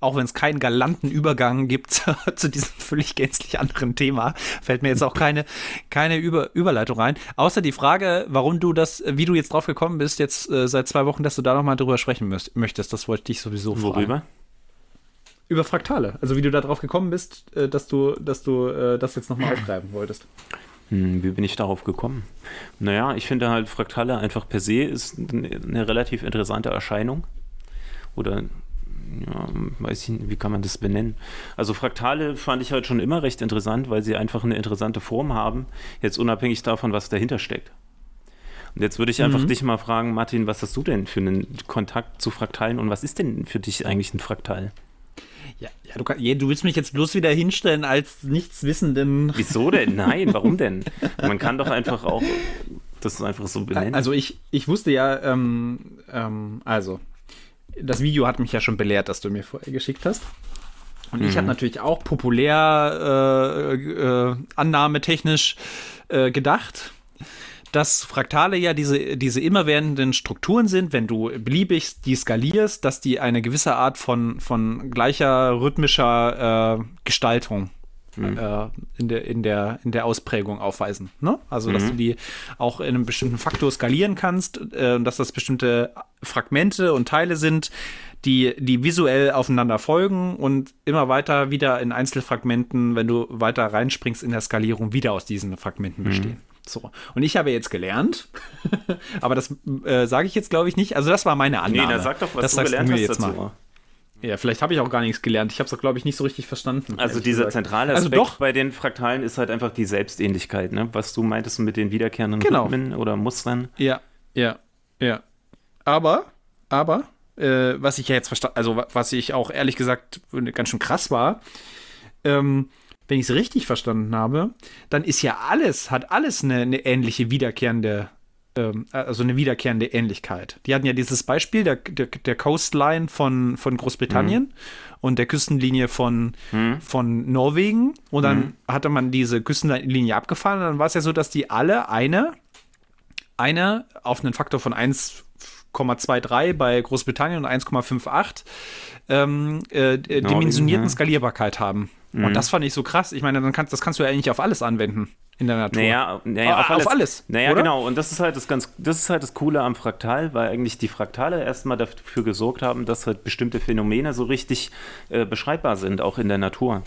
Auch wenn es keinen galanten Übergang gibt zu diesem völlig gänzlich anderen Thema, fällt mir jetzt auch keine, keine Über Überleitung rein. Außer die Frage, warum du das, wie du jetzt drauf gekommen bist, jetzt äh, seit zwei Wochen, dass du da nochmal drüber sprechen müsst, möchtest. Das wollte ich sowieso fragen. Worüber? Über Fraktale. Also wie du da drauf gekommen bist, äh, dass du, dass du äh, das jetzt nochmal aufgreifen wolltest. Hm, wie bin ich darauf gekommen? Naja, ich finde halt Fraktale einfach per se ist eine relativ interessante Erscheinung. Oder, ja, weiß ich nicht, wie kann man das benennen? Also Fraktale fand ich halt schon immer recht interessant, weil sie einfach eine interessante Form haben, jetzt unabhängig davon, was dahinter steckt. Und jetzt würde ich einfach mhm. dich mal fragen, Martin, was hast du denn für einen Kontakt zu Fraktalen und was ist denn für dich eigentlich ein Fraktal? Ja, ja du, kann, du, willst mich jetzt bloß wieder hinstellen als nichtswissenden. Wieso denn? Nein, warum denn? Man kann doch einfach auch das einfach so benennen. Also ich, ich wusste ja, ähm, ähm, also das Video hat mich ja schon belehrt, das du mir vorher geschickt hast. Und mhm. ich habe natürlich auch populär äh, äh, annahmetechnisch äh, gedacht, dass Fraktale ja diese, diese immerwährenden Strukturen sind, wenn du beliebig die skalierst, dass die eine gewisse Art von, von gleicher rhythmischer äh, Gestaltung mhm. äh, in, der, in, der, in der Ausprägung aufweisen. Ne? Also, dass mhm. du die auch in einem bestimmten Faktor skalieren kannst, äh, dass das bestimmte Fragmente und Teile sind, die, die visuell aufeinander folgen und immer weiter wieder in Einzelfragmenten, wenn du weiter reinspringst in der Skalierung, wieder aus diesen Fragmenten mhm. So. Und ich habe jetzt gelernt, aber das äh, sage ich jetzt, glaube ich, nicht. Also, das war meine Annahme. Nee, da sag doch, was das du gelernt hast jetzt dazu. Mal. Ja, vielleicht habe ich auch gar nichts gelernt. Ich habe es, glaube ich, nicht so richtig verstanden. Also dieser gesagt. zentrale also Aspekt also doch. bei den Fraktalen ist halt einfach die Selbstähnlichkeit, ne? was du meintest mit den wiederkehrenden genau. Rhythmen oder Mustern. Ja, ja, ja. Aber, aber, äh, was ich ja jetzt verstanden, also was ich auch ehrlich gesagt ganz schön krass war, ähm, wenn ich es richtig verstanden habe, dann ist ja alles, hat alles eine, eine ähnliche wiederkehrende ähm, also eine wiederkehrende Ähnlichkeit. Die hatten ja dieses Beispiel der, der, der Coastline von, von Großbritannien mhm. und der Küstenlinie von, mhm. von Norwegen. Und dann mhm. hatte man diese Küstenlinie abgefahren. Und dann war es ja so, dass die alle eine, eine auf einen Faktor von 1,23 bei Großbritannien und 1,58 ähm, äh, dimensionierten ja. Skalierbarkeit haben. Und mhm. das fand ich so krass. Ich meine, dann kannst, das kannst du ja eigentlich auf alles anwenden in der Natur. Naja, naja auf, alles. Auf alles naja, oder? genau. Und das ist halt das ganz, das ist halt das Coole am Fraktal, weil eigentlich die Fraktale erstmal dafür gesorgt haben, dass halt bestimmte Phänomene so richtig äh, beschreibbar sind, auch in der Natur.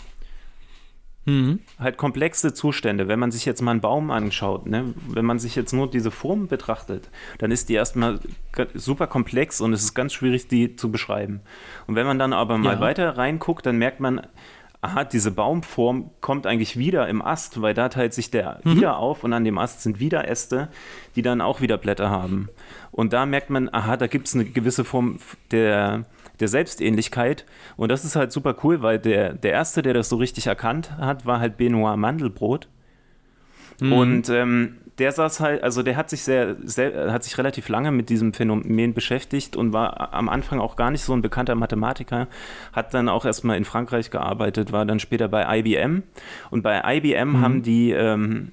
Mhm. Halt komplexe Zustände. Wenn man sich jetzt mal einen Baum anschaut, ne? wenn man sich jetzt nur diese Form betrachtet, dann ist die erstmal super komplex und es ist ganz schwierig, die zu beschreiben. Und wenn man dann aber mal ja. weiter reinguckt, dann merkt man, aha, diese Baumform kommt eigentlich wieder im Ast, weil da teilt sich der mhm. wieder auf und an dem Ast sind wieder Äste, die dann auch wieder Blätter haben. Und da merkt man, aha, da gibt es eine gewisse Form der, der Selbstähnlichkeit. Und das ist halt super cool, weil der, der Erste, der das so richtig erkannt hat, war halt Benoit Mandelbrot. Mhm. Und ähm, der saß halt, also der hat sich sehr, sehr, hat sich relativ lange mit diesem Phänomen beschäftigt und war am Anfang auch gar nicht so ein bekannter Mathematiker, hat dann auch erstmal in Frankreich gearbeitet, war dann später bei IBM und bei IBM mhm. haben die ähm,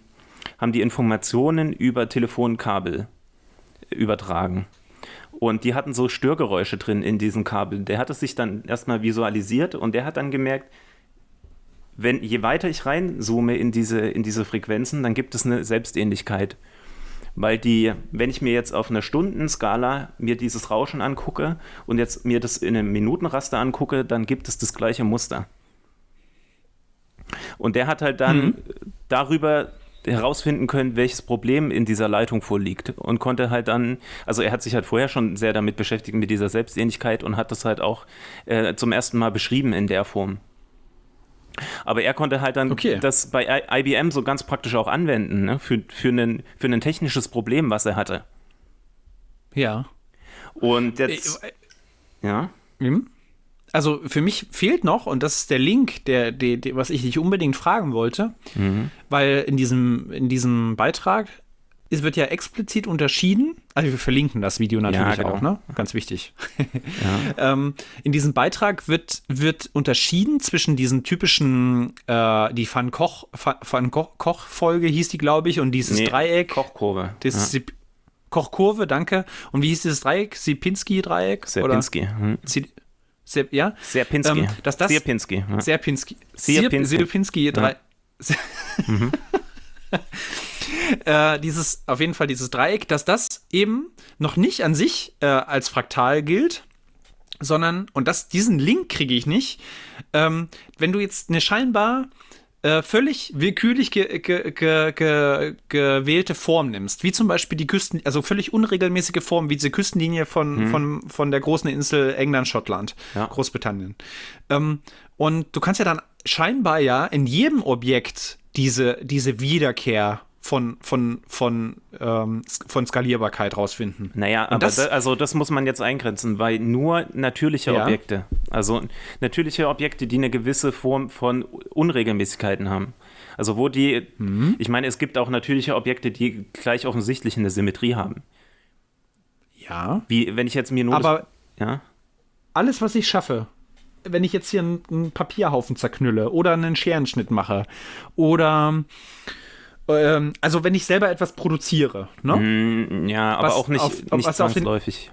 haben die Informationen über Telefonkabel übertragen. Und die hatten so Störgeräusche drin in diesen Kabeln. Der hat es sich dann erstmal visualisiert und der hat dann gemerkt, wenn je weiter ich reinzoome in diese, in diese Frequenzen, dann gibt es eine Selbstähnlichkeit. Weil die, wenn ich mir jetzt auf einer Stundenskala mir dieses Rauschen angucke und jetzt mir das in einem Minutenraster angucke, dann gibt es das gleiche Muster. Und der hat halt dann mhm. darüber herausfinden können, welches Problem in dieser Leitung vorliegt und konnte halt dann, also er hat sich halt vorher schon sehr damit beschäftigt mit dieser Selbstähnlichkeit und hat das halt auch äh, zum ersten Mal beschrieben in der Form. Aber er konnte halt dann okay. das bei IBM so ganz praktisch auch anwenden, ne? für, für, einen, für ein technisches Problem, was er hatte. Ja. Und jetzt. Äh, ja. Hm? Also für mich fehlt noch, und das ist der Link, der, der, der was ich dich unbedingt fragen wollte, mhm. weil in diesem, in diesem Beitrag es wird ja explizit unterschieden, also wir verlinken das Video natürlich ja, genau. auch, ne? Ganz wichtig. Ja. ähm, in diesem Beitrag wird, wird unterschieden zwischen diesen typischen, äh, die Van Koch, Van Koch Folge hieß die, glaube ich, und dieses nee, Dreieck. Kochkurve. Das ja. Kochkurve, danke. Und wie hieß dieses Dreieck? Sipinski-Dreieck? Sierpinski. Hm. Ja? Serpinski. Ähm, dass das, Serpinski. Ja. Serpinski. Serpinski. Serpinski. Drei. Ja. mhm. äh, dieses, auf jeden Fall dieses Dreieck, dass das eben noch nicht an sich äh, als Fraktal gilt, sondern, und das, diesen Link kriege ich nicht, ähm, wenn du jetzt eine scheinbar äh, völlig willkürlich ge ge ge gewählte Form nimmst, wie zum Beispiel die Küsten, also völlig unregelmäßige Form, wie diese Küstenlinie von, hm. von, von der großen Insel England, Schottland, ja. Großbritannien. Ähm, und du kannst ja dann scheinbar ja in jedem Objekt diese, diese Wiederkehr von, von, von, ähm, von Skalierbarkeit rausfinden. Naja, aber das, da, also das muss man jetzt eingrenzen, weil nur natürliche ja. Objekte, also natürliche Objekte, die eine gewisse Form von Unregelmäßigkeiten haben. Also wo die, mhm. ich meine, es gibt auch natürliche Objekte, die gleich offensichtlich eine Symmetrie haben. Ja. Wie, wenn ich jetzt mir nur. Aber, das, ja. alles, was ich schaffe, wenn ich jetzt hier einen, einen Papierhaufen zerknülle oder einen Scherenschnitt mache oder ähm, also wenn ich selber etwas produziere, ne? Mm, ja, aber was auch nicht, auf, nicht zwangsläufig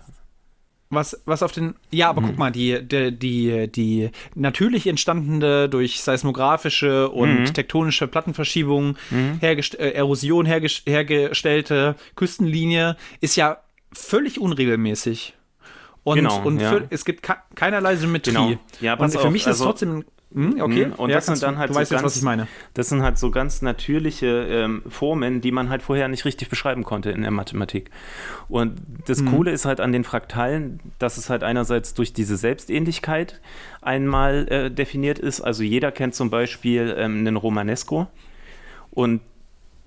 was, was auf den. Ja, aber mhm. guck mal, die, die, die, die natürlich entstandene durch seismografische und mhm. tektonische Plattenverschiebungen, mhm. hergest äh, Erosion hergest hergestellte Küstenlinie ist ja völlig unregelmäßig. Und, genau, und ja. für, es gibt keinerlei Symmetrie. Genau. Ja, und für auf, mich ist also, trotzdem hm, okay. Mhm. Und ja, das sind dann halt du so weißt ganz, jetzt, was ich meine. Das sind halt so ganz natürliche ähm, Formen, die man halt vorher nicht richtig beschreiben konnte in der Mathematik. Und das mhm. Coole ist halt an den Fraktalen, dass es halt einerseits durch diese Selbstähnlichkeit einmal äh, definiert ist. Also jeder kennt zum Beispiel ähm, einen Romanesco. Und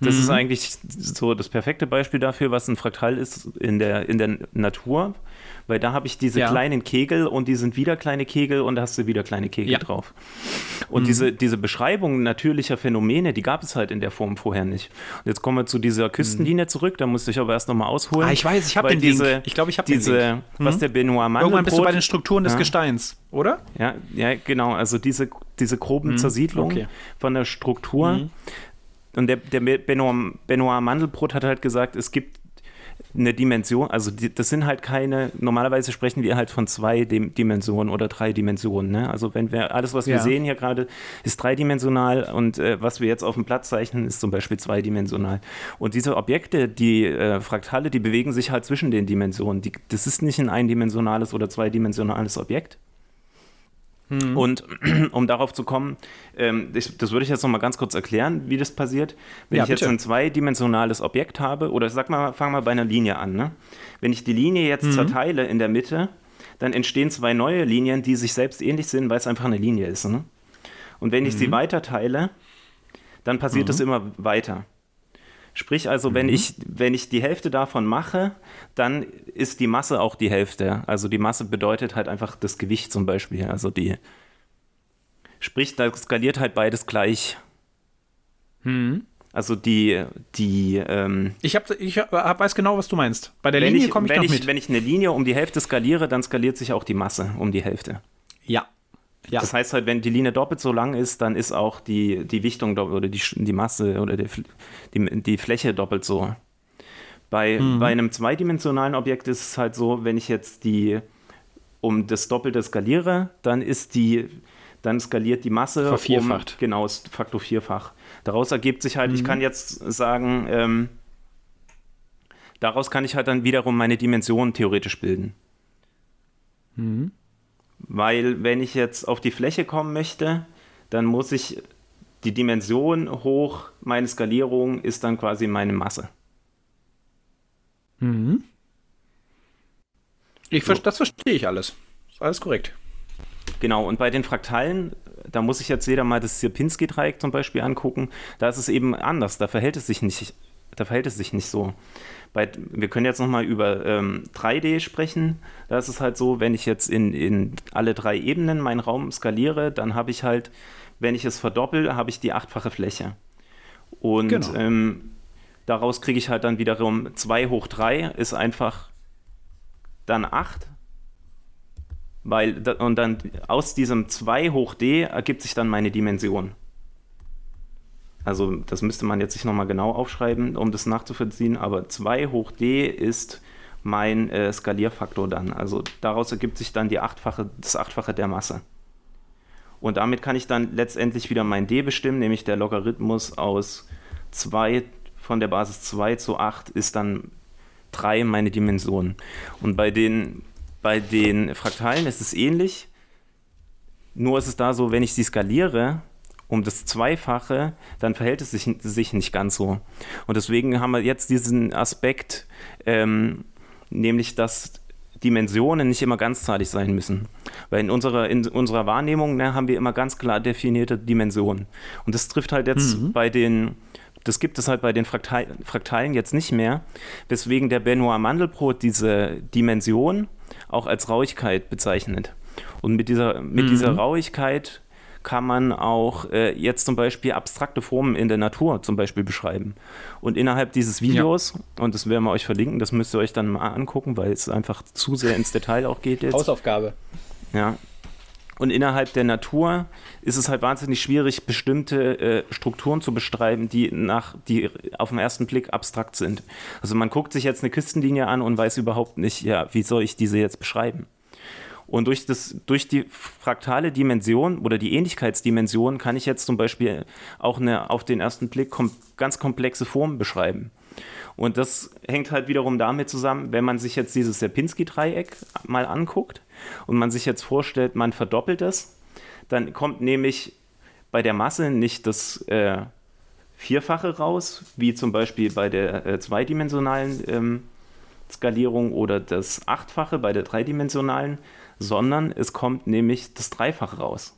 das mhm. ist eigentlich so das perfekte Beispiel dafür, was ein Fraktal ist in der, in der Natur weil da habe ich diese ja. kleinen Kegel und die sind wieder kleine Kegel und da hast du wieder kleine Kegel ja. drauf. Und mhm. diese, diese Beschreibung natürlicher Phänomene, die gab es halt in der Form vorher nicht. Und jetzt kommen wir zu dieser Küstenlinie mhm. zurück, da musste ich aber erst nochmal ausholen. Ah, ich weiß, ich habe den diese, Link. Ich glaube, ich habe diese, den Link. was mhm. der Benoit Mandelbrot... Irgendwann bist du bei den Strukturen des ja. Gesteins, oder? Ja, ja, genau, also diese, diese groben mhm. Zersiedlungen okay. von der Struktur. Und der, der Benoit, Benoit Mandelbrot hat halt gesagt, es gibt eine Dimension, also die, das sind halt keine, normalerweise sprechen wir halt von zwei Dimensionen oder drei Dimensionen. Ne? Also wenn wir, alles, was wir ja. sehen hier gerade, ist dreidimensional und äh, was wir jetzt auf dem Platz zeichnen, ist zum Beispiel zweidimensional. Und diese Objekte, die äh, Fraktale, die bewegen sich halt zwischen den Dimensionen. Die, das ist nicht ein eindimensionales oder zweidimensionales Objekt, Mhm. Und um darauf zu kommen, ähm, das, das, würde ich jetzt noch mal ganz kurz erklären, wie das passiert. Wenn ja, ich bitte. jetzt ein zweidimensionales Objekt habe, oder sag mal, fang mal bei einer Linie an. Ne? Wenn ich die Linie jetzt mhm. zerteile in der Mitte, dann entstehen zwei neue Linien, die sich selbst ähnlich sind, weil es einfach eine Linie ist. Ne? Und wenn ich mhm. sie weiter teile, dann passiert es mhm. immer weiter. Sprich also, mhm. wenn, ich, wenn ich die Hälfte davon mache, dann ist die Masse auch die Hälfte. Also die Masse bedeutet halt einfach das Gewicht zum Beispiel. Also die, sprich, da skaliert halt beides gleich. Mhm. Also die, die. Ähm, ich, hab, ich hab, weiß genau, was du meinst. Bei der Linie komme ich wenn noch ich, mit. Wenn ich eine Linie um die Hälfte skaliere, dann skaliert sich auch die Masse um die Hälfte. Ja, ja. Das heißt halt, wenn die Linie doppelt so lang ist, dann ist auch die, die Wichtung oder die, die Masse oder die, die, die Fläche doppelt so. Bei, mhm. bei einem zweidimensionalen Objekt ist es halt so, wenn ich jetzt die um das Doppelte skaliere, dann ist die, dann skaliert die Masse Vervierfacht. um genau Faktor vierfach. Daraus ergibt sich halt, mhm. ich kann jetzt sagen, ähm, daraus kann ich halt dann wiederum meine Dimensionen theoretisch bilden. Mhm. Weil wenn ich jetzt auf die Fläche kommen möchte, dann muss ich die Dimension hoch meine Skalierung ist dann quasi meine Masse. Mhm. Ich, so. Das verstehe ich alles. Ist alles korrekt. Genau, und bei den Fraktalen, da muss ich jetzt jeder mal das Sierpinski-Dreieck zum Beispiel angucken. Da ist es eben anders. Da verhält es sich nicht, da verhält es sich nicht so bei, wir können jetzt nochmal über ähm, 3D sprechen. Da ist es halt so, wenn ich jetzt in, in alle drei Ebenen meinen Raum skaliere, dann habe ich halt, wenn ich es verdoppel, habe ich die achtfache Fläche. Und genau. ähm, daraus kriege ich halt dann wiederum 2 hoch 3 ist einfach dann 8. Weil, und dann aus diesem 2 hoch d ergibt sich dann meine Dimension. Also das müsste man jetzt nicht nochmal genau aufschreiben, um das nachzuvollziehen, aber 2 hoch d ist mein äh, Skalierfaktor dann. Also daraus ergibt sich dann die achtfache, das Achtfache der Masse. Und damit kann ich dann letztendlich wieder mein d bestimmen, nämlich der Logarithmus aus 2 von der Basis 2 zu 8 ist dann 3 meine Dimension. Und bei den, bei den Fraktalen ist es ähnlich, nur ist es da so, wenn ich sie skaliere, um das Zweifache, dann verhält es sich, sich nicht ganz so. Und deswegen haben wir jetzt diesen Aspekt, ähm, nämlich dass Dimensionen nicht immer ganzzahlig sein müssen. Weil in unserer, in unserer Wahrnehmung ne, haben wir immer ganz klar definierte Dimensionen. Und das trifft halt jetzt mhm. bei den, das gibt es halt bei den Fraktalen, Fraktalen jetzt nicht mehr, weswegen der Benoit Mandelbrot diese Dimension auch als Rauigkeit bezeichnet. Und mit dieser, mit mhm. dieser Rauigkeit kann man auch äh, jetzt zum Beispiel abstrakte Formen in der Natur zum Beispiel beschreiben. Und innerhalb dieses Videos, ja. und das werden wir euch verlinken, das müsst ihr euch dann mal angucken, weil es einfach zu sehr ins Detail auch geht jetzt. Hausaufgabe. Ja. Und innerhalb der Natur ist es halt wahnsinnig schwierig, bestimmte äh, Strukturen zu beschreiben, die nach, die auf den ersten Blick abstrakt sind. Also man guckt sich jetzt eine Küstenlinie an und weiß überhaupt nicht, ja, wie soll ich diese jetzt beschreiben? Und durch, das, durch die fraktale Dimension oder die Ähnlichkeitsdimension kann ich jetzt zum Beispiel auch eine auf den ersten Blick kom ganz komplexe Form beschreiben. Und das hängt halt wiederum damit zusammen, wenn man sich jetzt dieses Sierpinski-Dreieck mal anguckt und man sich jetzt vorstellt, man verdoppelt es, dann kommt nämlich bei der Masse nicht das äh, Vierfache raus, wie zum Beispiel bei der äh, zweidimensionalen ähm, Skalierung oder das Achtfache bei der dreidimensionalen, sondern es kommt nämlich das Dreifache raus.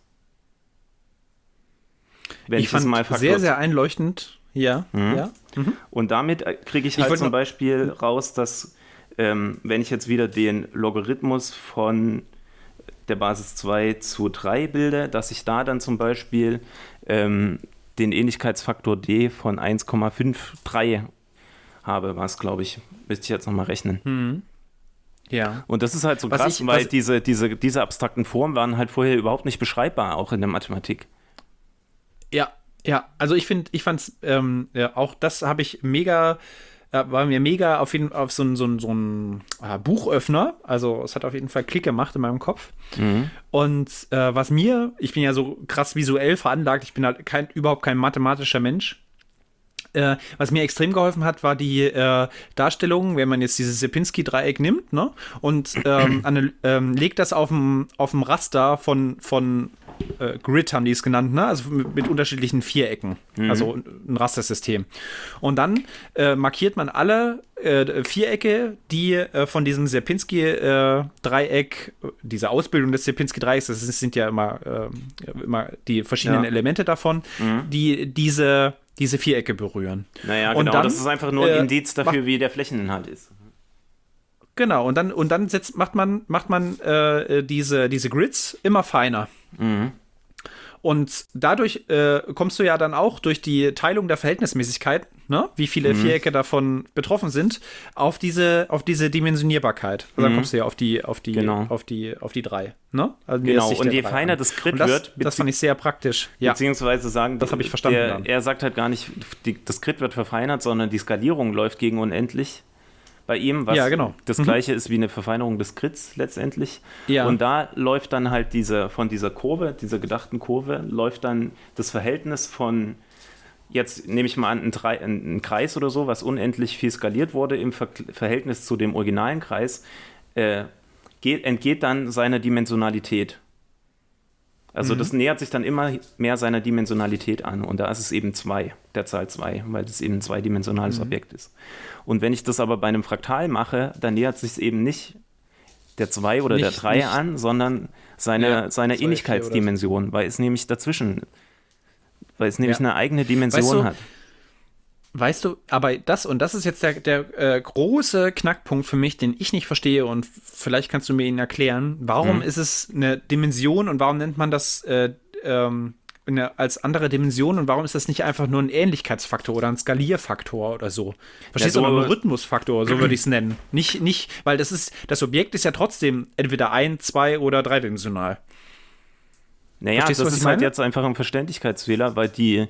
Wenn ich, ich fand mal sehr, sehr einleuchtend. Ja, mhm. ja. Mhm. Und damit äh, kriege ich halt ich zum Beispiel raus, dass ähm, wenn ich jetzt wieder den Logarithmus von der Basis 2 zu 3 bilde, dass ich da dann zum Beispiel ähm, den Ähnlichkeitsfaktor d von 1,53 habe, was glaube ich, müsste ich jetzt nochmal rechnen. Mhm. Ja. Und das ist halt so was krass, ich, weil diese, diese, diese abstrakten Formen waren halt vorher überhaupt nicht beschreibbar, auch in der Mathematik. Ja, ja, also ich finde, ich fand's, ähm, ja, auch das habe ich mega, äh, war mir mega auf jeden auf so ein, so ein, so ein äh, Buchöffner. Also es hat auf jeden Fall Klick gemacht in meinem Kopf. Mhm. Und äh, was mir, ich bin ja so krass visuell veranlagt, ich bin halt kein, überhaupt kein mathematischer Mensch. Äh, was mir extrem geholfen hat, war die äh, Darstellung, wenn man jetzt dieses Sierpinski-Dreieck nimmt ne, und ähm, ähm, legt das auf dem Raster von, von äh, Grid, haben die es genannt, ne? also mit, mit unterschiedlichen Vierecken, mhm. also ein Rastersystem. Und dann äh, markiert man alle äh, Vierecke, die äh, von diesem Sierpinski-Dreieck, diese Ausbildung des Sierpinski-Dreiecks, das sind ja immer, immer die verschiedenen ja. Elemente davon, mhm. die diese diese Vierecke berühren. Naja, und genau, dann, das ist einfach nur ein äh, Indiz dafür, wie der Flächeninhalt ist. Genau, und dann, und dann setzt, macht man, macht man äh, diese, diese Grids immer feiner. Mhm. Und dadurch äh, kommst du ja dann auch durch die Teilung der Verhältnismäßigkeit, ne, wie viele mhm. Vierecke davon betroffen sind, auf diese, auf diese Dimensionierbarkeit. Also mhm. dann kommst du ja auf die, auf die, genau. auf die, auf die drei. Ne? Also genau, und je feiner an. das Grid das, wird, das fand ich sehr praktisch. Ja. Beziehungsweise sagen, das habe ich verstanden. Der, er sagt halt gar nicht, die, das Grid wird verfeinert, sondern die Skalierung läuft gegen unendlich bei ihm, was ja, genau. das mhm. gleiche ist wie eine Verfeinerung des Grids letztendlich. Ja. Und da läuft dann halt diese, von dieser Kurve, dieser gedachten Kurve, läuft dann das Verhältnis von, jetzt nehme ich mal an, ein, Drei, ein, Kreis oder so, was unendlich viel skaliert wurde im Ver Verhältnis zu dem originalen Kreis, äh, geht, entgeht dann seiner Dimensionalität. Also mhm. das nähert sich dann immer mehr seiner Dimensionalität an und da ist es eben 2, der Zahl 2, weil das eben ein zweidimensionales mhm. Objekt ist. Und wenn ich das aber bei einem Fraktal mache, dann nähert sich es eben nicht der 2 oder nicht, der 3 an, sondern seine, ja, seiner Ähnlichkeitsdimension, weil es nämlich dazwischen, weil es nämlich ja. eine eigene Dimension weißt du, hat. Weißt du, aber das, und das ist jetzt der, der äh, große Knackpunkt für mich, den ich nicht verstehe, und vielleicht kannst du mir ihn erklären. Warum mhm. ist es eine Dimension und warum nennt man das äh, ähm, eine, als andere Dimension und warum ist das nicht einfach nur ein Ähnlichkeitsfaktor oder ein Skalierfaktor oder so? Verstehst ja, so, du? Ein Rhythmusfaktor, so würde ich es nennen. Nicht, nicht, weil das ist, das Objekt ist ja trotzdem entweder ein, zwei oder dreidimensional. Naja, Verstehst das ist halt jetzt einfach ein Verständlichkeitsfehler, weil die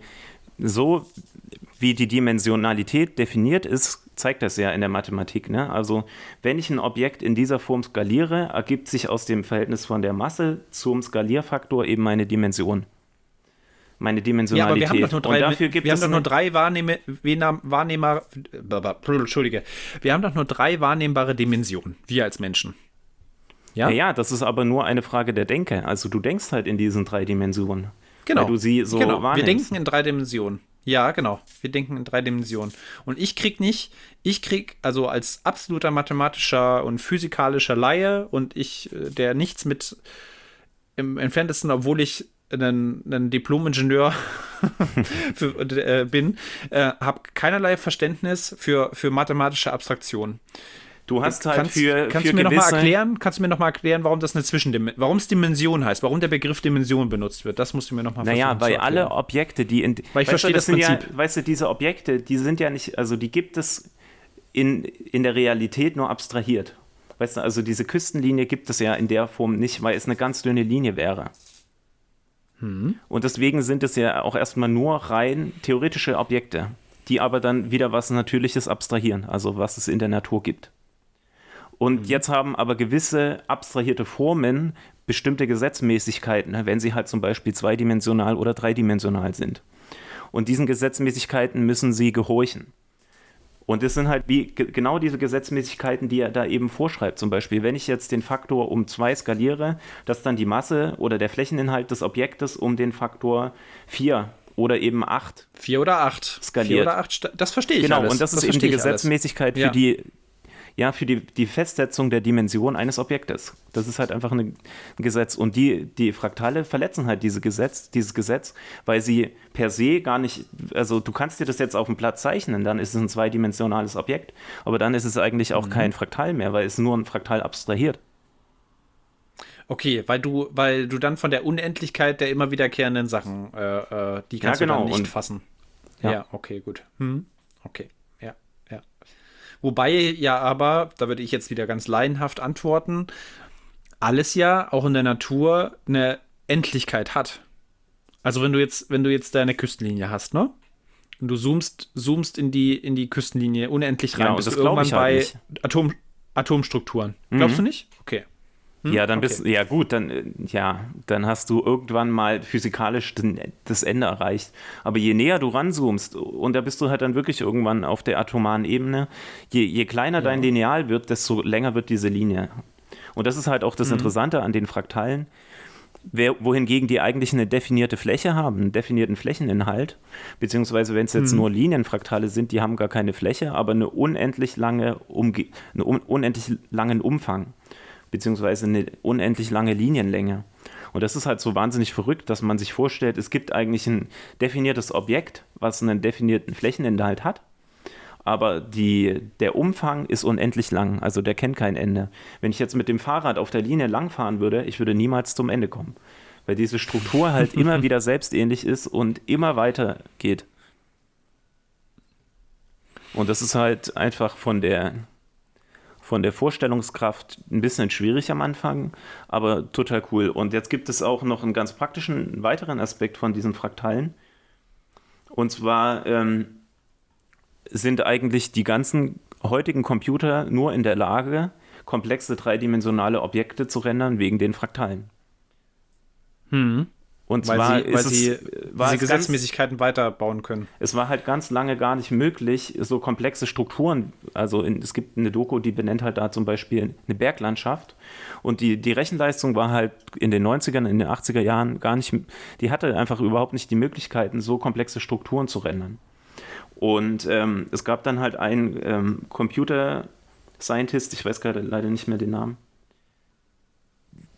so wie die Dimensionalität definiert ist, zeigt das ja in der Mathematik. Ne? Also wenn ich ein Objekt in dieser Form skaliere, ergibt sich aus dem Verhältnis von der Masse zum Skalierfaktor eben meine Dimension. Meine Dimensionalität. Ja, aber wir haben doch nur drei, wir haben doch nur drei Wahrnehme, Wahrnehmer, Entschuldige, wir haben doch nur drei wahrnehmbare Dimensionen, wir als Menschen. Ja? ja, ja, das ist aber nur eine Frage der Denke. Also du denkst halt in diesen drei Dimensionen. Genau. Weil du sie so genau. wahrnimmst. Wir denken in drei Dimensionen. Ja, genau. Wir denken in drei Dimensionen. Und ich krieg nicht, ich krieg also als absoluter mathematischer und physikalischer Laie und ich, äh, der nichts mit im entferntesten, obwohl ich ein, ein Diplom-Ingenieur äh, bin, äh, habe keinerlei Verständnis für, für mathematische Abstraktion. Du hast halt kannst, für kannst für du mir noch mal erklären, kannst du mir noch mal erklären, warum das eine Zwischendimension, warum es Dimension heißt, warum der Begriff Dimension benutzt wird? Das musst du mir noch mal Naja, weil alle Objekte, die in weil ich verstehe das, das Prinzip. Ja, weißt du, diese Objekte, die sind ja nicht, also die gibt es in, in der Realität nur abstrahiert. Weißt du, also diese Küstenlinie gibt es ja in der Form nicht, weil es eine ganz dünne Linie wäre. Hm. Und deswegen sind es ja auch erstmal nur rein theoretische Objekte, die aber dann wieder was Natürliches abstrahieren, also was es in der Natur gibt. Und mhm. jetzt haben aber gewisse abstrahierte Formen bestimmte Gesetzmäßigkeiten, ne, wenn sie halt zum Beispiel zweidimensional oder dreidimensional sind. Und diesen Gesetzmäßigkeiten müssen sie gehorchen. Und das sind halt wie genau diese Gesetzmäßigkeiten, die er da eben vorschreibt. Zum Beispiel, wenn ich jetzt den Faktor um zwei skaliere, dass dann die Masse oder der Flächeninhalt des Objektes um den Faktor 4 oder eben 8. 4 oder 8. Skaliert. 4 oder 8, das verstehe ich. Genau, alles. und das, das ist eben die Gesetzmäßigkeit, für ja. die ja, für die, die Festsetzung der Dimension eines Objektes. Das ist halt einfach ein Gesetz. Und die, die Fraktale verletzen halt diese Gesetz, dieses Gesetz, weil sie per se gar nicht, also du kannst dir das jetzt auf dem Blatt zeichnen, dann ist es ein zweidimensionales Objekt, aber dann ist es eigentlich auch mhm. kein Fraktal mehr, weil es nur ein Fraktal abstrahiert. Okay, weil du, weil du dann von der Unendlichkeit der immer wiederkehrenden Sachen, äh, äh, die kannst ja, genau. du dann nicht Und, fassen. Ja. ja, okay, gut. Hm. Okay. Wobei ja aber, da würde ich jetzt wieder ganz laienhaft antworten, alles ja auch in der Natur eine Endlichkeit hat. Also wenn du jetzt, wenn du jetzt deine Küstenlinie hast, ne? Und du zoomst, zoomst in die, in die Küstenlinie unendlich rein, genau, bist du irgendwann halt bei Atom, Atomstrukturen. Glaubst mhm. du nicht? Okay. Hm? Ja, dann okay. bist ja gut, dann äh, ja, dann hast du irgendwann mal physikalisch den, das Ende erreicht. Aber je näher du ranzoomst und da bist du halt dann wirklich irgendwann auf der atomaren Ebene, je, je kleiner ja. dein Lineal wird, desto länger wird diese Linie. Und das ist halt auch das mhm. Interessante an den Fraktalen. Wer, wohingegen die eigentlich eine definierte Fläche haben, einen definierten Flächeninhalt, beziehungsweise wenn es jetzt mhm. nur Linienfraktale sind, die haben gar keine Fläche, aber eine unendlich lange Umge einen unendlich langen Umfang beziehungsweise eine unendlich lange Linienlänge. Und das ist halt so wahnsinnig verrückt, dass man sich vorstellt, es gibt eigentlich ein definiertes Objekt, was einen definierten Flächeninhalt hat, aber die, der Umfang ist unendlich lang, also der kennt kein Ende. Wenn ich jetzt mit dem Fahrrad auf der Linie langfahren würde, ich würde niemals zum Ende kommen, weil diese Struktur halt immer wieder selbstähnlich ist und immer weiter geht. Und das ist halt einfach von der von der Vorstellungskraft ein bisschen schwierig am Anfang, aber total cool. Und jetzt gibt es auch noch einen ganz praktischen weiteren Aspekt von diesen Fraktalen. Und zwar ähm, sind eigentlich die ganzen heutigen Computer nur in der Lage, komplexe dreidimensionale Objekte zu rendern wegen den Fraktalen. Hm. Und weil zwar sie, weil sie es, diese Gesetzmäßigkeiten ganz, weiterbauen können. Es war halt ganz lange gar nicht möglich, so komplexe Strukturen. Also in, es gibt eine Doku, die benennt halt da zum Beispiel eine Berglandschaft. Und die, die Rechenleistung war halt in den 90ern, in den 80er Jahren gar nicht, die hatte einfach überhaupt nicht die Möglichkeiten, so komplexe Strukturen zu rendern. Und ähm, es gab dann halt einen ähm, Computer Scientist, ich weiß gerade leider nicht mehr den Namen,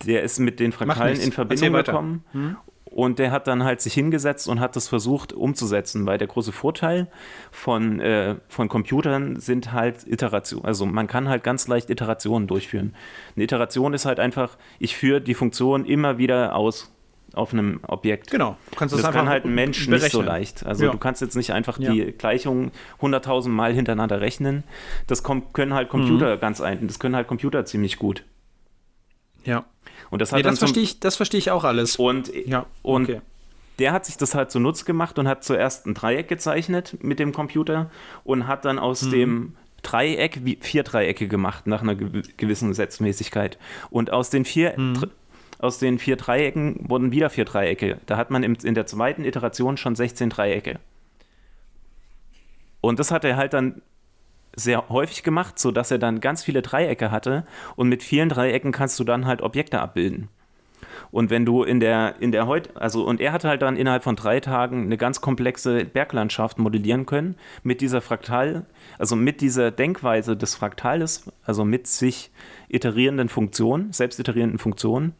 der ist mit den Fraktalen in Verbindung gekommen hm? Und der hat dann halt sich hingesetzt und hat das versucht umzusetzen, weil der große Vorteil von, äh, von Computern sind halt Iterationen. Also man kann halt ganz leicht Iterationen durchführen. Eine Iteration ist halt einfach, ich führe die Funktion immer wieder aus auf einem Objekt. Genau. Du kannst das, das kann halt ein Mensch berechnen. nicht so leicht. Also ja. du kannst jetzt nicht einfach ja. die Gleichung 100.000 Mal hintereinander rechnen. Das können halt Computer mhm. ganz ein, das können halt Computer ziemlich gut. Ja. Und das, nee, das verstehe ich, das verstehe ich auch alles. Und, ja, und okay. der hat sich das halt zunutze gemacht und hat zuerst ein Dreieck gezeichnet mit dem Computer und hat dann aus mhm. dem Dreieck vier Dreiecke gemacht nach einer gewissen Gesetzmäßigkeit. Und aus den vier mhm. aus den vier Dreiecken wurden wieder vier Dreiecke. Da hat man in der zweiten Iteration schon 16 Dreiecke. Und das hat er halt dann sehr häufig gemacht, sodass er dann ganz viele Dreiecke hatte und mit vielen Dreiecken kannst du dann halt Objekte abbilden. Und wenn du in der, in der heute, also, und er hatte halt dann innerhalb von drei Tagen eine ganz komplexe Berglandschaft modellieren können mit dieser Fraktal, also mit dieser Denkweise des Fraktales, also mit sich iterierenden Funktionen, selbst iterierenden Funktionen,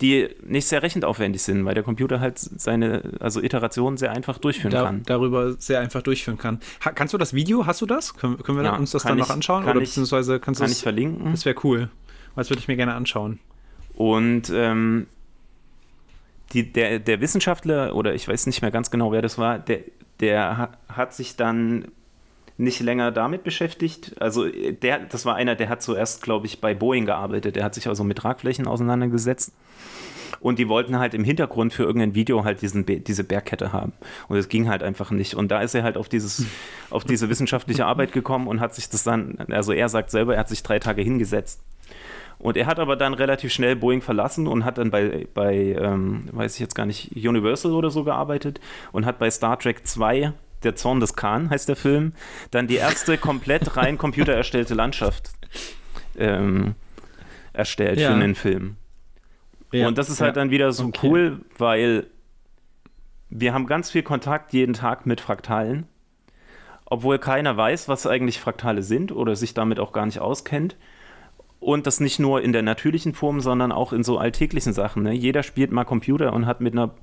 die nicht sehr rechenaufwendig sind, weil der Computer halt seine also Iterationen sehr einfach durchführen da, kann. Darüber sehr einfach durchführen kann. Ha, kannst du das Video? Hast du das? Können, können wir ja, uns das dann ich, noch anschauen? Oder ich, beziehungsweise kannst kann ich verlinken? Das wäre cool. Das würde ich mir gerne anschauen. Und ähm, die, der, der Wissenschaftler, oder ich weiß nicht mehr ganz genau, wer das war, der, der hat sich dann nicht länger damit beschäftigt. Also der, das war einer, der hat zuerst, glaube ich, bei Boeing gearbeitet. Der hat sich also mit Tragflächen auseinandergesetzt. Und die wollten halt im Hintergrund für irgendein Video halt diesen, diese Bergkette haben. Und es ging halt einfach nicht. Und da ist er halt auf, dieses, auf diese wissenschaftliche Arbeit gekommen und hat sich das dann, also er sagt selber, er hat sich drei Tage hingesetzt. Und er hat aber dann relativ schnell Boeing verlassen und hat dann bei, bei ähm, weiß ich jetzt gar nicht, Universal oder so gearbeitet und hat bei Star Trek 2 der Zorn des Khan heißt der Film, dann die erste komplett rein computererstellte Landschaft ähm, erstellt ja. für einen Film. Ja, und das ist halt dann wieder so okay. cool, weil wir haben ganz viel Kontakt jeden Tag mit Fraktalen, obwohl keiner weiß, was eigentlich Fraktale sind oder sich damit auch gar nicht auskennt. Und das nicht nur in der natürlichen Form, sondern auch in so alltäglichen Sachen. Ne? Jeder spielt mal Computer und hat mit einer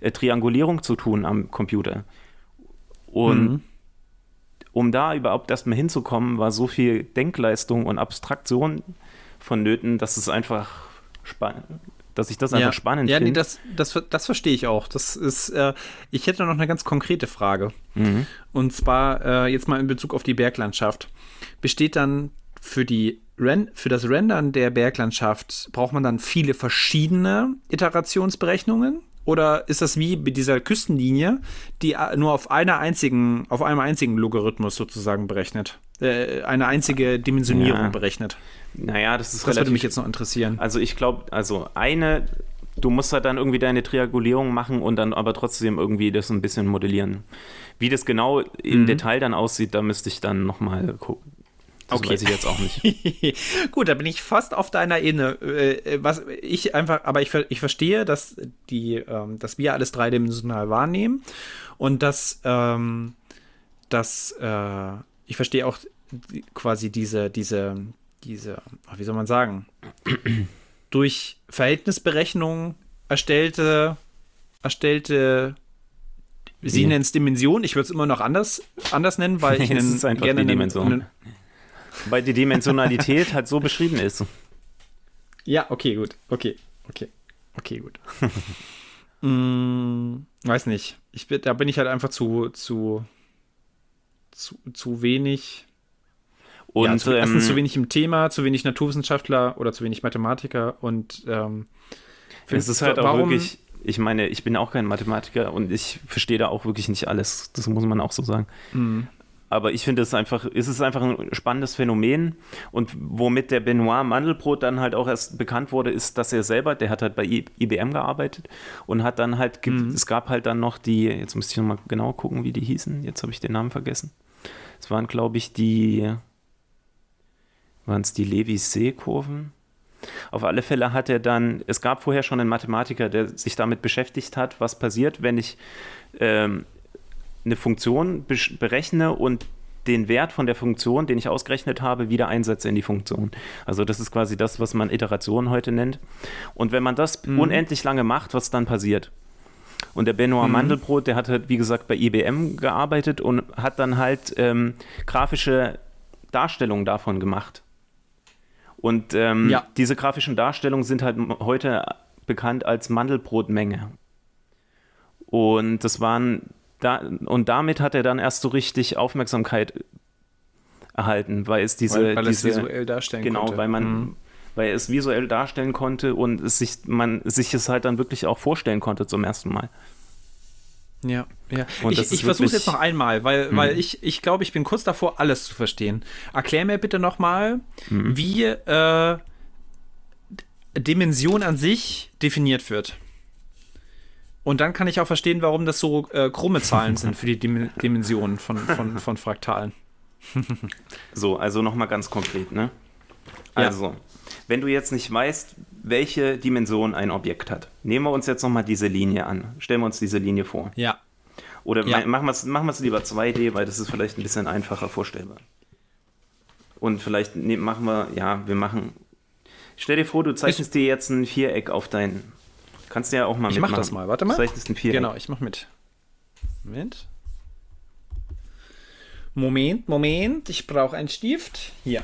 äh, Triangulierung zu tun am Computer. Und mhm. um da überhaupt erstmal hinzukommen, war so viel Denkleistung und Abstraktion vonnöten, dass es einfach spannend dass ich das einfach ja. spannend finde. Ja, nee, das, das, das verstehe ich auch. Das ist, äh, ich hätte noch eine ganz konkrete Frage. Mhm. Und zwar äh, jetzt mal in Bezug auf die Berglandschaft. Besteht dann für die Ren für das Rendern der Berglandschaft braucht man dann viele verschiedene Iterationsberechnungen? Oder ist das wie bei dieser Küstenlinie, die nur auf einer einzigen, auf einem einzigen Logarithmus sozusagen berechnet? Äh, eine einzige Dimensionierung ja. berechnet? Naja, das ist Das relativ, würde mich jetzt noch interessieren. Also ich glaube, also eine, du musst halt dann irgendwie deine Triangulierung machen und dann aber trotzdem irgendwie das ein bisschen modellieren. Wie das genau im mhm. Detail dann aussieht, da müsste ich dann nochmal gucken das okay. weiß ich jetzt auch nicht. Gut, da bin ich fast auf deiner Ebene. Äh, was ich einfach, aber ich, ich verstehe, dass die, ähm, dass wir alles dreidimensional wahrnehmen und dass, ähm, dass äh, ich verstehe auch quasi diese, diese, diese, wie soll man sagen, durch Verhältnisberechnung erstellte, erstellte Sie nennen es Dimension, ich würde es immer noch anders, anders nennen, weil ich es gerne die Dimension. Weil die Dimensionalität halt so beschrieben ist. Ja, okay, gut. Okay, okay. Okay, gut. mm, weiß nicht. Ich bin, da bin ich halt einfach zu, zu, zu, zu wenig. Und ja, zu, ähm, erstens zu wenig im Thema, zu wenig Naturwissenschaftler oder zu wenig Mathematiker und ähm, es ist halt auch wirklich, ich meine, ich bin auch kein Mathematiker und ich verstehe da auch wirklich nicht alles. Das muss man auch so sagen. Mhm. Aber ich finde es einfach, ist es einfach ein spannendes Phänomen. Und womit der Benoit Mandelbrot dann halt auch erst bekannt wurde, ist, dass er selber, der hat halt bei IBM gearbeitet und hat dann halt, mhm. es gab halt dann noch die, jetzt müsste ich nochmal genau gucken, wie die hießen. Jetzt habe ich den Namen vergessen. Es waren, glaube ich, die, waren es die Levi-See-Kurven? Auf alle Fälle hat er dann, es gab vorher schon einen Mathematiker, der sich damit beschäftigt hat, was passiert, wenn ich ähm, eine Funktion berechne und den Wert von der Funktion, den ich ausgerechnet habe, wieder einsetze in die Funktion. Also das ist quasi das, was man Iteration heute nennt. Und wenn man das mhm. unendlich lange macht, was dann passiert? Und der Benoit mhm. Mandelbrot, der hat halt, wie gesagt, bei IBM gearbeitet und hat dann halt ähm, grafische Darstellungen davon gemacht. Und ähm, ja. diese grafischen Darstellungen sind halt heute bekannt als Mandelbrotmenge. Und das waren da, und damit hat er dann erst so richtig Aufmerksamkeit erhalten, weil es diese. Weil, weil diese, es visuell darstellen genau, konnte. Genau, weil man. Mhm. Weil er es visuell darstellen konnte und es sich, man sich es halt dann wirklich auch vorstellen konnte zum ersten Mal. Ja, ja. Und ich, ich versuche es jetzt noch einmal, weil, hm. weil ich, ich glaube, ich bin kurz davor, alles zu verstehen. Erklär mir bitte nochmal, hm. wie äh, Dimension an sich definiert wird. Und dann kann ich auch verstehen, warum das so äh, krumme Zahlen sind für die Dim Dimensionen von, von, von Fraktalen. so, also nochmal ganz konkret, ne? Also, ja. wenn du jetzt nicht weißt, welche Dimension ein Objekt hat, nehmen wir uns jetzt nochmal diese Linie an. Stellen wir uns diese Linie vor. Ja. Oder ja. machen wir es machen lieber 2D, weil das ist vielleicht ein bisschen einfacher vorstellbar. Und vielleicht ne, machen wir, ja, wir machen. Stell dir vor, du zeichnest dir jetzt ein Viereck auf dein Kannst du ja auch mal ich mitmachen. Ich mach das mal, warte mal. Vielleicht ist ein Viereck. Genau, ich mach mit. Moment. Moment, Moment. Ich brauche einen Stift. Hier.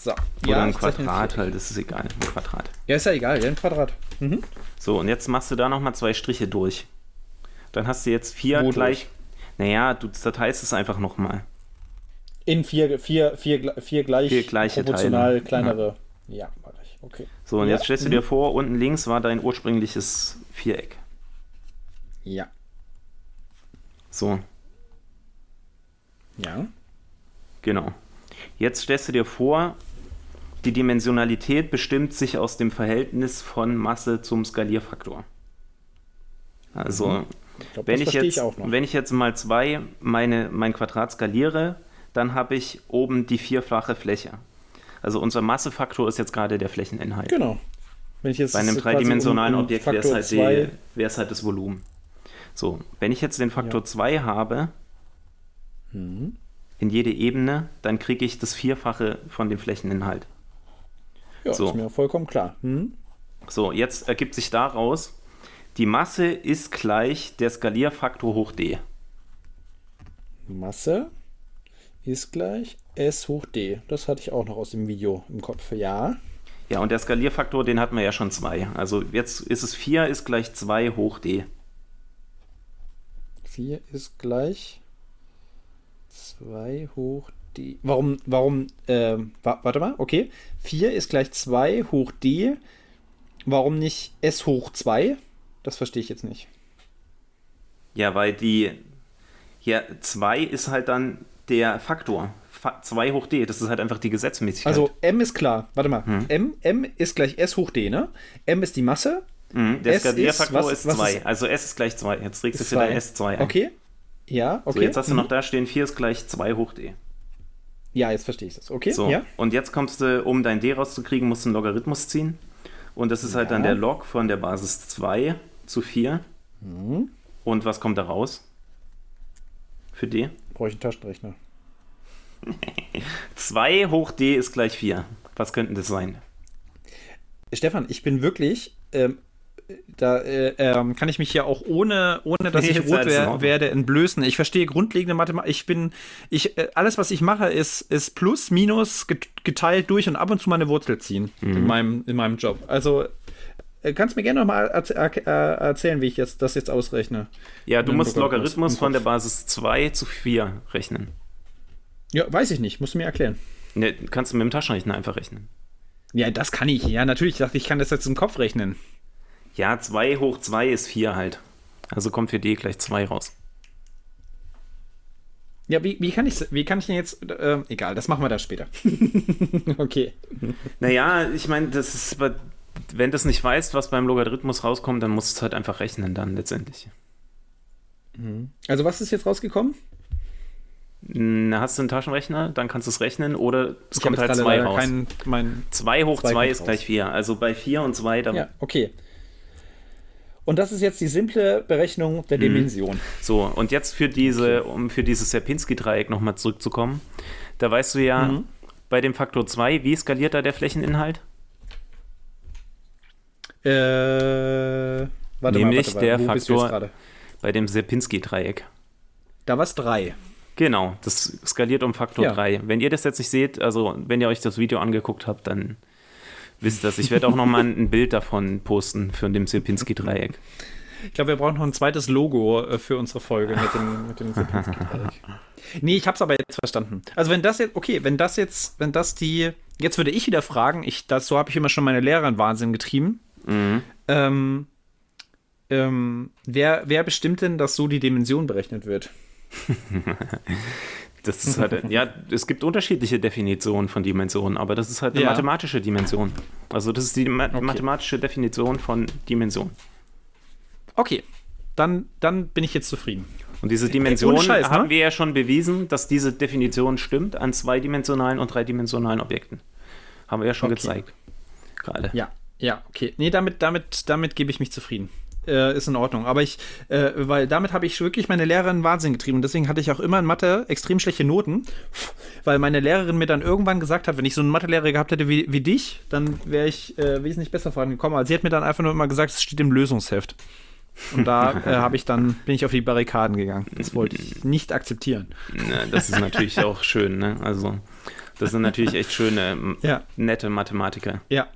So. Oder ja, ein Quadrat halt, das ist egal. Ein Quadrat. Ja, ist ja egal, ja, ein Quadrat. Mhm. So, und jetzt machst du da nochmal zwei Striche durch. Dann hast du jetzt vier Wo gleich. Durch? Naja, du zerteilst es einfach nochmal. In vier, vier, vier, vier gleich vier gleiche proportional Teile. kleinere. Ja, ja. Okay. So, und ja. jetzt stellst du dir vor, unten links war dein ursprüngliches Viereck. Ja. So. Ja. Genau. Jetzt stellst du dir vor, die Dimensionalität bestimmt sich aus dem Verhältnis von Masse zum Skalierfaktor. Also, Mhm. Ich glaub, wenn, ich jetzt, noch. wenn ich jetzt mal zwei meine, mein Quadrat skaliere, dann habe ich oben die vierfache Fläche. Also unser Massefaktor ist jetzt gerade der Flächeninhalt. Genau. Wenn ich jetzt Bei einem dreidimensionalen um- um Objekt wäre es halt, die- halt das Volumen. So, wenn ich jetzt den Faktor Ja. 2 habe, Mhm. in jede Ebene, dann kriege ich das Vierfache von dem Flächeninhalt. Ja, So. ist mir vollkommen klar. Hm? So, jetzt ergibt sich daraus, die Masse ist gleich der Skalierfaktor hoch d. Masse ist gleich S hoch D. Das hatte ich auch noch aus dem Video im Kopf. Ja. Ja, und der Skalierfaktor, den hatten wir ja schon 2. Also jetzt ist es 4 ist gleich 2 hoch d. 4 ist gleich 2 hoch D. Warum, warum, wa warte mal, okay. 4 ist gleich 2 hoch D. Warum nicht S hoch 2? Das verstehe ich jetzt nicht. Ja, weil die, ja, 2 ist halt dann der Faktor. 2 hoch d, das ist halt einfach die Gesetzmäßigkeit. Also M ist klar. Warte mal. Hm. M, M ist gleich S hoch D, ne? M ist die Masse. Mhm, der S ist- Skalierfaktor ist was 2. ist- Also S ist gleich 2. Jetzt trägst du zwei. S2 ein. Okay. Ja, okay. So, jetzt hast du Mhm. noch da stehen, 4 ist gleich 2 hoch d. Ja, jetzt verstehe ich das. Okay. So, Ja. und jetzt kommst du, um dein d rauszukriegen, musst du einen Logarithmus ziehen. Und das ist halt Ja. dann der Log von der Basis 2 zu 4. Mhm. Und was kommt da raus? Für d? Brauche ich einen Taschenrechner. 2 hoch d ist gleich 4. Was könnte das sein? Stefan, ich bin wirklich, ähm, da äh, ähm, kann ich mich ja auch ohne, ohne dass Nee, ich rot wer werde, entblößen. Ich verstehe grundlegende Mathematik. Ich bin, ich, äh, alles, was ich mache, ist, ist plus, minus get- geteilt durch und ab und zu mal eine Wurzel ziehen Mhm. in, meinem, in meinem Job. Also äh, kannst mir gerne noch mal erz- er äh, erzählen, wie ich jetzt, das jetzt ausrechne. Ja, du musst Logarithmus von der. Basis 2 zu 4 rechnen. Ja, weiß ich nicht. Musst du mir erklären. Ne, kannst du mit dem Taschenrechner einfach rechnen. Ja, das kann ich. Ja, natürlich. Ich dachte, ich kann das jetzt im Kopf rechnen. Ja, 2 hoch 2 ist 4 halt. Also kommt für d gleich 2 raus. Ja, wie, wie kann ich wie kann ich denn jetzt äh, egal, das machen wir dann später. okay. Naja, ich meine, das ist, wenn du es nicht weißt, was beim Logarithmus rauskommt, dann musst du es halt einfach rechnen dann letztendlich. Also was ist jetzt rausgekommen? Na, hast du einen Taschenrechner, dann kannst du es rechnen oder es Ich kommt halt jetzt 2 leider raus. keinen mein 2 hoch zwei 2 kommt ist raus. gleich 4. Also bei 4 und 2, da Ja, okay. Und das ist jetzt die simple Berechnung Mhm. der Dimension. So, und jetzt für diese, um für dieses Sierpinski-Dreieck nochmal zurückzukommen, da weißt du ja, Mhm. bei dem Faktor 2, wie skaliert da der Flächeninhalt? Äh, warte Nämlich mal, warte mal. der Faktor-? Bei dem Sierpinski-Dreieck. Da war es drei. Genau, das skaliert um Faktor Ja. 3. Wenn ihr das jetzt nicht seht, also wenn ihr euch das Video angeguckt habt, dann wisst ihr das. Ich werde auch nochmal ein Bild davon posten für dem Sierpinski-Dreieck. Ich glaube, wir brauchen noch ein zweites Logo äh, für unsere Folge mit dem, mit dem Sierpinski-Dreieck. Nee, ich hab's aber jetzt verstanden. Also wenn das jetzt, okay, wenn das jetzt, wenn das die, jetzt würde ich wieder fragen, ich, das, so habe ich immer schon meine Lehrer in Wahnsinn getrieben. Mhm. Ähm, ähm, wer, wer bestimmt denn, dass so die Dimension berechnet wird? Das ist halt, ja, es gibt unterschiedliche Definitionen von Dimensionen, aber das ist halt eine Ja. mathematische Dimension. Also das ist die ma mathematische Definition von Dimension. Okay, dann, dann bin ich jetzt zufrieden. Und diese Dimension Scheiß, ne? haben wir ja schon bewiesen, dass diese Definition stimmt an zweidimensionalen und dreidimensionalen Objekten. Haben wir ja schon Okay. gezeigt. Gerade. Ja, ja, okay. Nee, damit, damit, damit gebe ich mich zufrieden. Äh, ist in Ordnung. Aber ich, äh, weil damit habe ich wirklich meine Lehrerin in Wahnsinn getrieben. Und deswegen hatte ich auch immer in Mathe extrem schlechte Noten, weil meine Lehrerin mir dann irgendwann gesagt hat, wenn ich so einen Mathelehrer gehabt hätte wie, wie dich, dann wäre ich äh, wesentlich besser vorangekommen. Also sie hat mir dann einfach nur immer gesagt, es steht im Lösungsheft. Und da äh, habe ich dann, bin ich auf die Barrikaden gegangen. Das wollte ich nicht akzeptieren. Ja, das ist natürlich auch schön, ne? Also, das sind natürlich echt schöne, Ja. nette Mathematiker. Ja.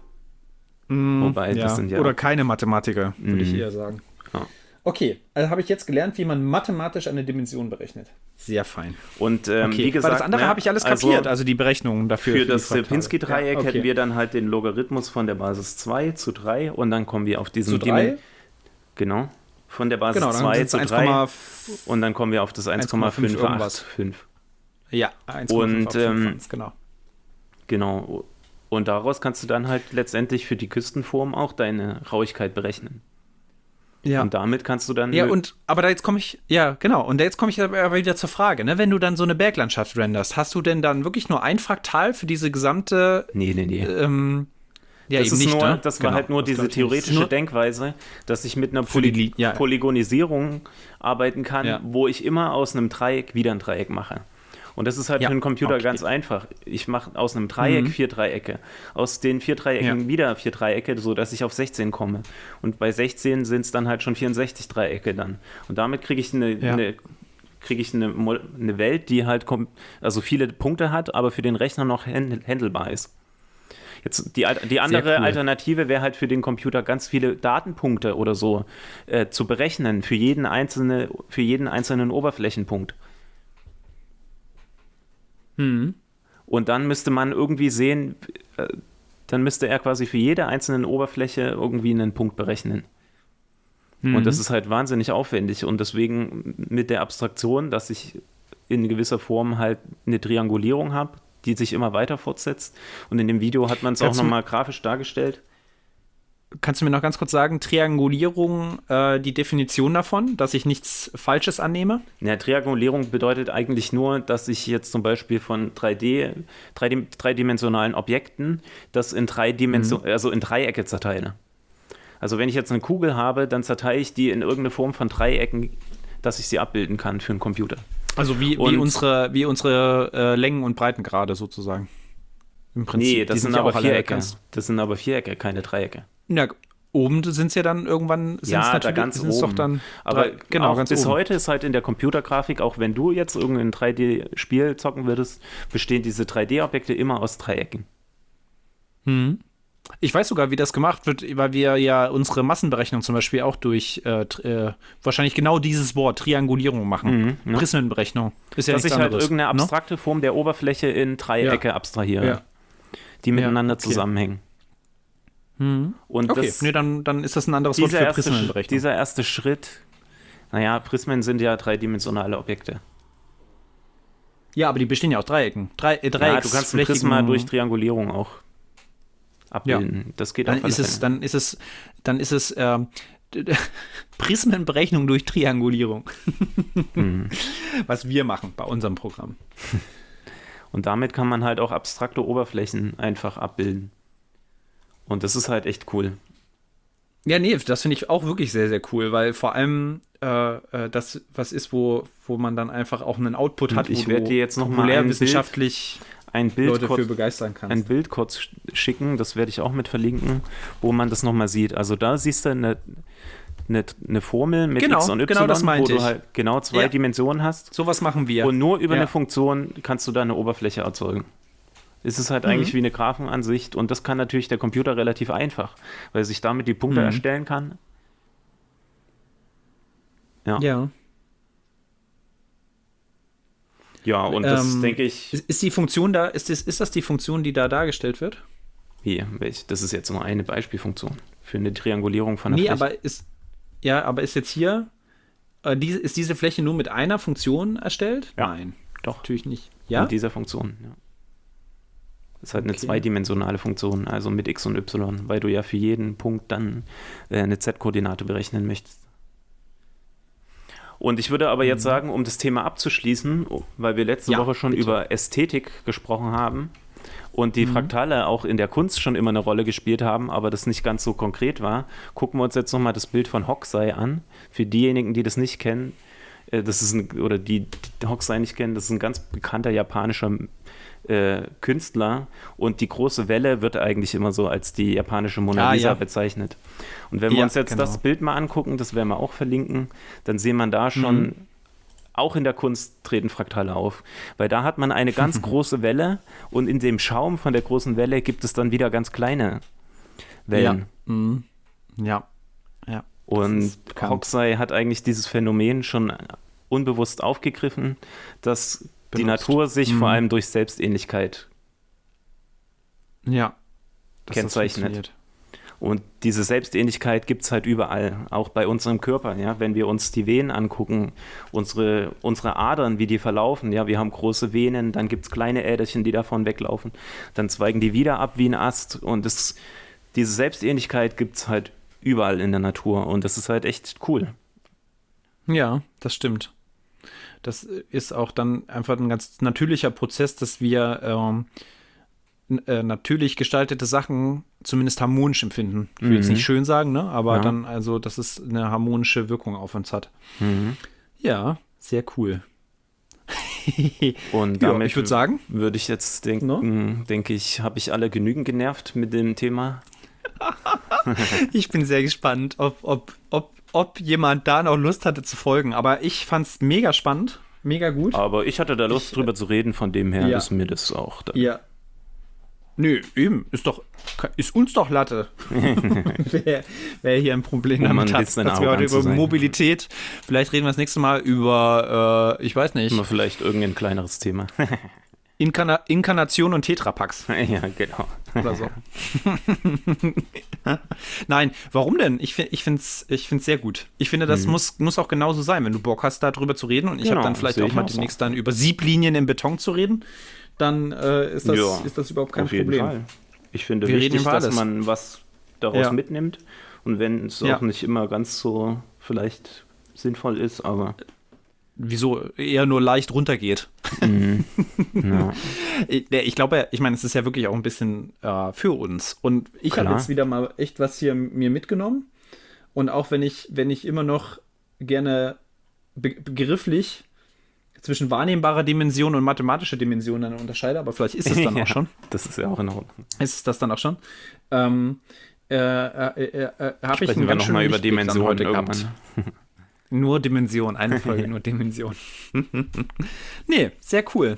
Mm, Wobei, das sind ja- Oder keine Mathematiker, würde ich Mhm. eher sagen. Ja. Okay, also habe ich jetzt gelernt, wie man mathematisch eine Dimension berechnet. Sehr fein. Und ähm, okay. wie gesagt, Weil das andere ne, habe ich alles also kapiert, also die Berechnungen dafür. Für die das. Sierpinski-Dreieck Ja, okay. hätten wir dann halt den Logarithmus von der Basis 2 zu 3 und dann kommen wir auf diesen Zu drei? Dimen- Genau. Von der Basis Genau, dann 2 sind es zu 3 1,5. und dann kommen wir auf das 1,5 irgendwas. 1,585. Ja, 1,5 Und, auf fünf ähm, genau. Genau. Und daraus kannst du dann halt letztendlich für die Küstenform auch deine Rauigkeit berechnen. Ja. Und damit kannst du dann. Ja, und aber da jetzt komme ich, ja, genau. Und jetzt komme ich aber wieder zur Frage, ne? Wenn du dann so eine Berglandschaft renderst, hast du denn dann wirklich nur ein Fraktal für diese gesamte Nee, nee, nee. ähm, ja, das eben ist nicht, nur, ne? das war Genau, halt nur diese theoretische Nur- Denkweise, dass ich mit einer Poly ja. Polygonisierung arbeiten kann, Ja. wo ich immer aus einem Dreieck wieder ein Dreieck mache. Und das ist halt Ja, für einen Computer okay. ganz einfach. Ich mache aus einem Dreieck Mhm. vier Dreiecke. Aus den vier Dreiecken Ja. wieder vier Dreiecke, sodass ich auf 16 komme. Und bei 16 sind es dann halt schon 64 Dreiecke dann. Und damit kriege ich eine, Ja. eine kriege ich eine, eine Welt, die halt also viele Punkte hat, aber für den Rechner noch handelbar ist. Jetzt die, die andere cool. Alternative wäre halt für den Computer ganz viele Datenpunkte oder so äh, zu berechnen für jeden, einzelne, für jeden einzelnen Oberflächenpunkt. Hm. Und dann müsste man irgendwie sehen, äh, dann müsste er quasi für jede einzelne Oberfläche irgendwie einen Punkt berechnen. Mhm. Und das ist halt wahnsinnig aufwendig. Und deswegen mit der Abstraktion, dass ich in gewisser Form halt eine Triangulierung habe, die sich immer weiter fortsetzt. Und in dem Video hat man es auch nochmal grafisch dargestellt. Kannst du mir noch ganz kurz sagen, Triangulierung, äh, die Definition davon, dass ich nichts Falsches annehme? Ja, Triangulierung bedeutet eigentlich nur, dass ich jetzt zum Beispiel von 3D, 3D dreidimensionalen Objekten das in drei Dimensionen, also in Dreiecke zerteile. Also wenn ich jetzt eine Kugel habe, dann zerteile ich die in irgendeine Form von Dreiecken, dass ich sie abbilden kann für einen Computer. Also wie, wie unsere, wie unsere äh, Längen und Breitengrade sozusagen. Im Prinzip. Nee, das Die sind, ja aber Vierecke. ganz- Das sind aber Vierecke, keine Dreiecke. Ja, oben sind es ja dann irgendwann. Sind's Ja, da natürlich, ganz oben. Doch dann Aber drei- genau, auch ganz bis oben. heute ist halt in der Computergrafik, auch wenn du jetzt irgendein 3D-Spiel zocken würdest, bestehen diese 3D-Objekte immer aus Dreiecken. Hm. Ich weiß sogar, wie das gemacht wird, weil wir ja unsere Massenberechnung zum Beispiel auch durch äh, äh, wahrscheinlich genau dieses Wort, Triangulierung machen. Mhm, ja. Prismenberechnung. Ist ja dass ich halt irgendeine ne? abstrakte Form der Oberfläche in Dreiecke abstrahiere, Ja. Die miteinander okay. zusammenhängen. Mhm. Und Okay, das, nee, dann, dann ist das ein anderes Wort dieser, für Prismenberechnung. dieser erste Schritt, naja, Prismen sind ja dreidimensionale Objekte. ja, aber die bestehen ja aus Dreiecken. Drei, äh, Ja, du kannst ein Prisma durch Triangulierung auch abbilden. Das geht dann ist es, dann ist es, dann ist es ähm, Prismenberechnung durch Triangulierung. Mhm. Was wir machen bei unserem Programm. Und damit kann man halt auch abstrakte Oberflächen einfach abbilden. Und das ist halt echt cool. Ja, nee, das finde ich auch wirklich sehr, sehr cool, weil vor allem äh, äh, das was ist, wo, wo man dann einfach auch einen Output hat, ich wo werd du dir jetzt noch mal ein Bild- populärwissenschaftlich Ein Bild, Leute kurz, für begeistern kannst. ein Bild kurz sch- schicken, das werde ich auch mit verlinken, wo man das nochmal sieht. Also da siehst du eine, eine, eine Formel mit Genau, X und Y, genau das wo du halt genau zwei Ja. Dimensionen hast. Sowas machen wir. Und nur über Ja. eine Funktion kannst du da eine Oberfläche erzeugen. Es ist halt Mhm. eigentlich wie eine Graphenansicht und das kann natürlich der Computer relativ einfach, weil er sich damit die Punkte Mhm. erstellen kann. Ja. ja. Ja, und das Ähm, denke ich, Ist, ist die Funktion da, ist das, ist das die Funktion, die da dargestellt wird? wie, welch, das ist jetzt nur eine Beispielfunktion für eine Triangulierung von der Nee, Fläche. aber ist, ja, aber ist jetzt hier, äh, diese, ist diese Fläche nur mit einer Funktion erstellt? Ja. Nein, Doch. natürlich nicht. Ja? Mit dieser Funktion, ja. Das ist halt eine Okay. zweidimensionale Funktion, also mit x und y, weil du ja für jeden Punkt dann äh, eine z-Koordinate berechnen möchtest. Und ich würde aber Mhm. jetzt sagen, um das Thema abzuschließen, weil wir letzte Ja, Woche schon bitte. über Ästhetik gesprochen haben und die Mhm. Fraktale auch in der Kunst schon immer eine Rolle gespielt haben, aber das nicht ganz so konkret war, gucken wir uns jetzt nochmal das Bild von Hokusai an. Für diejenigen, die das nicht kennen, äh, das ist ein, oder die, die Hokusai nicht kennen, das ist ein ganz bekannter japanischer äh, Künstler und die große Welle wird eigentlich immer so als die japanische Mona Ah, Lisa ja. bezeichnet. Und wenn wir Ja, uns jetzt genau. das Bild mal angucken, das werden wir auch verlinken, dann sehen man da schon, Mhm. Auch in der Kunst treten Fraktale auf, weil da hat man eine ganz große Welle und in dem Schaum von der großen Welle gibt es dann wieder ganz kleine Wellen. Ja. Mhm. ja. Und Hokusai hat eigentlich dieses Phänomen schon unbewusst aufgegriffen, dass Benutzt. die Natur sich mhm. vor allem durch Selbstähnlichkeit ja, kennzeichnet. Und diese Selbstähnlichkeit gibt es halt überall, auch bei unserem Körper. Ja? Wenn wir uns die Venen angucken, unsere, unsere Adern, wie die verlaufen, ja, wir haben große Venen, dann gibt es kleine Äderchen, die davon weglaufen, dann zweigen die wieder ab wie ein Ast. Und das, diese Selbstähnlichkeit gibt es halt überall in der Natur und das ist halt echt cool. Ja, das stimmt. Das ist auch dann einfach ein ganz natürlicher Prozess, dass wir ähm, äh, natürlich gestaltete Sachen zumindest harmonisch empfinden. Ich will mhm. jetzt nicht schön sagen, ne? aber ja. dann also, dass es eine harmonische Wirkung auf uns hat. Mhm. Ja, sehr cool. Und damit ja, ich würde sagen, würde ich jetzt denken, no? denke ich, habe ich alle genügend genervt mit dem Thema. ich bin sehr gespannt, ob, ob, ob, ob jemand da noch Lust hatte zu folgen. Aber ich fand es mega spannend, mega gut. Aber ich hatte da Lust ich, drüber zu reden, von dem her ja. ist mir das auch. Dann. Ja. Nö, eben, ist doch, ist uns doch Latte. wer, wer hier ein Problem um damit hat, dass wir heute über Mobilität, vielleicht reden wir das nächste Mal über, äh, ich weiß nicht. Immer vielleicht irgendein kleineres Thema. Inkarna Inkarnation und Tetrapacks. Ja, genau. Oder so. Nein, warum denn? Ich, ich finde es ich find's sehr gut. Ich finde, das mhm. muss, muss auch genauso sein, wenn du Bock hast, darüber zu reden. Und ich genau, habe dann vielleicht auch mal demnächst so. dann über Sieblinien im Beton zu reden. Dann äh, ist, das, ja, ist das überhaupt kein auf Problem. Fall. Ich finde Wir wichtig, dass man was daraus ja. mitnimmt. Und wenn es ja. auch nicht immer ganz so vielleicht sinnvoll ist, aber wieso eher nur leicht runtergeht. Mhm. Ja. ich glaube, ich meine, es ist ja wirklich auch ein bisschen äh, für uns. Und ich habe jetzt wieder mal echt was hier mir mitgenommen. Und auch wenn ich, wenn ich immer noch gerne be begrifflich zwischen wahrnehmbarer Dimension und mathematischer Dimension dann unterscheide, aber vielleicht ist es dann ja, auch schon. Das ist ja auch in Ordnung. Ist es das dann auch schon? Ähm, äh, äh, äh, äh habe ich einen ganz mal über Dimensionen heute irgendwann. gehabt. Nur Dimension, eine Folge nur Dimension. nee, sehr cool.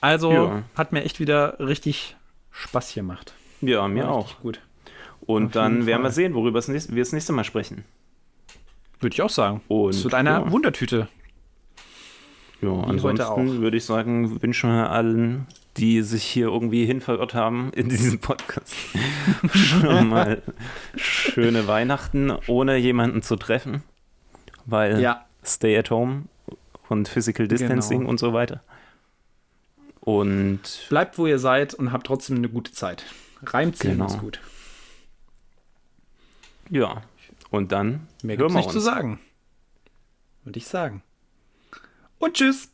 Also ja. hat mir echt wieder richtig Spaß gemacht. Ja, mir auch. Gut. Und Auf dann werden wir sehen, worüber wir das nächste Mal sprechen. Würde ich auch sagen. Und zu deiner ja. Wundertüte. Ja, ansonsten würde ich sagen, wünschen wir allen, die sich hier irgendwie hin verirrt haben in diesem Podcast, schon mal schöne Weihnachten, ohne jemanden zu treffen weil ja. Stay at Home und Physical Distancing genau. und so weiter. Und bleibt, wo ihr seid und habt trotzdem eine gute Zeit. Reimziehen genau. ist gut. Ja, und dann mehr gibt's nicht uns. zu sagen. Würde ich sagen. Und tschüss.